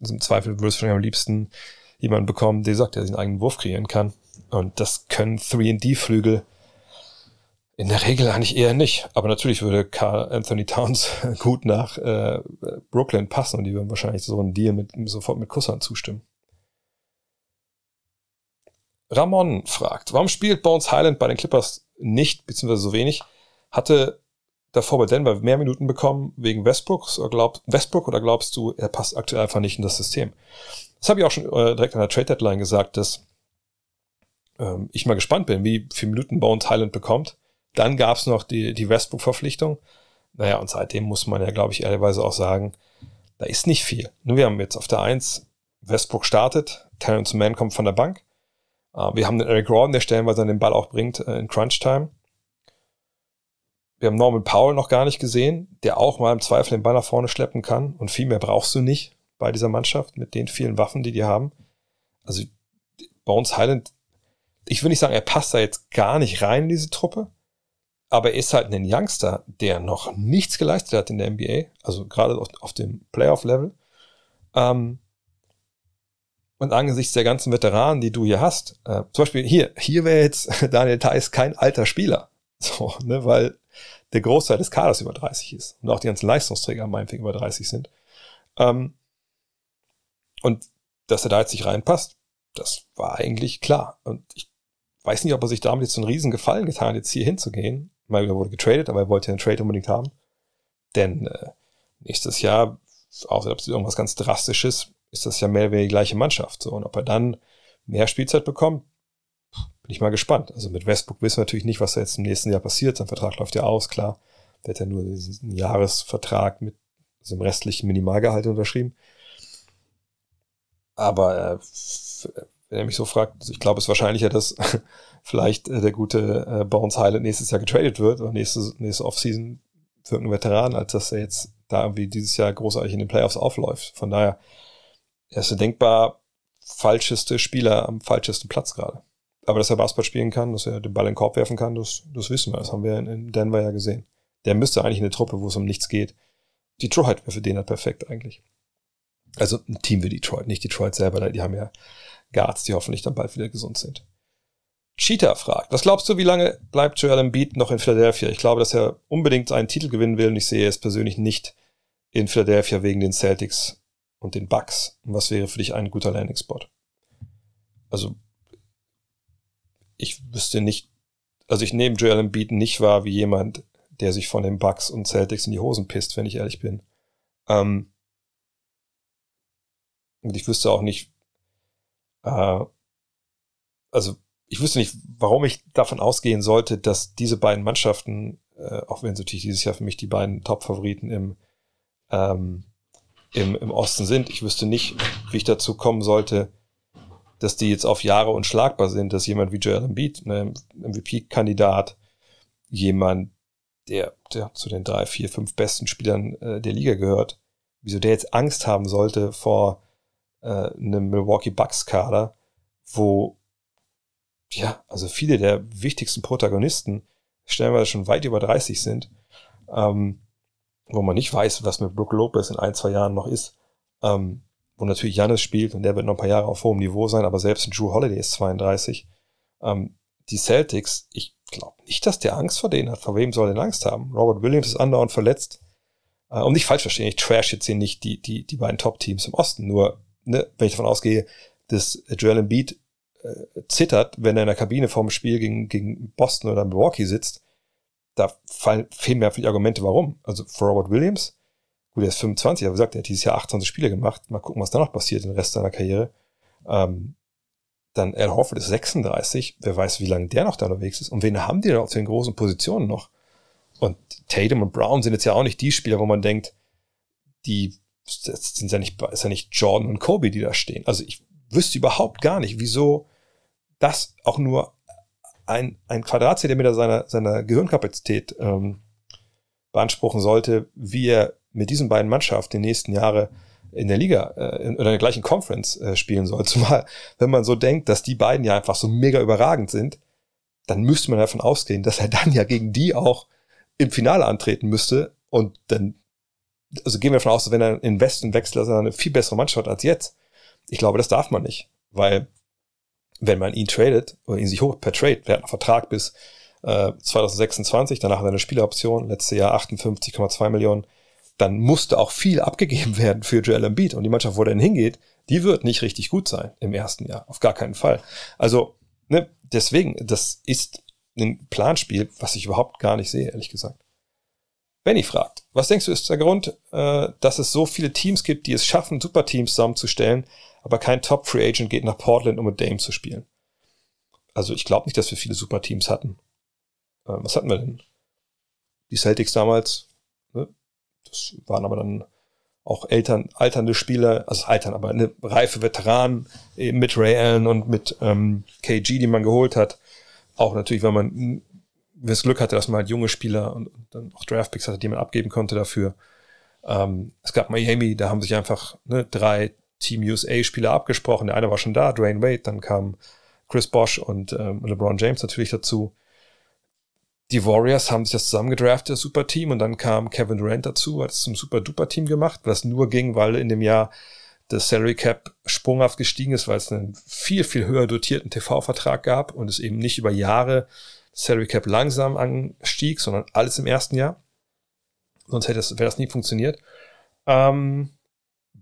Speaker 1: also im Zweifel würde es schon am liebsten jemanden bekommen, der sagt, der sich einen eigenen Wurf kreieren kann. Und das können 3D-Flügel in der Regel eigentlich eher nicht. Aber natürlich würde Carl Anthony Towns [laughs] gut nach äh, Brooklyn passen und die würden wahrscheinlich so einen Deal mit, sofort mit Kusshand zustimmen. Ramon fragt, warum spielt Bones Highland bei den Clippers nicht, beziehungsweise so wenig, hatte davor bei Denver mehr Minuten bekommen wegen Westbrooks oder glaub, Westbrook oder glaubst du, er passt aktuell einfach nicht in das System? Das habe ich auch schon äh, direkt an der Trade Deadline gesagt, dass ähm, ich mal gespannt bin, wie viele Minuten Bones Highland bekommt. Dann gab es noch die, die Westbrook-Verpflichtung. Naja, und seitdem muss man ja, glaube ich, ehrlicherweise auch sagen, da ist nicht viel. Nur wir haben jetzt auf der 1 Westbrook startet, Terrence Mann kommt von der Bank. Uh, wir haben den Eric Gordon, der stellenweise den Ball auch bringt äh, in Crunch Time. Wir haben Norman Powell noch gar nicht gesehen, der auch mal im Zweifel den Ball nach vorne schleppen kann. Und viel mehr brauchst du nicht bei dieser Mannschaft mit den vielen Waffen, die die haben. Also Bones Highland ich will nicht sagen, er passt da jetzt gar nicht rein in diese Truppe, aber er ist halt ein Youngster, der noch nichts geleistet hat in der NBA, also gerade auf, auf dem Playoff-Level. Ähm, und angesichts der ganzen Veteranen, die du hier hast, äh, zum Beispiel hier, hier wäre jetzt [laughs] Daniel Theiss kein alter Spieler. [laughs] So, ne, weil der Großteil des Kaders über 30 ist. Und auch die ganzen Leistungsträger meinetwegen über 30 sind. Ähm, und dass er da jetzt nicht reinpasst, das war eigentlich klar. Und ich weiß nicht, ob er sich damit jetzt so einen riesen Gefallen getan hat, jetzt hier hinzugehen. Mal er wurde getradet, aber er wollte den Trade unbedingt haben. Denn äh, nächstes Jahr, außer ob es irgendwas ganz Drastisches, ist das ja mehr oder weniger die gleiche Mannschaft. So, und ob er dann mehr Spielzeit bekommt, bin ich mal gespannt. Also mit Westbrook wissen wir natürlich nicht, was da jetzt im nächsten Jahr passiert. Sein Vertrag läuft ja aus, klar. Der hat ja nur diesen Jahresvertrag mit also dem restlichen Minimalgehalt unterschrieben. Aber äh, wenn er mich so fragt, also ich glaube, es ist wahrscheinlicher, dass [laughs] vielleicht äh, der gute äh, Bones Highland nächstes Jahr getradet wird oder nächste, nächste Offseason für irgendeinen Veteran, als dass er jetzt da irgendwie dieses Jahr großartig in den Playoffs aufläuft. Von daher, er ist der denkbar falscheste Spieler am falschesten Platz gerade. Aber dass er Basketball spielen kann, dass er den Ball in den Korb werfen kann, das, das wissen wir. Das haben wir in Denver ja gesehen. Der müsste eigentlich in eine Truppe, wo es um nichts geht. Detroit wäre für den halt perfekt eigentlich. Also ein Team wie Detroit, nicht Detroit selber, die haben ja Guards, die hoffentlich dann bald wieder gesund sind. Cheetah fragt, was glaubst du, wie lange bleibt Joel Embiid noch in Philadelphia? Ich glaube, dass er unbedingt einen Titel gewinnen will und ich sehe es persönlich nicht in Philadelphia wegen den Celtics und den Bucks. Und was wäre für dich ein guter Landing-Spot? Also, ich wüsste nicht, also ich nehme Joel Embiid nicht wahr wie jemand, der sich von den Bucks und Celtics in die Hosen pisst, wenn ich ehrlich bin. Ähm, und ich wüsste auch nicht, äh, also ich wüsste nicht, warum ich davon ausgehen sollte, dass diese beiden Mannschaften, äh, auch wenn sie natürlich dieses Jahr für mich die beiden Top-Favoriten im, ähm, im, im Osten sind, ich wüsste nicht, wie ich dazu kommen sollte, dass die jetzt auf Jahre unschlagbar sind, dass jemand wie Joel Embiid, ein MVP-Kandidat, jemand, der, der zu den drei, vier, fünf besten Spielern äh, der Liga gehört, wieso der jetzt Angst haben sollte vor äh, einem Milwaukee Bucks Kader, wo ja, also viele der wichtigsten Protagonisten stellenweise schon weit über 30 sind, ähm, wo man nicht weiß, was mit Brook Lopez in ein, zwei Jahren noch ist, ähm, wo natürlich Janis spielt und der wird noch ein paar Jahre auf hohem Niveau sein, aber selbst ein Drew Holiday ist 32. Ähm, die Celtics, ich glaube nicht, dass der Angst vor denen hat. Vor wem soll er denn Angst haben? Robert Williams ist andauernd verletzt. Äh, um nicht falsch verstehen, ich trash jetzt hier nicht die, die, die beiden Top-Teams im Osten. Nur, ne, wenn ich davon ausgehe, dass Joel Embiid äh, zittert, wenn er in der Kabine vorm Spiel gegen, gegen Boston oder Milwaukee sitzt, da fallen, fehlen mir einfach die Argumente, warum. Also für Robert Williams, gut, er ist 25, aber gesagt, er hat dieses Jahr 28 Spiele gemacht. Mal gucken, was da noch passiert den Rest seiner Karriere. Ähm, dann Al Horford ist 36. Wer weiß, wie lange der noch da unterwegs ist. Und wen haben die da auf den großen Positionen noch? Und Tatum und Brown sind jetzt ja auch nicht die Spieler, wo man denkt, die sind ja nicht, ist ja nicht Jordan und Kobe, die da stehen. Also ich wüsste überhaupt gar nicht, wieso das auch nur ein, ein Quadratzentimeter seiner, seiner Gehirnkapazität ähm, beanspruchen sollte, wie er mit diesen beiden Mannschaften die nächsten Jahre in der Liga äh, in, oder in der gleichen Conference äh, spielen soll. [laughs] Zumal, wenn man so denkt, dass die beiden ja einfach so mega überragend sind, dann müsste man davon ausgehen, dass er dann ja gegen die auch im Finale antreten müsste. Und dann, also gehen wir davon aus, dass wenn er in Westen wechselt, dass er eine viel bessere Mannschaft hat als jetzt. Ich glaube, das darf man nicht, weil wenn man ihn tradet oder ihn sich hoch per Trade, der hat einen Vertrag bis äh, 2026, danach hat er eine Spieleroption, letztes Jahr 58,2 Millionen, dann musste auch viel [laughs] abgegeben werden für Joel Embiid und die Mannschaft, wo er denn hingeht, die wird nicht richtig gut sein im ersten Jahr, auf gar keinen Fall. Also, ne, deswegen, das ist ein Planspiel, was ich überhaupt gar nicht sehe, ehrlich gesagt. Benny fragt, was denkst du ist der Grund, äh, dass es so viele Teams gibt, die es schaffen, Superteams zusammenzustellen, aber kein Top-Free Agent geht nach Portland, um mit Dame zu spielen. Also ich glaube nicht, dass wir viele Superteams hatten. Ähm, was hatten wir denn? Die Celtics damals, ne? das waren aber dann auch Eltern, alternde Spieler, also altern, aber eine reife Veteranen eben mit Ray Allen und mit ähm, KG, die man geholt hat. Auch natürlich, weil man das Glück hatte, dass man halt junge Spieler und, und dann auch Draftpicks hatte, die man abgeben konnte dafür. Ähm, es gab Miami, da haben sich einfach ne, drei Team USA-Spieler abgesprochen. Der eine war schon da, Dwayne Wade, dann kam Chris Bosch und ähm, LeBron James natürlich dazu. Die Warriors haben sich das zusammengedraftet, das super Team, und dann kam Kevin Durant dazu, hat es zum super duper Team gemacht, was nur ging, weil in dem Jahr das Salary Cap sprunghaft gestiegen ist, weil es einen viel, viel höher dotierten TV-Vertrag gab und es eben nicht über Jahre Salary Cap langsam anstieg, sondern alles im ersten Jahr. Sonst hätte es, wäre das nie funktioniert. Ähm,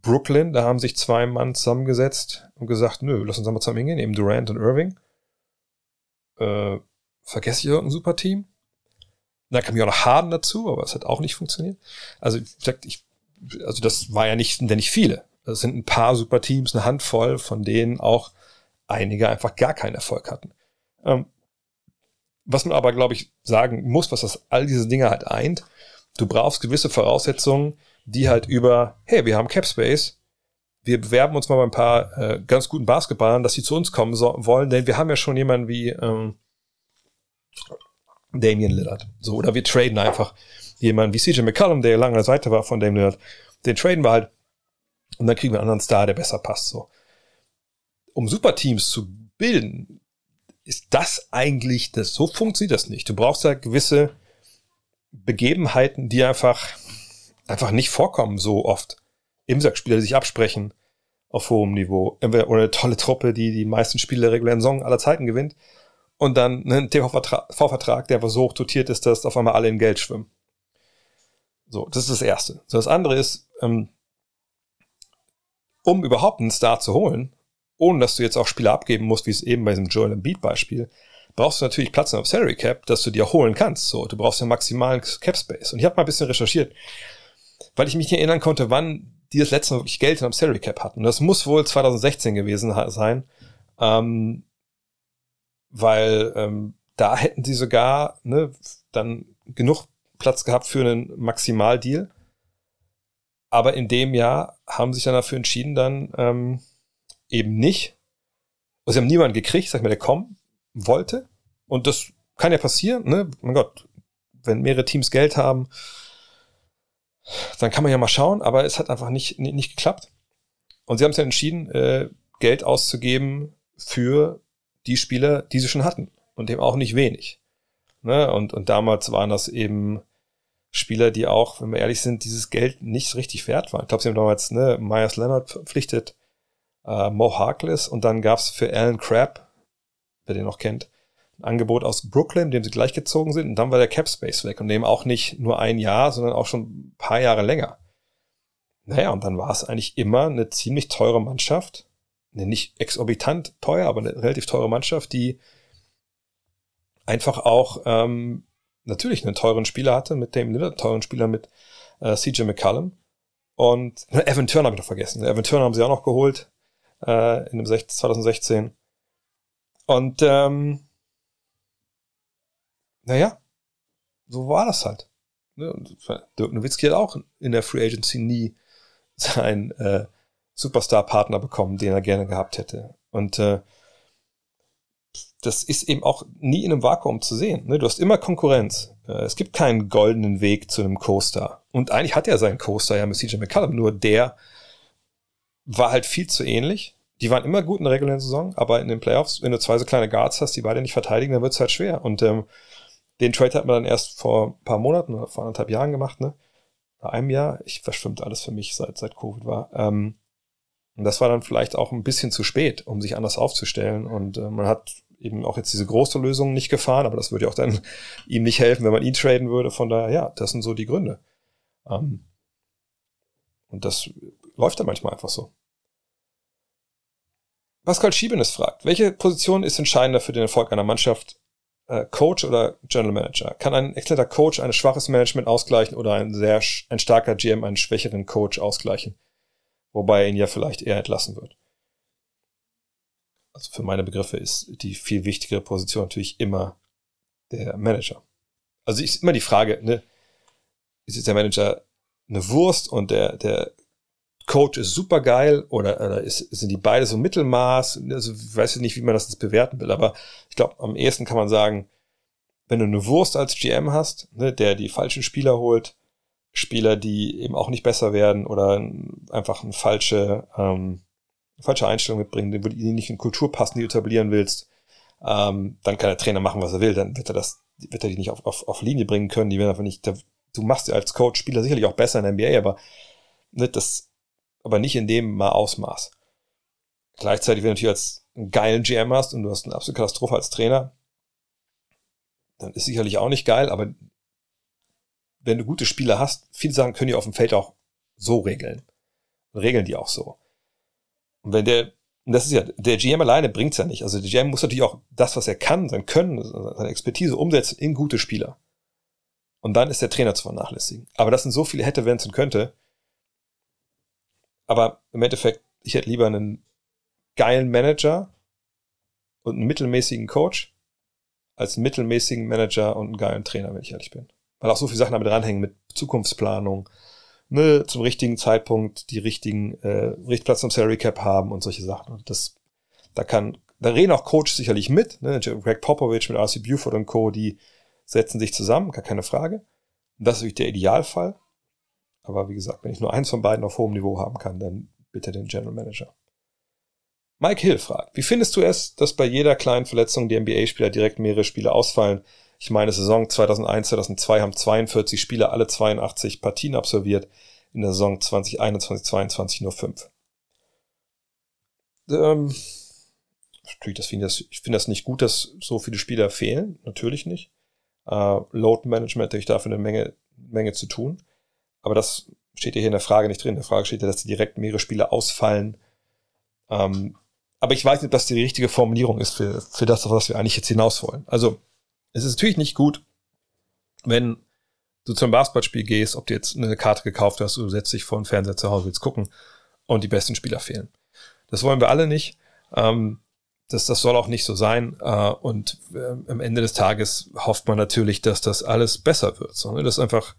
Speaker 1: Brooklyn, da haben sich zwei Mann zusammengesetzt und gesagt, nö, lass uns mal zusammen hingehen, eben Durant und Irving. Äh, vergesse ich irgendein super Team? Da kam ja auch noch Harden dazu, aber es hat auch nicht funktioniert. Also, ich, also das war ja nicht, ja nicht viele. Das sind ein paar super Teams, eine Handvoll, von denen auch einige einfach gar keinen Erfolg hatten. Ähm, was man aber, glaube ich, sagen muss, was das all diese Dinge halt eint, du brauchst gewisse Voraussetzungen, die halt über, hey, wir haben Cap Space, wir bewerben uns mal bei ein paar äh, ganz guten Basketballern, dass sie zu uns kommen so, wollen, denn wir haben ja schon jemanden wie ähm, Damian Lillard. So, oder wir traden einfach jemanden wie CJ McCollum, der lange an der Seite war von Damian Lillard. Den traden wir halt und dann kriegen wir einen anderen Star, der besser passt. So. Um Superteams zu bilden, ist das eigentlich das, so funktioniert das nicht. Du brauchst ja gewisse Begebenheiten, die einfach einfach nicht vorkommen so oft. Eben gesagt, Spieler, die sich absprechen auf hohem Niveau. Oder eine tolle Truppe, die die meisten Spiele der regulären Saison aller Zeiten gewinnt. Und dann ein TV-Vertrag, der einfach so hoch dotiert ist, dass auf einmal alle in Geld schwimmen. So, das ist das Erste. So, das andere ist, ähm, um überhaupt einen Star zu holen, ohne dass du jetzt auch Spieler abgeben musst, wie es eben bei diesem Joel Embiid Beispiel, brauchst du natürlich Platz auf Salary Cap, dass du dir holen kannst. So, du brauchst ja maximalen Cap Space. Und ich habe mal ein bisschen recherchiert weil ich mich nicht erinnern konnte, wann die das letzte Mal wirklich Geld in einem Salary Cap hatten. Das muss wohl 2016 gewesen sein, ähm, weil ähm, da hätten sie sogar ne, dann genug Platz gehabt für einen Maximaldeal. Aber in dem Jahr haben sich dann dafür entschieden, dann ähm, eben nicht. Also sie haben niemanden gekriegt, sag ich mal, der kommen wollte. Und das kann ja passieren, ne? Mein Gott, wenn mehrere Teams Geld haben, dann kann man ja mal schauen, aber es hat einfach nicht, nicht, nicht geklappt. Und sie haben sich dann entschieden, äh, Geld auszugeben für die Spieler, die sie schon hatten. Und eben auch nicht wenig. Ne? Und, und damals waren das eben Spieler, die auch, wenn wir ehrlich sind, dieses Geld nicht richtig wert waren. Ich glaube, sie haben damals ne, Myers Leonard verpflichtet, äh, Mo Harkless und dann gab's für Alan Crabb, wer den noch kennt, ein Angebot aus Brooklyn, dem sie gleichgezogen sind, und dann war der Cap Space weg und dem auch nicht nur ein Jahr, sondern auch schon ein paar Jahre länger. Naja, und dann war es eigentlich immer eine ziemlich teure Mannschaft, eine nicht exorbitant teuer, aber eine relativ teure Mannschaft, die einfach auch ähm, natürlich einen teuren Spieler hatte mit dem einen teuren Spieler mit äh, CJ McCallum. Und Evan Turner habe ich noch vergessen. Evan Turner haben sie auch noch geholt äh, in dem 2016. Und ähm, naja, so war das halt. Ne, Dirk Nowitzki hat auch in der Free Agency nie seinen äh, Superstar-Partner bekommen, den er gerne gehabt hätte. Und äh, das ist eben auch nie in einem Vakuum zu sehen. Ne? Du hast immer Konkurrenz. Äh, es gibt keinen goldenen Weg zu einem Co-Star. Und eigentlich hat er seinen Co-Star ja mit CJ McCallum, nur der war halt viel zu ähnlich. Die waren immer gut in der regulären Saison, aber in den Playoffs, wenn du zwei so kleine Guards hast, die beide nicht verteidigen, dann wird es halt schwer. Und ähm, den Trade hat man dann erst vor ein paar Monaten oder vor anderthalb Jahren gemacht, ne? Vor einem Jahr. Ich verschwimmt alles für mich, seit, seit Covid war. Ähm, und das war dann vielleicht auch ein bisschen zu spät, um sich anders aufzustellen. Und äh, man hat eben auch jetzt diese große Lösung nicht gefahren, aber das würde ja auch dann [laughs] ihm nicht helfen, wenn man ihn traden würde. Von daher, ja, das sind so die Gründe. Ähm, und das läuft dann manchmal einfach so. Pascal Schiebenes fragt, welche Position ist entscheidender für den Erfolg einer Mannschaft? Äh, Coach oder General Manager? Kann ein exzellenter Coach ein schwaches Management ausgleichen oder ein sehr ein starker GM einen schwächeren Coach ausgleichen? Wobei er ihn ja vielleicht eher entlassen wird. Also für meine Begriffe ist die viel wichtigere Position natürlich immer der Manager. Also ist immer die Frage, ne, ist jetzt der Manager eine Wurst und der, der Coach ist super geil oder, oder ist, sind die beide so Mittelmaß? Also ich weiß nicht, wie man das jetzt bewerten will, aber ich glaube, am ehesten kann man sagen, wenn du eine Wurst als GM hast, ne, der die falschen Spieler holt, Spieler, die eben auch nicht besser werden oder einfach eine falsche, ähm, falsche Einstellung mitbringen, die nicht in Kultur passen, die du etablieren willst, ähm, dann kann der Trainer machen, was er will, dann wird er das, wird er die nicht auf, auf, auf Linie bringen können, die werden einfach nicht, du machst ja als Coach Spieler sicherlich auch besser in der NBA, aber ne, das, aber nicht in dem Ausmaß. Gleichzeitig, wenn du natürlich als einen geilen GM hast und du hast eine absolute Katastrophe als Trainer, dann ist sicherlich auch nicht geil, aber wenn du gute Spieler hast, viele Sachen können die auf dem Feld auch so regeln. regeln die auch so. Und wenn der, und das ist ja, der GM alleine bringt's ja nicht. Also der GM muss natürlich auch das, was er kann, sein Können, seine Expertise umsetzen in gute Spieler. Und dann ist der Trainer zu vernachlässigen. Aber das sind so viele hätte, wenn es und könnte. Aber im Endeffekt, ich hätte lieber einen geilen Manager und einen mittelmäßigen Coach als einen mittelmäßigen Manager und einen geilen Trainer, wenn ich ehrlich bin. Weil auch so viele Sachen damit dranhängen mit Zukunftsplanung, ne, zum richtigen Zeitpunkt die richtigen äh, Richtplatz am Salary Cap haben und solche Sachen. Und das, da kann, da reden auch Coaches sicherlich mit, ne, Greg Popovich mit RC Buford und Co., die setzen sich zusammen, gar keine Frage. Und das ist natürlich der Idealfall. Aber wie gesagt, wenn ich nur eins von beiden auf hohem Niveau haben kann, dann bitte den General Manager. Mike Hill fragt, wie findest du es, dass bei jeder kleinen Verletzung die NBA-Spieler direkt mehrere Spiele ausfallen? Ich meine, Saison 2001, 2002 haben 42 Spieler alle 82 Partien absolviert, in der Saison 2021, 2022 nur 5. Ähm, natürlich, das finde ich, ich finde das nicht gut, dass so viele Spieler fehlen. Natürlich nicht. Äh, Load Management, natürlich dafür eine Menge, Menge zu tun. Aber das steht ja hier in der Frage nicht drin. In der Frage steht ja, dass direkt mehrere Spieler ausfallen. Ähm, aber ich weiß nicht, ob das die richtige Formulierung ist für, für das, auf was wir eigentlich jetzt hinaus wollen. Also, es ist natürlich nicht gut, wenn du zum Basketballspiel gehst, ob du jetzt eine Karte gekauft hast, du setzt dich vor den Fernseher zu Hause, willst gucken und die besten Spieler fehlen. Das wollen wir alle nicht. Ähm, das, das soll auch nicht so sein. Äh, und äh, am Ende des Tages hofft man natürlich, dass das alles besser wird. So, ne? Das einfach,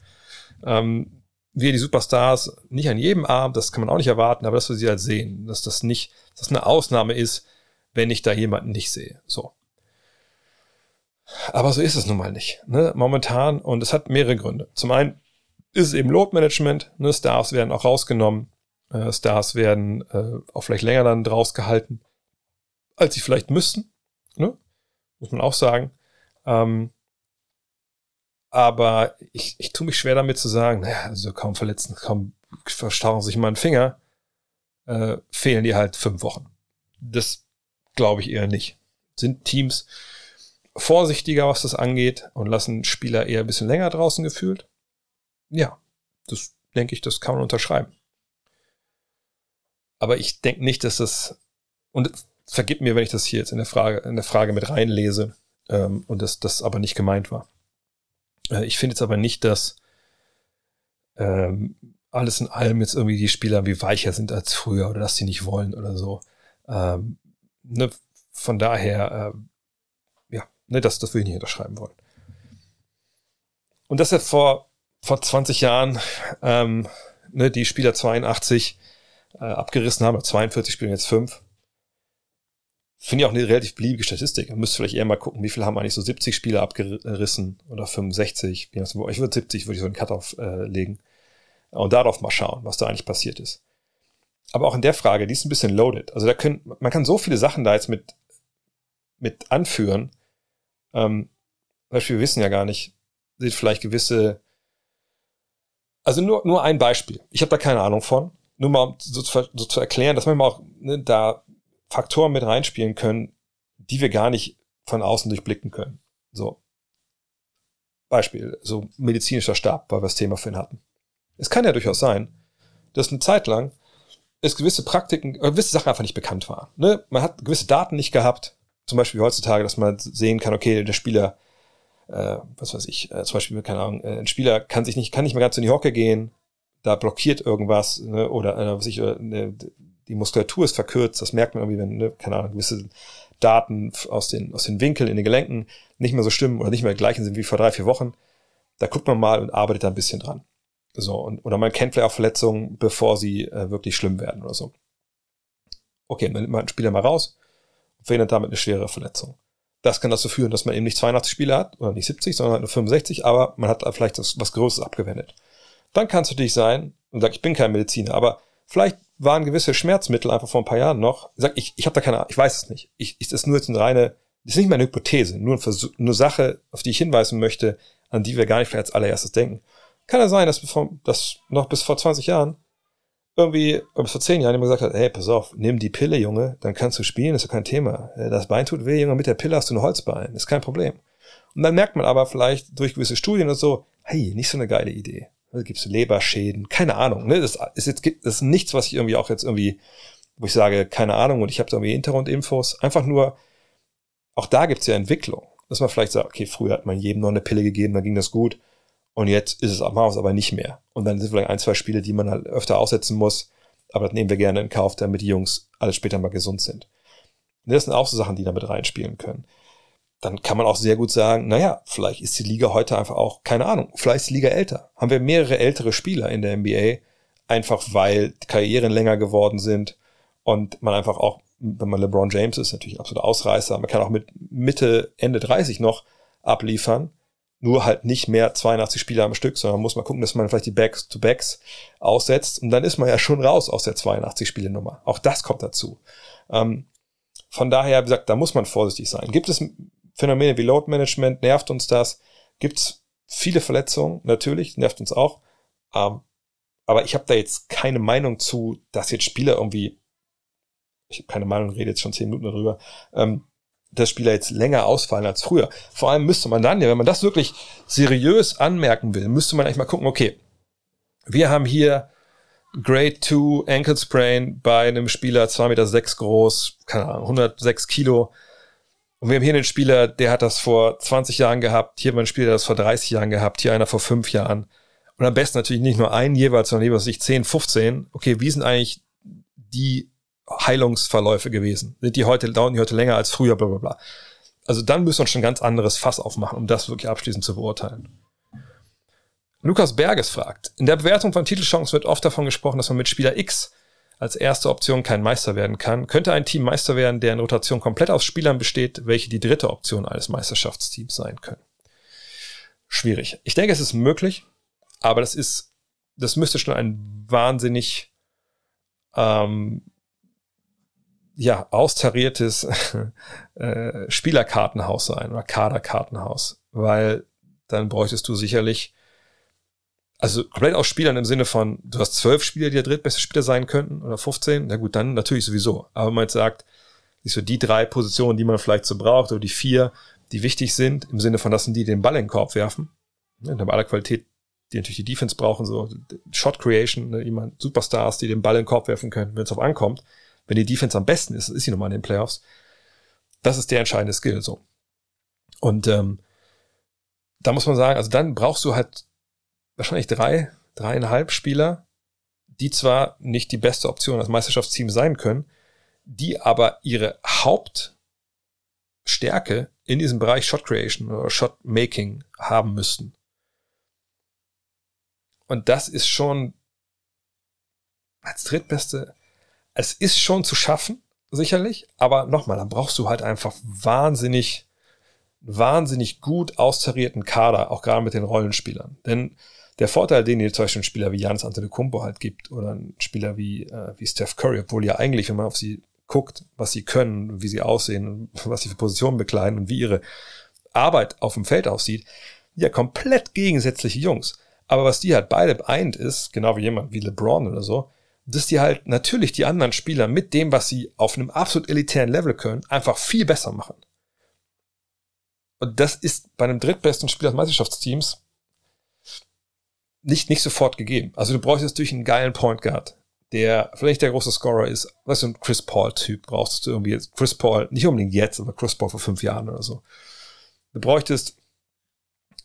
Speaker 1: ähm, wir die Superstars nicht an jedem Abend, das kann man auch nicht erwarten, aber dass wir sie halt sehen, dass das nicht, dass das eine Ausnahme ist, wenn ich da jemanden nicht sehe. So. Aber so ist es nun mal nicht. Ne? Momentan, und es hat mehrere Gründe. Zum einen ist es eben Load Management, ne? Stars werden auch rausgenommen, äh, Stars werden äh, auch vielleicht länger dann draus gehalten, als sie vielleicht müssten. Ne? Muss man auch sagen. Ähm, aber ich, ich tue mich schwer damit zu sagen, naja, also kaum verletzen, kaum verstauen sich mal einen Finger, äh, fehlen die halt fünf Wochen. Das glaube ich eher nicht. Sind Teams vorsichtiger, was das angeht und lassen Spieler eher ein bisschen länger draußen gefühlt? Ja, das denke ich, das kann man unterschreiben. Aber ich denke nicht, dass das, und vergib mir, wenn ich das hier jetzt in der Frage, in der Frage mit reinlese, ähm, und das, das aber nicht gemeint war. Äh, ich finde jetzt aber nicht, dass ähm, alles in allem jetzt irgendwie die Spieler wie weicher sind als früher oder dass sie nicht wollen oder so. Ähm, ne, von daher, äh, ja, ne, das, das würde ich nicht unterschreiben wollen. Und das jetzt vor, vor 20 Jahren, ähm, ne, die Spieler 82 äh, abgerissen haben, 42 spielen jetzt 5. Finde ich auch eine relativ beliebige Statistik. Man müsste vielleicht eher mal gucken, wie viele haben eigentlich so 70 Spiele abgerissen oder 65. Ich würde 70, würde ich so einen Cut-off äh, legen. Und darauf mal schauen, was da eigentlich passiert ist. Aber auch in der Frage, die ist ein bisschen loaded. Also da können, man kann so viele Sachen da jetzt mit, mit anführen. Ähm, zum Beispiel, wir wissen ja gar nicht, sind vielleicht gewisse, also nur, nur ein Beispiel. Ich habe da keine Ahnung von. Nur mal um so zu, so zu erklären, dass man auch ne, da Faktoren mit reinspielen können, die wir gar nicht von außen durchblicken können. So. Beispiel, so medizinischer Stab, weil wir das Thema vorhin hatten. Es kann ja durchaus sein, dass eine Zeit lang es gewisse Praktiken, äh, gewisse Sachen einfach nicht bekannt waren. Ne? Man hat gewisse Daten nicht gehabt, zum Beispiel heutzutage, dass man sehen kann, okay, der Spieler, äh, was weiß ich, äh, zum Beispiel, keine Ahnung, äh, ein Spieler kann sich nicht, kann nicht mehr ganz in die Hocke gehen, da blockiert irgendwas, ne? oder äh, was ich, äh, ne, die Muskulatur ist verkürzt, das merkt man irgendwie, wenn, ne, keine Ahnung, gewisse Daten aus den, aus den Winkeln in den Gelenken nicht mehr so stimmen oder nicht mehr gleichen sind wie vor drei, vier Wochen. Da guckt man mal und arbeitet da ein bisschen dran. So, und, oder man kennt vielleicht auch Verletzungen, bevor sie äh, wirklich schlimm werden oder so. Okay, dann nimmt man einen Spieler mal raus und verhindert damit eine schwere Verletzung. Das kann dazu führen, dass man eben nicht 82 Spiele hat, oder nicht 70, sondern nur 65, aber man hat vielleicht das, was Größeres abgewendet. Dann kann es natürlich sein, und sag, ich bin kein Mediziner, aber vielleicht waren gewisse Schmerzmittel einfach vor ein paar Jahren noch. Ich sag, ich, ich habe da keine Ahnung, ich weiß es nicht. Ich, ich, das ist nur jetzt eine reine Das ist nicht meine Hypothese, nur, ein Versuch, nur Sache, auf die ich hinweisen möchte, an die wir gar nicht vielleicht als allererstes denken. Kann ja sein, dass, dass noch bis vor 20 Jahren irgendwie, bis vor 10 Jahren jemand gesagt hat, hey, pass auf, nimm die Pille, Junge, dann kannst du spielen, ist ja kein Thema. Äh, das Bein tut weh, Junge, mit der Pille hast du ein Holzbein, ist kein Problem. Und dann merkt man aber vielleicht durch gewisse Studien und so, hey, nicht so eine geile Idee. Da gibt's Leberschäden, keine Ahnung. Ne? Das ist jetzt das ist nichts, was ich irgendwie auch jetzt irgendwie, wo ich sage, keine Ahnung und ich habe da irgendwie Hintergrundinfos. Einfach nur, auch da gibt's ja Entwicklung. Dass man vielleicht sagt, okay, früher hat man jedem noch eine Pille gegeben, dann ging das gut. Und jetzt ist es am Haus aber nicht mehr. Und dann sind vielleicht ein, zwei Spiele, die man halt öfter aussetzen muss. Aber das nehmen wir gerne in Kauf, damit die Jungs alles später mal gesund sind. Das sind auch so Sachen, die damit reinspielen können dann kann man auch sehr gut sagen, naja, vielleicht ist die Liga heute einfach auch, keine Ahnung, vielleicht ist die Liga älter. Haben wir mehrere ältere Spieler in der NBA, einfach weil Karrieren länger geworden sind und man einfach auch, wenn man LeBron James ist, natürlich absoluter Ausreißer, man kann auch mit Mitte, Ende 30 noch abliefern, nur halt nicht mehr 82 Spieler am Stück, sondern muss man gucken, dass man vielleicht die Backs-to-Backs aussetzt und dann ist man ja schon raus aus der 82-Spiele-Nummer. Auch das kommt dazu. Ähm, von daher, wie gesagt, da muss man vorsichtig sein. Gibt es Phänomene wie Load Management, nervt uns das. Gibt's viele Verletzungen, natürlich, nervt uns auch. Ähm, aber ich habe da jetzt keine Meinung zu, dass jetzt Spieler irgendwie, ich habe keine Meinung, rede jetzt schon zehn Minuten darüber, ähm, dass Spieler jetzt länger ausfallen als früher. Vor allem müsste man dann ja, wenn man das wirklich seriös anmerken will, müsste man eigentlich mal gucken, okay, wir haben hier Grade 2 Ankle Sprain bei einem Spieler 2,6 Meter groß, keine Ahnung, 106 Kilo, und wir haben hier einen Spieler, der hat das vor 20 Jahren gehabt, hier haben wir einen Spieler, der das vor 30 Jahren gehabt, hier einer vor 5 Jahren. Und am besten natürlich nicht nur einen jeweils, sondern jeweils sich 10, 15. Okay, wie sind eigentlich die Heilungsverläufe gewesen? Sind die heute, dauern die heute länger als früher, bla bla bla. Also dann müssen wir schon ein ganz anderes Fass aufmachen, um das wirklich abschließend zu beurteilen. Lukas Berges fragt, in der Bewertung von Titelchancen wird oft davon gesprochen, dass man mit Spieler X als erste Option kein Meister werden kann, könnte ein Team Meister werden, deren Rotation komplett aus Spielern besteht, welche die dritte Option eines Meisterschaftsteams sein können. Schwierig. Ich denke, es ist möglich, aber das ist, das müsste schon ein wahnsinnig ähm, ja, austariertes [laughs] äh, Spielerkartenhaus sein oder Kaderkartenhaus, weil dann bräuchtest du sicherlich also komplett aus Spielern im Sinne von, du hast zwölf Spieler, die der drittbeste Spieler sein könnten, oder 15, na gut, dann natürlich sowieso. Aber wenn man jetzt sagt, so die drei Positionen, die man vielleicht so braucht, oder die vier, die wichtig sind, im Sinne von, dass die den Ball in den Korb werfen, ne, bei aller Qualität, die natürlich die Defense brauchen, so Shot Creation, ne, jemand, Superstars, die den Ball in den Korb werfen können, wenn es auf ankommt. Wenn die Defense am besten ist, ist sie nochmal in den Playoffs. Das ist der entscheidende Skill, so. Und ähm, da muss man sagen, also dann brauchst du halt wahrscheinlich drei, dreieinhalb Spieler, die zwar nicht die beste Option als Meisterschaftsteam sein können, die aber ihre Hauptstärke in diesem Bereich Shot Creation oder Shot Making haben müssten. Und das ist schon als drittbeste, es ist schon zu schaffen, sicherlich, aber nochmal, dann brauchst du halt einfach wahnsinnig, wahnsinnig gut austarierten Kader, auch gerade mit den Rollenspielern. Denn der Vorteil, den ihr zum Beispiel ein Spieler wie Janis Antetokounmpo halt gibt oder ein Spieler wie, äh, wie Steph Curry, obwohl ja eigentlich, wenn man auf sie guckt, was sie können, wie sie aussehen, [laughs] was sie für Positionen bekleiden und wie ihre Arbeit auf dem Feld aussieht, ja komplett gegensätzliche Jungs. Aber was die halt beide eint ist, genau wie jemand wie LeBron oder so, dass die halt natürlich die anderen Spieler mit dem, was sie auf einem absolut elitären Level können, einfach viel besser machen. Und das ist bei einem drittbesten Spieler des Meisterschaftsteams nicht, nicht sofort gegeben. Also du brauchst durch einen geilen Point Guard, der vielleicht der große Scorer ist. Was du, ein Chris Paul-Typ brauchst du irgendwie jetzt. Chris Paul, nicht unbedingt jetzt, aber Chris Paul vor fünf Jahren oder so. Du bräuchtest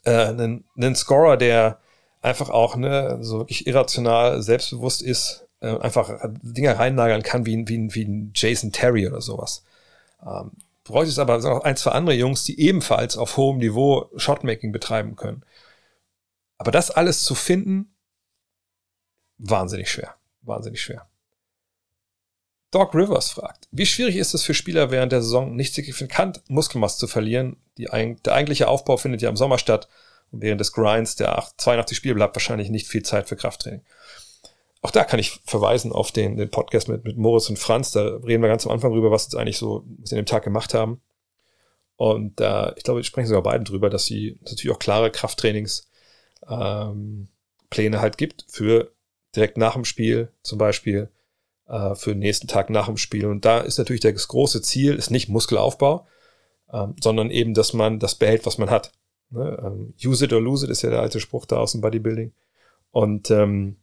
Speaker 1: äh, einen, einen Scorer, der einfach auch ne, so wirklich irrational selbstbewusst ist, äh, einfach Dinge reinnageln kann wie, wie, wie ein Jason Terry oder sowas. Ähm, du bräuchtest aber noch ein, zwei andere Jungs, die ebenfalls auf hohem Niveau Shotmaking betreiben können. Aber das alles zu finden, wahnsinnig schwer. Wahnsinnig schwer. Doc Rivers fragt, wie schwierig ist es für Spieler während der Saison nicht signifikant Muskelmasse zu verlieren? Die, der eigentliche Aufbau findet ja im Sommer statt und während des Grinds der 82 Spiele bleibt wahrscheinlich nicht viel Zeit für Krafttraining. Auch da kann ich verweisen auf den, den Podcast mit, mit Moritz und Franz. Da reden wir ganz am Anfang drüber, was jetzt eigentlich so was in dem Tag gemacht haben. Und äh, ich glaube, ich spreche sogar beiden drüber, dass sie natürlich auch klare Krafttrainings ähm, Pläne halt gibt für direkt nach dem Spiel zum Beispiel, äh, für den nächsten Tag nach dem Spiel. Und da ist natürlich das große Ziel, ist nicht Muskelaufbau, ähm, sondern eben, dass man das behält, was man hat. Ne? Ähm, use it or lose it ist ja der alte Spruch da aus dem Bodybuilding. Und ähm,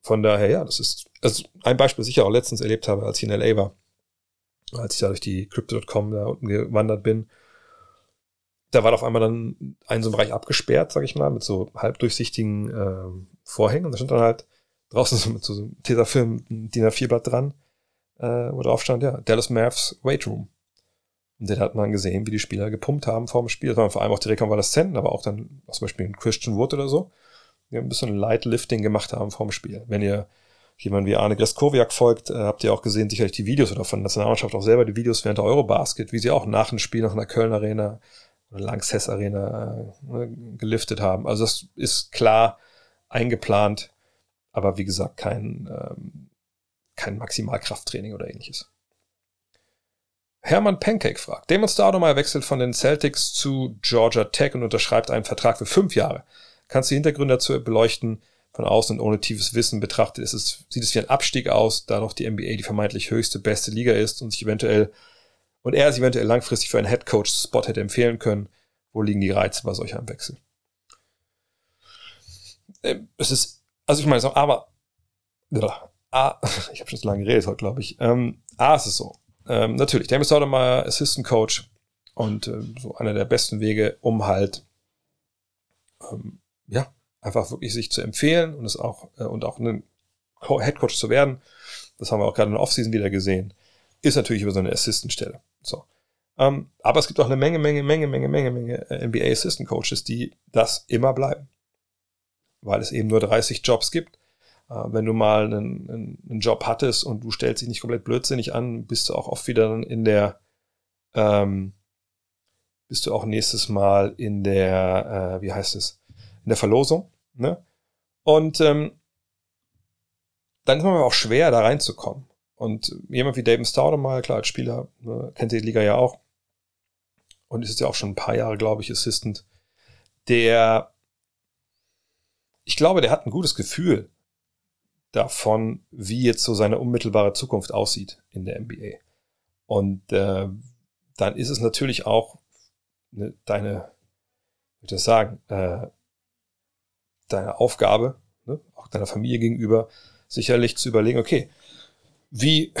Speaker 1: von daher, ja, das ist also ein Beispiel, das ich auch letztens erlebt habe, als ich in LA war, als ich da durch die Crypto.com da unten gewandert bin da war auf einmal dann ein so ein Bereich abgesperrt, sag ich mal, mit so halbdurchsichtigen äh, Vorhängen. Und da stand dann halt draußen [laughs] so mit so einem Tesafilm DIN A4-Blatt dran, äh, wo drauf stand, ja, Dallas Mavs Weight Room. Und den hat man gesehen, wie die Spieler gepumpt haben vor dem Spiel. Das waren vor allem auch die Rekonvaleszenten, aber auch dann zum Beispiel ein Christian Wood oder so, die ein bisschen Light Lifting gemacht haben vor dem Spiel. Wenn ihr jemand wie Arne Greskowiak folgt, äh, habt ihr auch gesehen, sicherlich die Videos oder von der Nationalmannschaft auch selber die Videos während der Eurobasket, wie sie auch nach dem Spiel noch in der Köln Arena Lanxess Arena äh, geliftet haben. Also das ist klar eingeplant, aber wie gesagt kein, ähm, kein Maximalkrafttraining oder ähnliches. Hermann Pancake fragt, Damon Stoudemire wechselt von den Celtics zu Georgia Tech und unterschreibt einen Vertrag für fünf Jahre. Kannst du die Hintergründe dazu beleuchten? Von außen und ohne tiefes Wissen betrachtet ist es, sieht es wie ein Abstieg aus, da noch die NBA die vermeintlich höchste, beste Liga ist und sich eventuell und er sich eventuell langfristig für einen Headcoach-Spot hätte empfehlen können. Wo liegen die Reize bei solch einem Wechsel? Ähm, es ist, also ich meine, so, aber, A, [laughs] ich habe schon so lange geredet heute, glaube ich. Ähm, A, ist es so. Ähm, natürlich, David Sotomayor, Assistant Coach und äh, so einer der besten Wege, um halt, ähm, ja, einfach wirklich sich zu empfehlen und es auch, äh, und auch ein Head Coach zu werden. Das haben wir auch gerade in der Offseason wieder gesehen ist natürlich über so eine Assistant-Stelle. So. Ähm, aber es gibt auch eine Menge, Menge, Menge, Menge, Menge, Menge äh, NBA Assistant Coaches, die das immer bleiben. Weil es eben nur 30 Jobs gibt. Äh, wenn du mal einen, einen, Job hattest und du stellst dich nicht komplett blödsinnig an, bist du auch oft wieder in der, ähm, bist du auch nächstes Mal in der, äh, wie heißt es, in der Verlosung. Ne? Und ähm, dann ist man auch schwer, da reinzukommen. Und jemand wie David Stauder mal, klar, als Spieler, ne, kennt die Liga ja auch. Und ist ja auch schon ein paar Jahre, glaube ich, Assistant. Der, ich glaube, der hat ein gutes Gefühl davon, wie jetzt so seine unmittelbare Zukunft aussieht in der NBA. Und äh, dann ist es natürlich auch ne, deine, wie soll ich sagen, äh, deine Aufgabe, ne, auch deiner Familie gegenüber, sicherlich zu überlegen, okay, wie,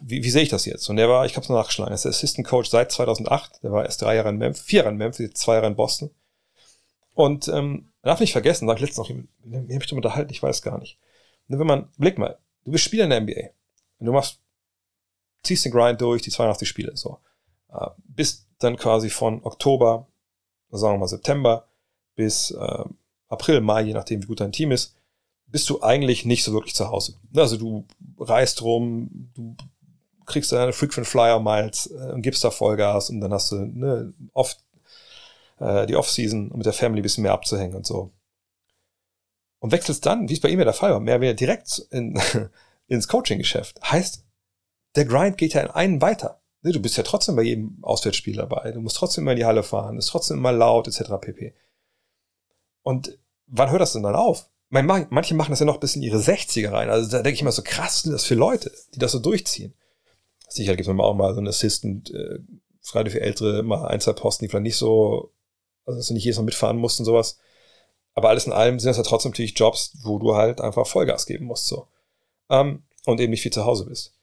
Speaker 1: wie, wie sehe ich das jetzt? Und der war, ich habe es nachgeschlagen, er ist der Assistant Coach seit 2008. Der war erst drei Jahre in Memphis, vier Jahre in Memphis, zwei Jahre in Boston. Und ähm, darf nicht vergessen, sag ich letztens noch, wie habe ich da unterhalten, ich weiß gar nicht. Und wenn man, blick mal, du bist Spieler in der NBA. Und du machst, ziehst den Grind durch, die 82 Spiele, so. Äh, bist dann quasi von Oktober, sagen wir mal September, bis äh, April, Mai, je nachdem, wie gut dein Team ist, bist du eigentlich nicht so wirklich zu Hause. Also du reist rum, du kriegst deine Frequent Flyer Miles äh, und gibst da Vollgas und dann hast du ne, oft äh, die Off-Season, um mit der Family ein bisschen mehr abzuhängen und so. Und wechselst dann, wie es bei ihm ja der Fall war, mehr oder weniger direkt in, [laughs] ins Coaching-Geschäft. Heißt, der Grind geht ja in einen weiter. Ne, du bist ja trotzdem bei jedem Auswärtsspiel dabei. Du musst trotzdem immer in die Halle fahren, ist trotzdem immer laut, etc. pp. Und wann hört das denn dann auf? Manche machen das ja noch bis in ihre 60er rein. Also da denke ich immer so, krass sind das für Leute, die das so durchziehen. Sicher gibt es auch mal so einen Assistant, äh, gerade für Ältere, mal ein, zwei Posten, die vielleicht nicht so, also dass du nicht jedes Mal mitfahren musst und sowas. Aber alles in allem sind das ja trotzdem natürlich Jobs, wo du halt einfach Vollgas geben musst, so. Ähm, und eben nicht viel zu Hause bist.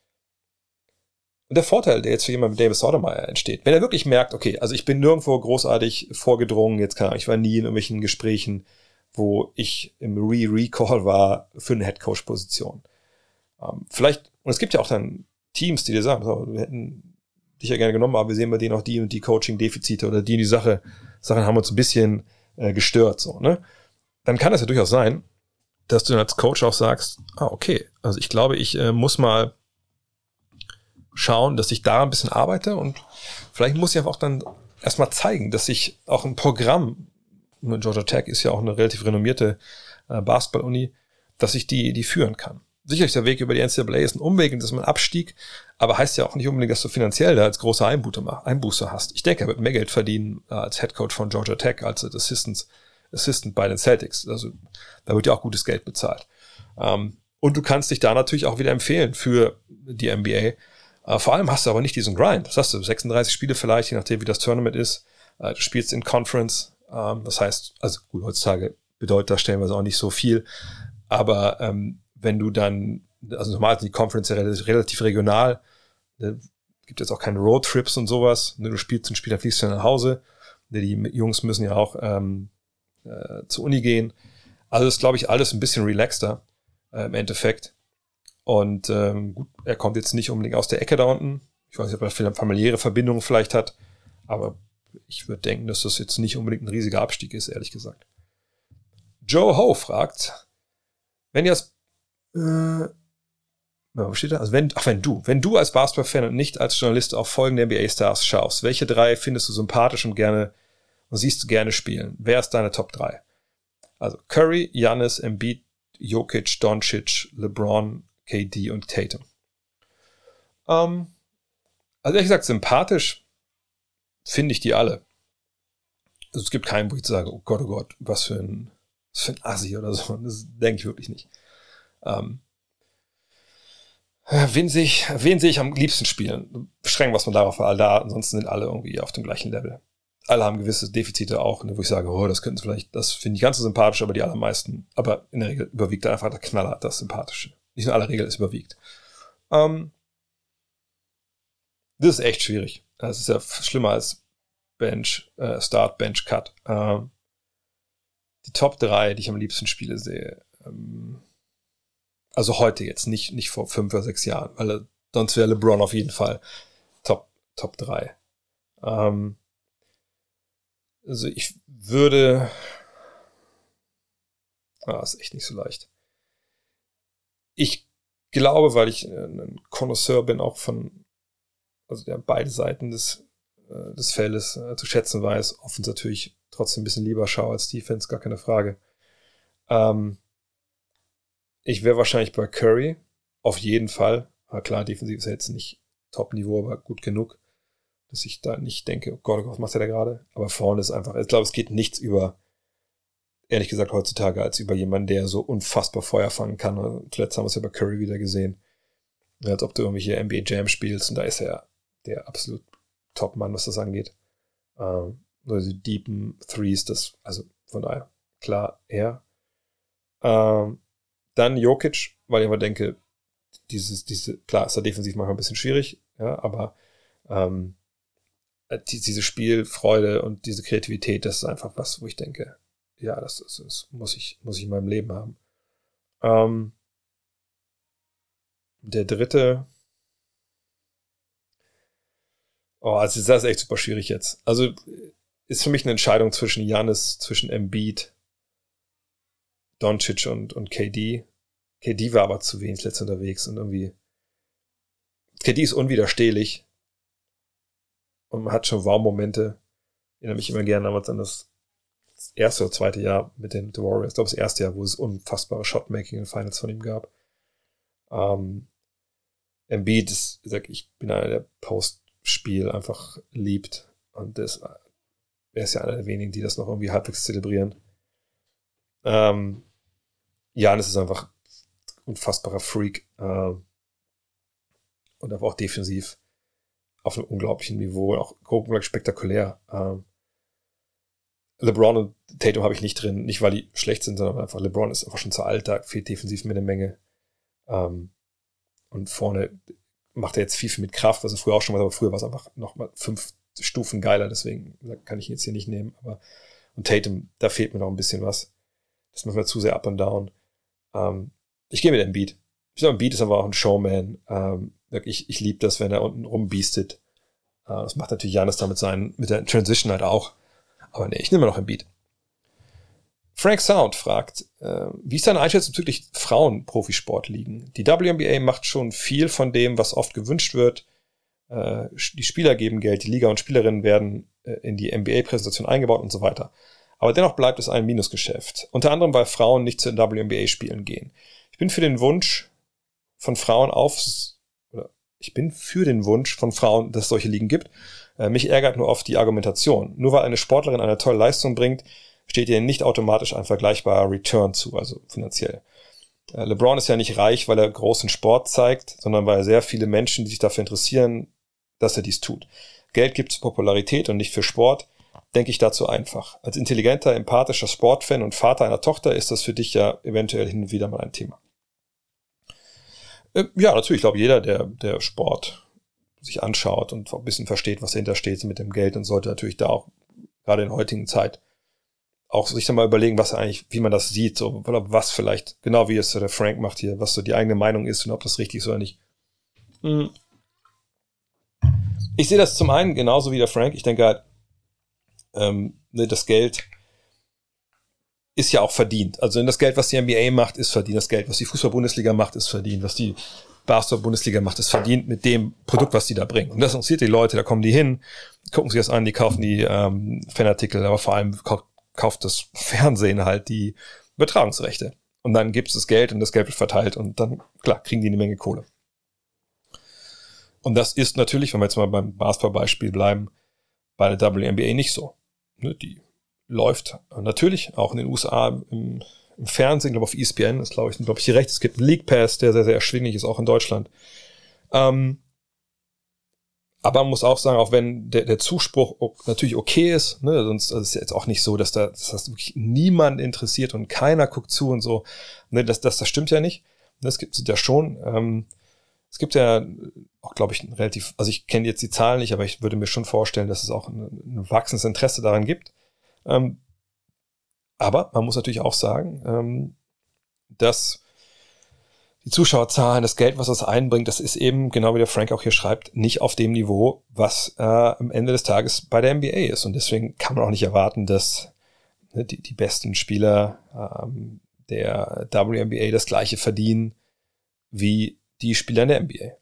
Speaker 1: Und der Vorteil, der jetzt für jemanden wie David Sotomayor entsteht, wenn er wirklich merkt, okay, also ich bin nirgendwo großartig vorgedrungen, jetzt kann ich war nie in irgendwelchen Gesprächen, wo ich im Re-Recall war für eine Headcoach-Position. Ähm, vielleicht, und es gibt ja auch dann Teams, die dir sagen, so, wir hätten dich ja gerne genommen, aber wir sehen bei denen auch die und die Coaching-Defizite oder die und die Sache, Sachen haben uns ein bisschen äh, gestört, so, ne? Dann kann es ja durchaus sein, dass du dann als Coach auch sagst, ah, okay, also ich glaube, ich äh, muss mal schauen, dass ich da ein bisschen arbeite und vielleicht muss ich einfach auch dann erstmal zeigen, dass ich auch ein Programm Georgia Tech ist ja auch eine relativ renommierte äh, Basketball-Uni, dass ich die, die führen kann. sicherlich der Weg über die NCAA ist ein Umweg und ist ein Abstieg, aber heißt ja auch nicht unbedingt, dass du finanziell da als große Einbuße hast. Ich denke, er wird mehr Geld verdienen äh, als Head Coach von Georgia Tech als Assistant, Assistant bei den Celtics. Also da wird ja auch gutes Geld bezahlt. Ähm, und du kannst dich da natürlich auch wieder empfehlen für die NBA. Äh, vor allem hast du aber nicht diesen Grind. Das hast du 36 Spiele vielleicht, je nachdem wie das Tournament ist. Äh, du spielst in Conference. Ähm, das heißt, also gut, heutzutage bedeutet das stellenweise auch nicht so viel. Aber ähm, wenn du dann, also normal sind die Conference ja relativ regional, ne, gibt jetzt auch keine Roadtrips und sowas. Ne, du spielst ein Spiel, dann fliegst du nach Hause. Ne, die Jungs müssen ja auch ähm, äh, zur Uni gehen. Also ist, glaube ich, alles ein bisschen relaxter äh, im Endeffekt. Und ähm, gut, er kommt jetzt nicht unbedingt aus der Ecke da unten. Ich weiß nicht, ob er familiäre Verbindungen vielleicht hat, aber ich würde denken, dass das jetzt nicht unbedingt ein riesiger Abstieg ist, ehrlich gesagt. Joe Ho fragt, wenn ihr als äh, wo steht da? Also wenn, ach, wenn du, wenn du als Basketball-Fan und nicht als Journalist auf folgende NBA-Stars schaust, welche drei findest du sympathisch und gerne und siehst du gerne spielen? Wer ist deine Top 3? Also Curry, Giannis, Embiid, Jokic, Doncic, LeBron, KD und Tatum. Ähm, also ehrlich gesagt, sympathisch finde ich die alle. Also es gibt keinen, wo ich sage, oh Gott, oh Gott, was für ein, was für ein Assi oder so. [laughs] Das denke ich wirklich nicht. Ähm, wen sehe ich, wen sehe ich am liebsten spielen? Beschränken was man darauf all da, ansonsten sind alle irgendwie auf dem gleichen Level. Alle haben gewisse Defizite auch, wo ich sage, oh, das könnten vielleicht, das finde ich ganz so sympathisch, aber die allermeisten, aber in der Regel überwiegt da einfach der Knaller, das Sympathische. Nicht in aller Regel, es überwiegt. Ähm, das ist echt schwierig. Das ist ja schlimmer als Bench, äh, Start, Bench, Cut. Ähm, die Top 3, die ich am liebsten spiele, sehe. Ähm, also heute jetzt, nicht, nicht vor fünf oder sechs Jahren, weil sonst wäre LeBron auf jeden Fall Top, Top 3. Ähm, also ich würde. Ah, ist echt nicht so leicht. Ich glaube, weil ich ein Connoisseur bin, auch von, also der beide Seiten des, äh, des Feldes äh, zu schätzen weiß, Offens natürlich trotzdem ein bisschen lieber schaue als Defense, gar keine Frage. Ähm, ich wäre wahrscheinlich bei Curry. Auf jeden Fall. Aber klar, defensiv ist er jetzt nicht Top-Niveau, aber gut genug, dass ich da nicht denke, oh Gott, was macht er da gerade? Aber vorne ist einfach, ich glaube, es geht nichts über, ehrlich gesagt, heutzutage, als über jemanden, der so unfassbar Feuer fangen kann. Und zuletzt haben wir es ja bei Curry wieder gesehen. Als ob du irgendwelche NBA Jam spielst und da ist er der absolut Top-Mann, was das angeht. Ähm, also die deepen Threes, das, also von daher, klar, er. Ähm, dann Jokic, weil ich immer denke, dieses, diese, klar, ist er defensiv manchmal ein bisschen schwierig, ja, aber ähm, die, diese Spielfreude und diese Kreativität, das ist einfach was, wo ich denke, ja, das, das, das muss ich, muss ich in meinem Leben haben. Ähm, der dritte, oh, also das ist echt super schwierig jetzt. Also ist für mich eine Entscheidung zwischen Janis, zwischen Embiid Doncic und, und KD. KD war aber zu wenig letzt unterwegs und irgendwie. KD ist unwiderstehlich. Und man hat schon Wow-Momente. Ich erinnere mich immer gerne damals an das erste oder zweite Jahr mit den The Warriors. Ich glaube, das erste Jahr, wo es unfassbare Shotmaking in Finals von ihm gab. Ähm, Embiid ist, wie gesagt, ich bin einer, der Postspiel einfach liebt. Und das, er ist ja einer der wenigen, die das noch irgendwie halbwegs zelebrieren. Ähm, Janis ist einfach unfassbarer Freak äh, und einfach auch defensiv auf einem unglaublichen Niveau, auch unglaublich spektakulär. Ähm, LeBron und Tatum habe ich nicht drin, nicht weil die schlecht sind, sondern einfach LeBron ist einfach schon zu alt, da fehlt defensiv mir eine Menge. Ähm, und vorne macht er jetzt viel, viel mit Kraft, was er früher auch schon war, aber früher war es einfach noch mal fünf Stufen geiler, deswegen kann ich ihn jetzt hier nicht nehmen. Aber und Tatum, da fehlt mir noch ein bisschen was. Das macht mir zu sehr up und down. Ähm, ich gehe mit dem Beat. Ich glaube, Beat ist aber auch ein Showman. Ähm, ich ich liebe das, wenn er unten rumbeastet. Äh, das macht natürlich Janis damit sein, mit der Transition halt auch. Aber nee, ich nehme noch ein Beat. Frank Sound fragt, äh, wie ist deine Einschätzung bezüglich Frauen-Profisport-Ligen? Die WNBA macht schon viel von dem, was oft gewünscht wird. Äh, die Spieler geben Geld, die Liga und Spielerinnen werden äh, in die NBA-Präsentation eingebaut und so weiter. Aber dennoch bleibt es ein Minusgeschäft. Unter anderem, weil Frauen nicht zu den WNBA-Spielen gehen. Ich bin für den Wunsch, von Frauen auf, oder ich bin für den Wunsch von Frauen, dass es solche Ligen gibt. Äh, mich ärgert nur oft die Argumentation. Nur weil eine Sportlerin eine tolle Leistung bringt, steht ihr nicht automatisch ein vergleichbarer Return zu, also finanziell. Äh, LeBron ist ja nicht reich, weil er großen Sport zeigt, sondern weil er sehr viele Menschen, die sich dafür interessieren, dass er dies tut. Geld gibt es Popularität und nicht für Sport, denke ich dazu einfach. Als intelligenter, empathischer Sportfan und Vater einer Tochter ist das für dich ja eventuell hin und wieder mal ein Thema. Äh, ja, natürlich, ich glaube, jeder, der, der Sport sich anschaut und ein bisschen versteht, was dahinter steht mit dem Geld und sollte natürlich da auch gerade in heutigen Zeit auch sich dann mal überlegen, was eigentlich, wie man das sieht, so, oder was vielleicht, genau wie es der Frank macht hier, was so die eigene Meinung ist und ob das richtig ist oder nicht. Hm. Ich sehe das zum einen genauso wie der Frank. Ich denke halt, ähm, ne, das Geld ist ja auch verdient. Also das Geld, was die NBA macht, ist verdient. Das Geld, was die Fußball-Bundesliga macht, ist verdient. Was die Basketball-Bundesliga macht, ist verdient mit dem Produkt, was die da bringen. Und das interessiert die Leute, da kommen die hin, gucken sich das an, die kaufen die ähm, Fanartikel, aber vor allem kauft das [laughs] Fernsehen halt die Übertragungsrechte. Und dann gibt es das Geld und das Geld wird verteilt und dann, klar, kriegen die eine Menge Kohle. Und das ist natürlich, wenn wir jetzt mal beim Basketball-Beispiel bleiben, bei der WNBA nicht so. Ne, die läuft natürlich auch in den USA im, im Fernsehen, glaube auf ESPN, ist glaube ich, glaube ich hier rechts. Es gibt einen League Pass, der sehr, sehr erschwinglich ist, auch in Deutschland. Ähm, aber man muss auch sagen, auch wenn der, der Zuspruch natürlich okay ist, ne, sonst also ist es jetzt auch nicht so, dass da dass das wirklich niemand interessiert und keiner guckt zu und so. Ne, das, das, das stimmt ja nicht. Das gibt es ja schon. Ähm, es gibt ja auch, glaube ich, relativ, also ich kenne jetzt die Zahlen nicht, aber ich würde mir schon vorstellen, dass es auch ein, ein wachsendes Interesse daran gibt. Ähm, aber man muss natürlich auch sagen, ähm, dass die Zuschauerzahlen, das Geld, was das einbringt, das ist eben, genau wie der Frank auch hier schreibt, nicht auf dem Niveau, was äh, am Ende des Tages bei der NBA ist. Und deswegen kann man auch nicht erwarten, dass ne, die, die besten Spieler ähm, der WNBA das gleiche verdienen wie die Spieler in der NBA.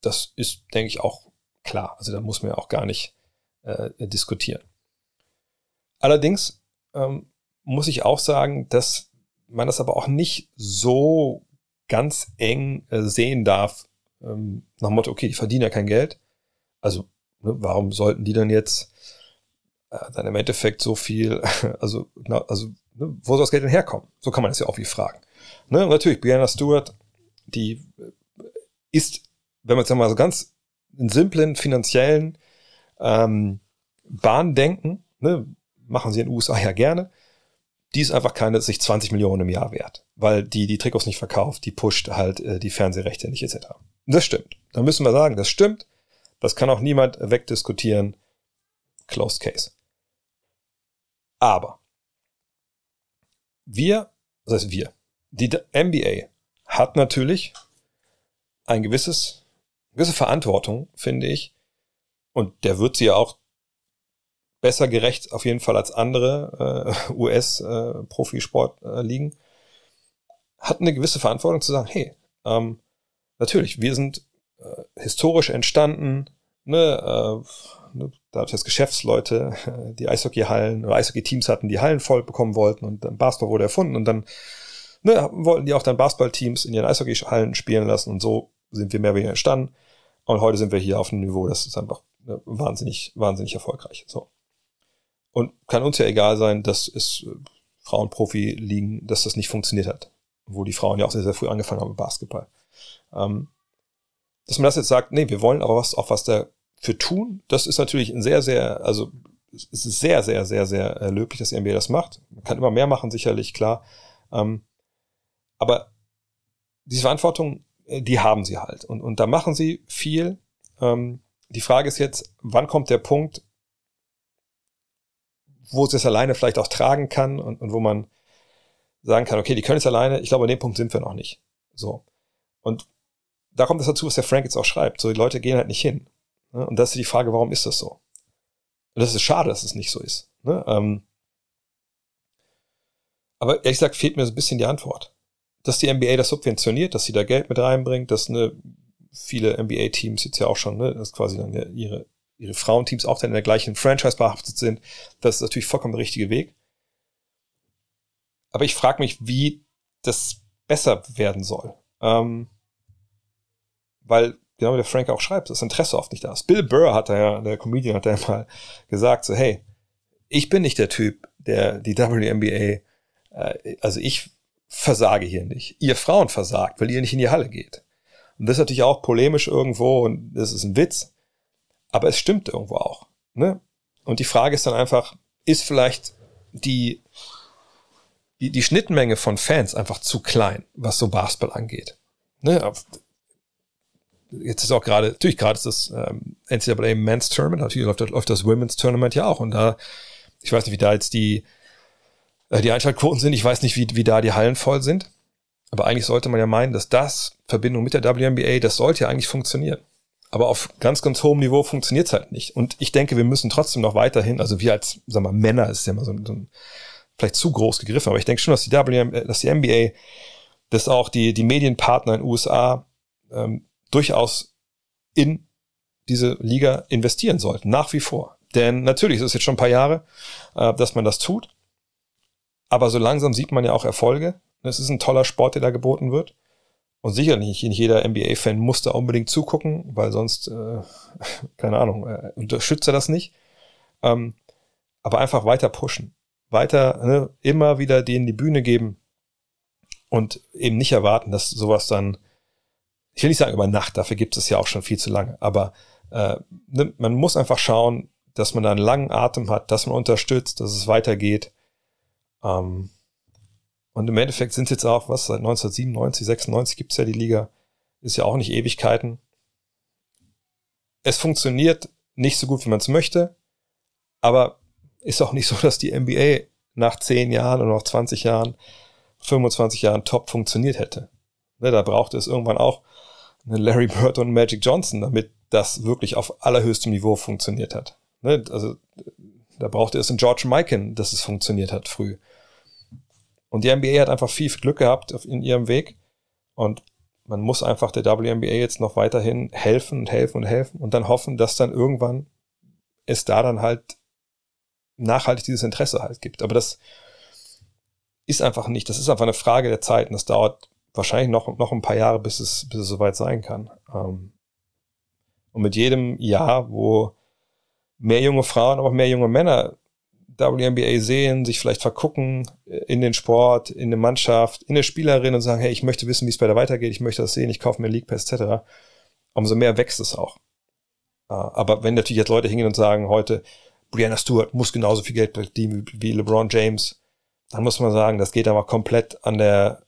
Speaker 1: Das ist, denke ich, auch klar. Also da muss man ja auch gar nicht äh, diskutieren. Allerdings ähm, muss ich auch sagen, dass man das aber auch nicht so ganz eng äh, sehen darf, ähm, nach dem Motto, okay, die verdienen ja kein Geld. Also, ne, warum sollten die dann jetzt äh, dann im Endeffekt so viel, [laughs] also, na, also ne, wo soll das Geld denn herkommen? So kann man das ja auch wie fragen. Ne, natürlich, Brianna Stewart, die äh, ist, wenn man jetzt mal so ganz in simplen finanziellen ähm, Bahn denken, ne, machen sie in den USA ja gerne, die ist einfach keine sich 20 Millionen im Jahr wert, weil die die Trikots nicht verkauft, die pusht halt äh, die Fernsehrechte nicht etc. Das stimmt. Dann müssen wir sagen, das stimmt. Das kann auch niemand wegdiskutieren. Closed Case. Aber wir, das heißt wir, die NBA hat natürlich ein gewisses, gewisse Verantwortung, finde ich, und der wird sie ja auch besser gerecht auf jeden Fall als andere äh, [laughs] US-Profisport-Ligen, äh, hat eine gewisse Verantwortung zu sagen, hey, ähm, natürlich, wir sind äh, historisch entstanden, ne, äh, ne, dadurch, dass Geschäftsleute äh, [laughs] die Eishockeyhallen oder Eishockey-Teams hatten, die Hallen voll bekommen wollten und dann Basketball wurde erfunden und dann ne, wollten die auch dann Basketballteams in ihren Eishockeyhallen spielen lassen und so sind wir mehr oder weniger entstanden. Und heute sind wir hier auf einem Niveau, das ist einfach ne, wahnsinnig, wahnsinnig erfolgreich. So. Und kann uns ja egal sein, dass es äh, Frauenprofi liegen, dass das nicht funktioniert hat. Wo die Frauen ja auch sehr, sehr früh angefangen haben mit Basketball. Ähm, dass man das jetzt sagt, nee, wir wollen aber was, auch was dafür tun, das ist natürlich ein sehr, sehr, also es ist sehr, sehr, sehr, sehr äh, löblich, dass die NBA das macht. Man kann immer mehr machen, sicherlich, klar. Ähm, aber diese Verantwortung, äh, die haben sie halt. Und, und da machen sie viel. Ähm, die Frage ist jetzt, wann kommt der Punkt, wo es es alleine vielleicht auch tragen kann und, und wo man sagen kann, okay, die können es alleine. Ich glaube, an dem Punkt sind wir noch nicht. So. Und da kommt es dazu, was der Frank jetzt auch schreibt. So, die Leute gehen halt nicht hin. Ne? Und das ist die Frage, warum ist das so? Und das ist schade, dass es nicht so ist. Ne? Ähm, aber ehrlich gesagt fehlt mir so ein bisschen die Antwort. Dass die NBA das subventioniert, dass sie da Geld mit reinbringt, dass ne, viele NBA-Teams jetzt ja auch schon, ne, das quasi dann ihre ihre Frauenteams auch dann in der gleichen Franchise behaftet sind. Das ist natürlich vollkommen der richtige Weg. Aber ich frage mich, wie das besser werden soll. Ähm, weil genau wie der Frank auch schreibt, das Interesse oft nicht da ist. Bill Burr hat da ja, der Comedian hat da ja mal gesagt, so, hey, ich bin nicht der Typ, der die WNBA, äh, also ich versage hier nicht. Ihr Frauen versagt, weil ihr nicht in die Halle geht. Und das ist natürlich auch polemisch irgendwo und das ist ein Witz, aber es stimmt irgendwo auch. Ne? Und die Frage ist dann einfach, ist vielleicht die, die, die Schnittmenge von Fans einfach zu klein, was so Basketball angeht. Ne? Jetzt ist auch gerade, natürlich gerade ist das ähm, NCAA Men's Tournament, natürlich läuft, läuft das Women's Tournament ja auch und da, ich weiß nicht, wie da jetzt die, äh, die Einschaltquoten sind, ich weiß nicht, wie, wie da die Hallen voll sind, aber eigentlich sollte man ja meinen, dass das, Verbindung mit der WNBA, das sollte ja eigentlich funktionieren. Aber auf ganz, ganz hohem Niveau funktioniert es halt nicht. Und ich denke, wir müssen trotzdem noch weiterhin, also wir als, sagen wir, Männer ist ja immer so, so ein, vielleicht zu groß gegriffen, aber ich denke schon, dass die WNBA, äh, dass die NBA, dass auch die, die Medienpartner in den USA ähm, durchaus in diese Liga investieren sollten, nach wie vor. Denn natürlich ist es jetzt schon ein paar Jahre, äh, dass man das tut. Aber so langsam sieht man ja auch Erfolge. Es ist ein toller Sport, der da geboten wird. Und sicherlich nicht jeder NBA-Fan muss da unbedingt zugucken, weil sonst, äh, [laughs] keine Ahnung, äh, unterstützt er das nicht. Ähm, aber einfach weiter pushen. Weiter ne, immer wieder denen die Bühne geben und eben nicht erwarten, dass sowas dann, ich will nicht sagen über Nacht, dafür gibt es ja auch schon viel zu lange, aber äh, ne, man muss einfach schauen, dass man da einen langen Atem hat, dass man unterstützt, dass es weitergeht. Ähm, und im Endeffekt sind es jetzt auch, was, seit 1997, 96 gibt es ja die Liga, ist ja auch nicht Ewigkeiten. Es funktioniert nicht so gut, wie man es möchte, aber ist auch nicht so, dass die NBA nach 10 Jahren oder noch 20 Jahren, 25 Jahren top funktioniert hätte. Ne, da brauchte es irgendwann auch einen Larry Bird und Magic Johnson, damit das wirklich auf allerhöchstem Niveau funktioniert hat. Ne, also da brauchte es einen George Mikan, dass es funktioniert hat früh. Und die NBA hat einfach viel Glück gehabt in ihrem Weg. Und man muss einfach der WNBA jetzt noch weiterhin helfen und helfen und helfen und dann hoffen, dass dann irgendwann es da dann halt nachhaltig dieses Interesse halt gibt. Aber das ist einfach nicht. Das ist einfach eine Frage der Zeit und das dauert wahrscheinlich noch, noch ein paar Jahre, bis es, bis es soweit sein kann. Ähm, und mit jedem Jahr, wo mehr junge Frauen, aber auch mehr junge Männer WNBA sehen, sich vielleicht vergucken in den Sport, in der Mannschaft, in der Spielerin und sagen, hey, ich möchte wissen, wie es bei der weitergeht, ich möchte das sehen, ich kaufe mir League Pass etc., umso mehr wächst es auch. Äh, aber wenn natürlich jetzt Leute hingehen und sagen, heute, Brianna Stewart muss genauso viel Geld verdienen wie LeBron James, dann muss man sagen, das geht aber komplett an der,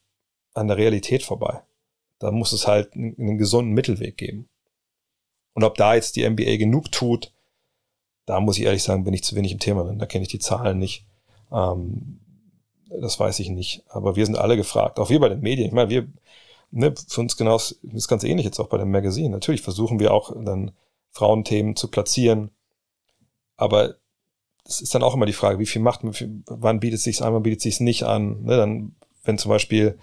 Speaker 1: an der Realität vorbei. Da muss es halt einen, einen gesunden Mittelweg geben. Und ob da jetzt die NBA genug tut, da muss ich ehrlich sagen, bin ich zu wenig im Thema drin. Da kenne ich die Zahlen nicht. Ähm, das weiß ich nicht. Aber wir sind alle gefragt, auch wir bei den Medien. Ich meine, wir, ne, für uns genau ist ganz ähnlich jetzt auch bei dem Magazin. Natürlich versuchen wir auch dann Frauenthemen zu platzieren. Aber es ist dann auch immer die Frage, wie viel macht man, wann bietet es sich an, wann bietet es sich nicht an. Ne, dann, wenn zum Beispiel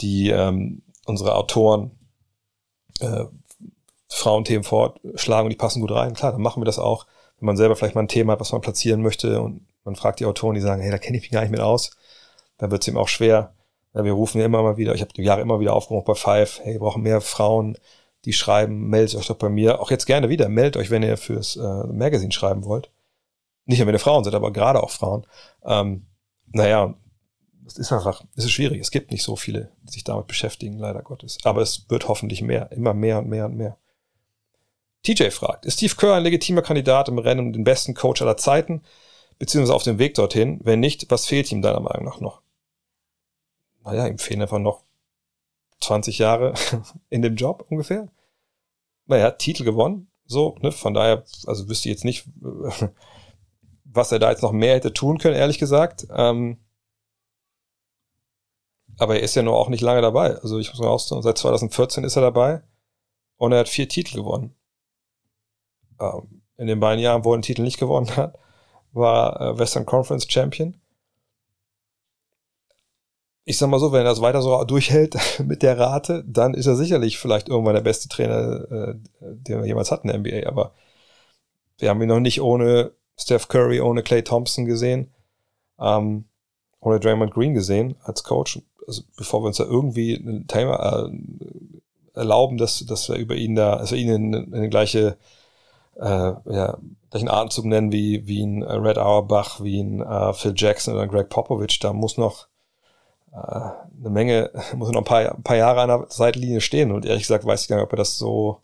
Speaker 1: die ähm, unsere Autoren äh, Frauenthemen vorschlagen und die passen gut rein, klar, dann machen wir das auch wenn man selber vielleicht mal ein Thema hat, was man platzieren möchte und man fragt die Autoren, die sagen, hey, da kenne ich mich gar nicht mit aus, dann wird es ihm auch schwer. Ja, wir rufen ja immer mal wieder, ich habe die Jahre immer wieder aufgerufen bei Five, hey, wir brauchen mehr Frauen, die schreiben, meldet euch doch bei mir. Auch jetzt gerne wieder, meldet euch, wenn ihr fürs äh, Magazine schreiben wollt. Nicht nur, wenn ihr Frauen seid, aber gerade auch Frauen. Ähm, naja, es ist einfach, es ist schwierig. Es gibt nicht so viele, die sich damit beschäftigen, leider Gottes. Aber es wird hoffentlich mehr, immer mehr und mehr und mehr. TJ fragt, ist Steve Kerr ein legitimer Kandidat im Rennen um den besten Coach aller Zeiten, beziehungsweise auf dem Weg dorthin? Wenn nicht, was fehlt ihm deiner Meinung nach noch? Naja, ihm fehlen einfach noch 20 Jahre [laughs] in dem Job ungefähr. Naja, Titel gewonnen, so, ne, von daher, also wüsste ich jetzt nicht, [laughs] was er da jetzt noch mehr hätte tun können, ehrlich gesagt. Ähm, aber er ist ja nur auch nicht lange dabei. Also ich muss mal aussagen, seit 2014 ist er dabei und er hat vier Titel gewonnen. Ähm, in den beiden Jahren, wo er den Titel nicht gewonnen hat, war äh, Western Conference Champion. Ich sag mal so, wenn er das weiter so durchhält [laughs] mit der Rate, dann ist er sicherlich vielleicht irgendwann der beste Trainer, äh, den wir jemals hatten in der NBA. Aber wir haben ihn noch nicht ohne Steph Curry, ohne Clay Thompson gesehen, ähm, ohne Draymond Green gesehen als Coach. Also bevor wir uns da irgendwie ein Thema, äh, erlauben, dass, dass wir über ihn da, also ihn in, in eine gleiche, äh, ja, gleichen Atemzug nennen wie, wie ein Red Auerbach, wie ein äh, Phil Jackson oder Greg Popovich. Da muss noch äh, eine Menge, [laughs] muss noch ein paar, ein paar Jahre an der Seitenlinie stehen. Und ehrlich gesagt weiß ich gar nicht, ob er das so,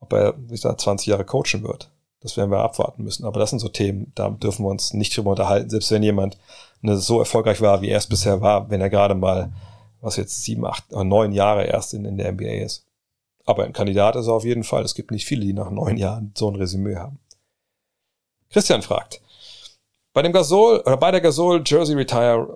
Speaker 1: ob er sich da 20 Jahre coachen wird. Das werden wir abwarten müssen. Aber das sind so Themen, da dürfen wir uns nicht drüber unterhalten. Selbst wenn jemand ne, so erfolgreich war, wie er es bisher war, wenn er gerade mal, was jetzt sieben, acht, neun Jahre erst in, in der NBA ist. Aber ein Kandidat ist er auf jeden Fall. Es gibt nicht viele, die nach neun Jahren so ein Resümee haben. Christian fragt, bei dem Gasol oder bei der Gasol Jersey Retirement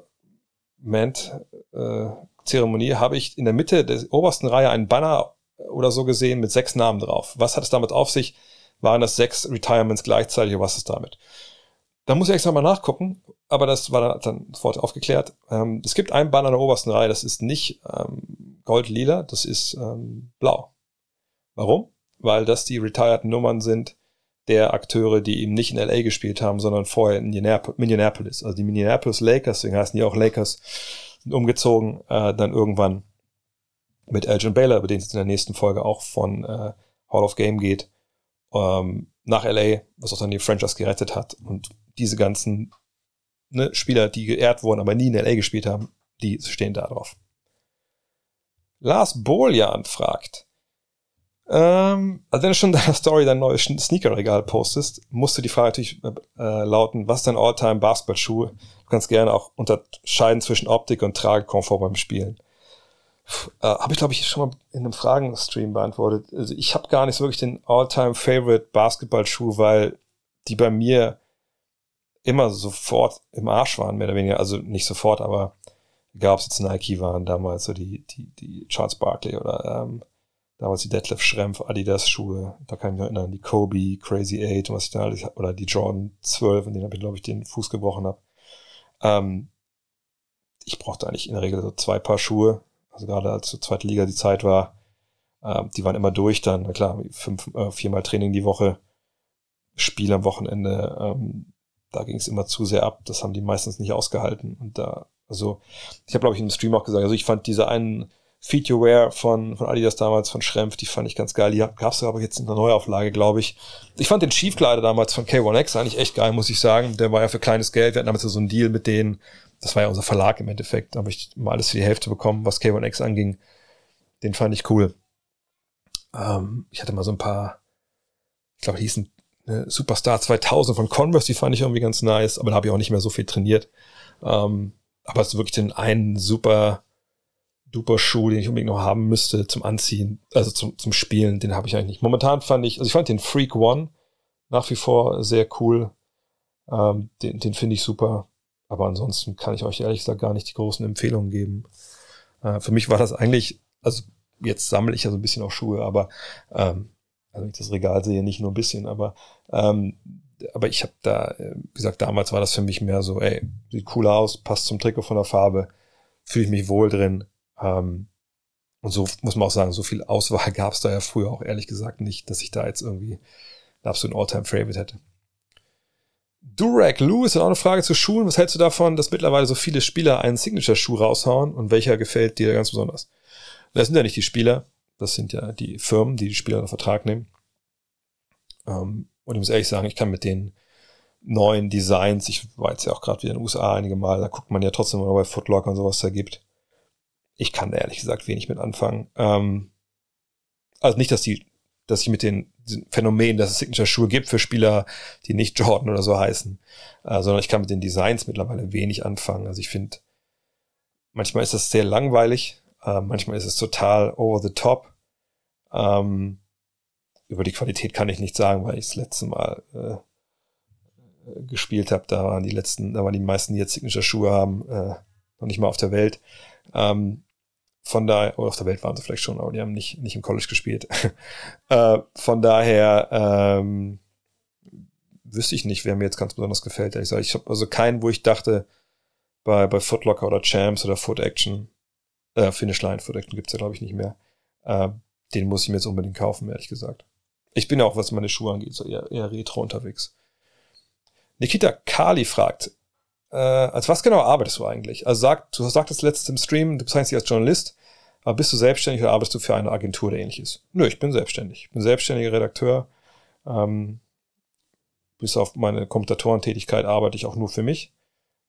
Speaker 1: äh, Zeremonie habe ich in der Mitte der obersten Reihe einen Banner oder so gesehen mit sechs Namen drauf. Was hat es damit auf sich? Waren das sechs Retirements gleichzeitig oder was ist damit? Da muss ich extra mal nachgucken, aber das war dann sofort aufgeklärt. Ähm, es gibt einen Banner in der obersten Reihe, das ist nicht ähm, gold-lila, das ist ähm, blau. Warum? Weil das die retired Nummern sind der Akteure, die eben nicht in LA gespielt haben, sondern vorher in Minneapolis. Also die Minneapolis Lakers, deswegen heißen die auch Lakers, sind umgezogen, äh, dann irgendwann mit Elgin Baylor, über den es in der nächsten Folge auch von äh, Hall of Game geht, ähm, nach LA, was auch dann die Franchise gerettet hat. Und diese ganzen ne, Spieler, die geehrt wurden, aber nie in LA gespielt haben, die stehen da drauf. Lars Boljan fragt, ähm, also wenn du schon in deiner Story dein neues Sneakerregal postest, musst du die Frage natürlich äh, lauten, was ist dein Alltime Basketballschuh? Du kannst gerne auch unterscheiden zwischen Optik und Tragekomfort beim Spielen. Äh, habe ich, glaube ich, schon mal in einem Fragenstream beantwortet. Also ich habe gar nicht so wirklich den Alltime Favorite Basketballschuh, weil die bei mir immer sofort im Arsch waren, mehr oder weniger. Also nicht sofort, aber egal ob es jetzt Nike waren damals, so die, die, die Charles Barkley oder ähm, damals die Detlef Schrempf Adidas Schuhe, da kann ich mich erinnern, die Kobe, Crazy 8, was ich da alles, oder die Jordan 12, in denen habe ich, glaube ich, den Fuß gebrochen habe. Ähm, ich brauchte eigentlich in der Regel so zwei Paar Schuhe, also gerade als zur zweite Liga die Zeit war, ähm, die waren immer durch dann, na klar, fünf, äh, viermal Training die Woche, Spiel am Wochenende, ähm, da ging es immer zu sehr ab, das haben die meistens nicht ausgehalten. Und da, also ich habe, glaube ich, im Stream auch gesagt, also ich fand diese einen Feed Wear von, von Adidas damals, von Schrempf, die fand ich ganz geil. Die gab's aber jetzt in der Neuauflage, glaube ich. Ich fand den Chiefkleider damals von K1X eigentlich echt geil, muss ich sagen. Der war ja für kleines Geld. Wir hatten damals so einen Deal mit denen. Das war ja unser Verlag im Endeffekt. Da habe ich mal alles für die Hälfte bekommen, was K1X anging. Den fand ich cool. Ähm, ich hatte mal so ein paar, ich glaube, die hießen ne, Superstar 2000 von Converse, die fand ich irgendwie ganz nice, aber da habe ich auch nicht mehr so viel trainiert. Ähm, aber es ist wirklich den einen super duper Schuh, den ich unbedingt noch haben müsste zum Anziehen, also zum, zum Spielen, den habe ich eigentlich nicht. Momentan fand ich, also ich fand den Freak One nach wie vor sehr cool. Ähm, den den finde ich super. Aber ansonsten kann ich euch ehrlich gesagt gar nicht die großen Empfehlungen geben. Äh, für mich war das eigentlich, also jetzt sammle ich ja so ein bisschen auch Schuhe, aber ähm, also ich das Regal sehe, nicht nur ein bisschen, aber ähm, aber ich habe da, wie gesagt, damals war das für mich mehr so, ey, sieht cool aus, passt zum Trikot von der Farbe, fühle ich mich wohl drin, ähm, und so muss man auch sagen, so viel Auswahl [laughs] gab es da ja früher auch ehrlich gesagt nicht, dass ich da jetzt irgendwie einen absoluten All-Time-Favorite hätte. Durag Lewis hat auch eine Frage zu Schuhen. Was hältst du davon, dass mittlerweile so viele Spieler einen Signature-Schuh raushauen und welcher gefällt dir ganz besonders? Das sind ja nicht die Spieler, das sind ja die Firmen, die die Spieler unter Vertrag nehmen. Ähm, und ich muss ehrlich sagen, ich kann mit den neuen Designs, ich war jetzt ja auch gerade wieder in den USA einige Mal, da guckt man ja trotzdem mal bei Footlocker und sowas da gibt ich kann da ehrlich gesagt wenig mit anfangen. Ähm, also nicht, dass die, dass ich mit den Phänomenen, dass es Signature-Schuhe gibt für Spieler, die nicht Jordan oder so heißen, äh, sondern ich kann mit den Designs mittlerweile wenig anfangen. Also ich finde, manchmal ist das sehr langweilig, äh, manchmal ist es total over the top. Ähm, über die Qualität kann ich nicht sagen, weil ich das letzte Mal äh, gespielt habe. Da waren die letzten, da waren die meisten, die jetzt Signature-Schuhe haben, äh, noch nicht mal auf der Welt. Ähm, von daher, oder auf der Welt waren sie vielleicht schon, aber die haben nicht, nicht im College gespielt. [laughs] äh, von daher ähm, wüsste ich nicht, wer mir jetzt ganz besonders gefällt. Ich, sage, ich habe also keinen, wo ich dachte, bei, bei Footlocker oder Champs oder Foot Action, äh, Finish Line, Foot Action gibt's ja, glaube ich, nicht mehr. Äh, den muss ich mir jetzt unbedingt kaufen, ehrlich gesagt. Ich bin auch, was meine Schuhe angeht, so eher, eher retro unterwegs. Nikita Kali fragt, äh, als was genau arbeitest du eigentlich? Also sag, du sagtest letztens im Stream, du bezeichnest dich als Journalist. Aber bist du selbstständig oder arbeitest du für eine Agentur oder ähnliches? Nö, ich bin selbstständig. Ich bin selbstständiger Redakteur. Ähm, bis auf meine Kommentatorentätigkeit arbeite ich auch nur für mich.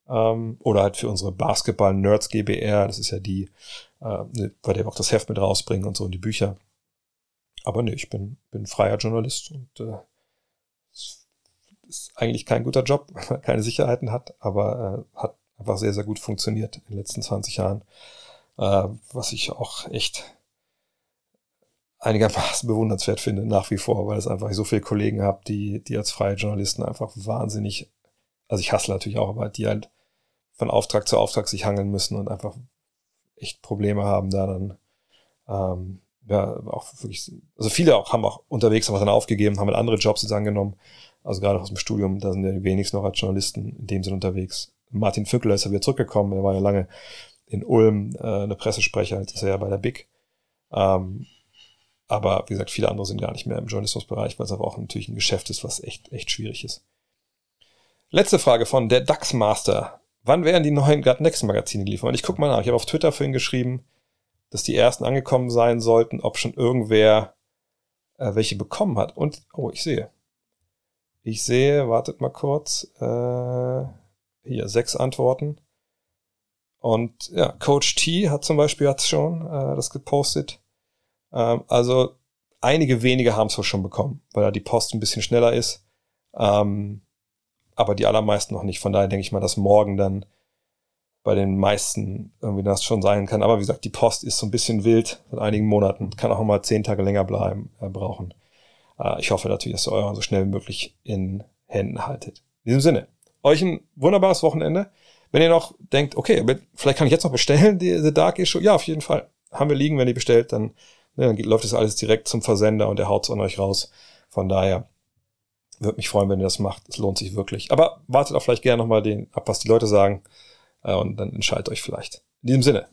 Speaker 1: Ähm, oder halt für unsere Basketball-Nerds GBR. Das ist ja die, äh, ne, bei der wir auch das Heft mit rausbringen und so und die Bücher. Aber nö, ich bin, bin freier Journalist und äh, ist eigentlich kein guter Job, [laughs] weil man keine Sicherheiten hat, aber äh, hat einfach sehr, sehr gut funktioniert in den letzten 20 Jahren. Äh, was ich auch echt einigermaßen [laughs] bewundernswert finde, nach wie vor, weil es einfach so viele Kollegen habe, die, die als freie Journalisten einfach wahnsinnig, also ich hasse natürlich auch, aber die halt von Auftrag zu Auftrag sich hangeln müssen und einfach echt Probleme haben, da dann ähm, ja auch wirklich, also viele auch haben auch unterwegs einfach dann aufgegeben, haben halt andere Jobs jetzt angenommen. Also gerade aus dem Studium, da sind ja die wenigsten noch als Journalisten in dem Sinne unterwegs. Martin Vöckler ist ja wieder zurückgekommen, er war ja lange in Ulm äh, eine Pressesprecher, jetzt ist er ja bei der BIC. Ähm, aber wie gesagt, viele andere sind gar nicht mehr im Journalismusbereich, weil es aber auch natürlich ein Geschäft ist, was echt, echt schwierig ist. Letzte Frage von der DAX Master. Wann werden die neuen Gut Next Magazine geliefert? Und ich guck mal nach. Ich habe auf Twitter vorhin geschrieben, dass die ersten angekommen sein sollten, ob schon irgendwer äh, welche bekommen hat. Und, oh, ich sehe. Ich sehe, wartet mal kurz, äh, hier, sechs Antworten. Und ja, Coach T hat zum Beispiel hat's schon äh, das gepostet. Ähm, also einige wenige haben es wohl schon bekommen, weil da die Post ein bisschen schneller ist. Ähm, aber die allermeisten noch nicht. Von daher denke ich mal, dass morgen dann bei den meisten irgendwie das schon sein kann. Aber wie gesagt, die Post ist so ein bisschen wild seit einigen Monaten, kann auch mal zehn Tage länger bleiben, äh, brauchen. Äh, ich hoffe natürlich, dass ihr euren so schnell wie möglich in Händen haltet. In diesem Sinne, euch ein wunderbares Wochenende. Wenn ihr noch denkt, okay, vielleicht kann ich jetzt noch bestellen, die The Dark Issue, ja, auf jeden Fall. Haben wir liegen, wenn ihr bestellt, dann, ne, dann läuft das alles direkt zum Versender und der haut es an euch raus. Von daher würde mich freuen, wenn ihr das macht. Es lohnt sich wirklich. Aber wartet auch vielleicht gerne nochmal den, ab, was die Leute sagen. Äh, und dann entscheidet euch vielleicht. In diesem Sinne,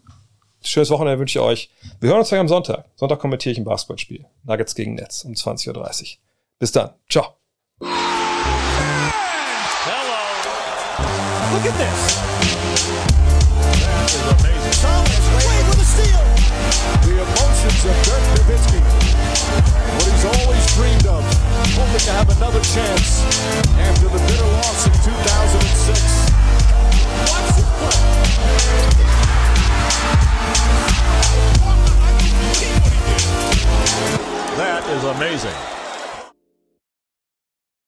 Speaker 1: schönes Wochenende wünsche ich euch. Wir hören uns gleich am Sonntag. Sonntag kommentiere ich ein Basketballspiel. Nuggets gegen Netz um 20.30 Uhr. Bis dann. Ciao.
Speaker 2: Hello. Look at this. That is amazing. Thomas Wade with a steal.
Speaker 3: The emotions of Dirk Nowitzki. What he's always dreamed of. Hoping to have another chance after the bitter loss in 2006.
Speaker 2: Watch this play. That is amazing.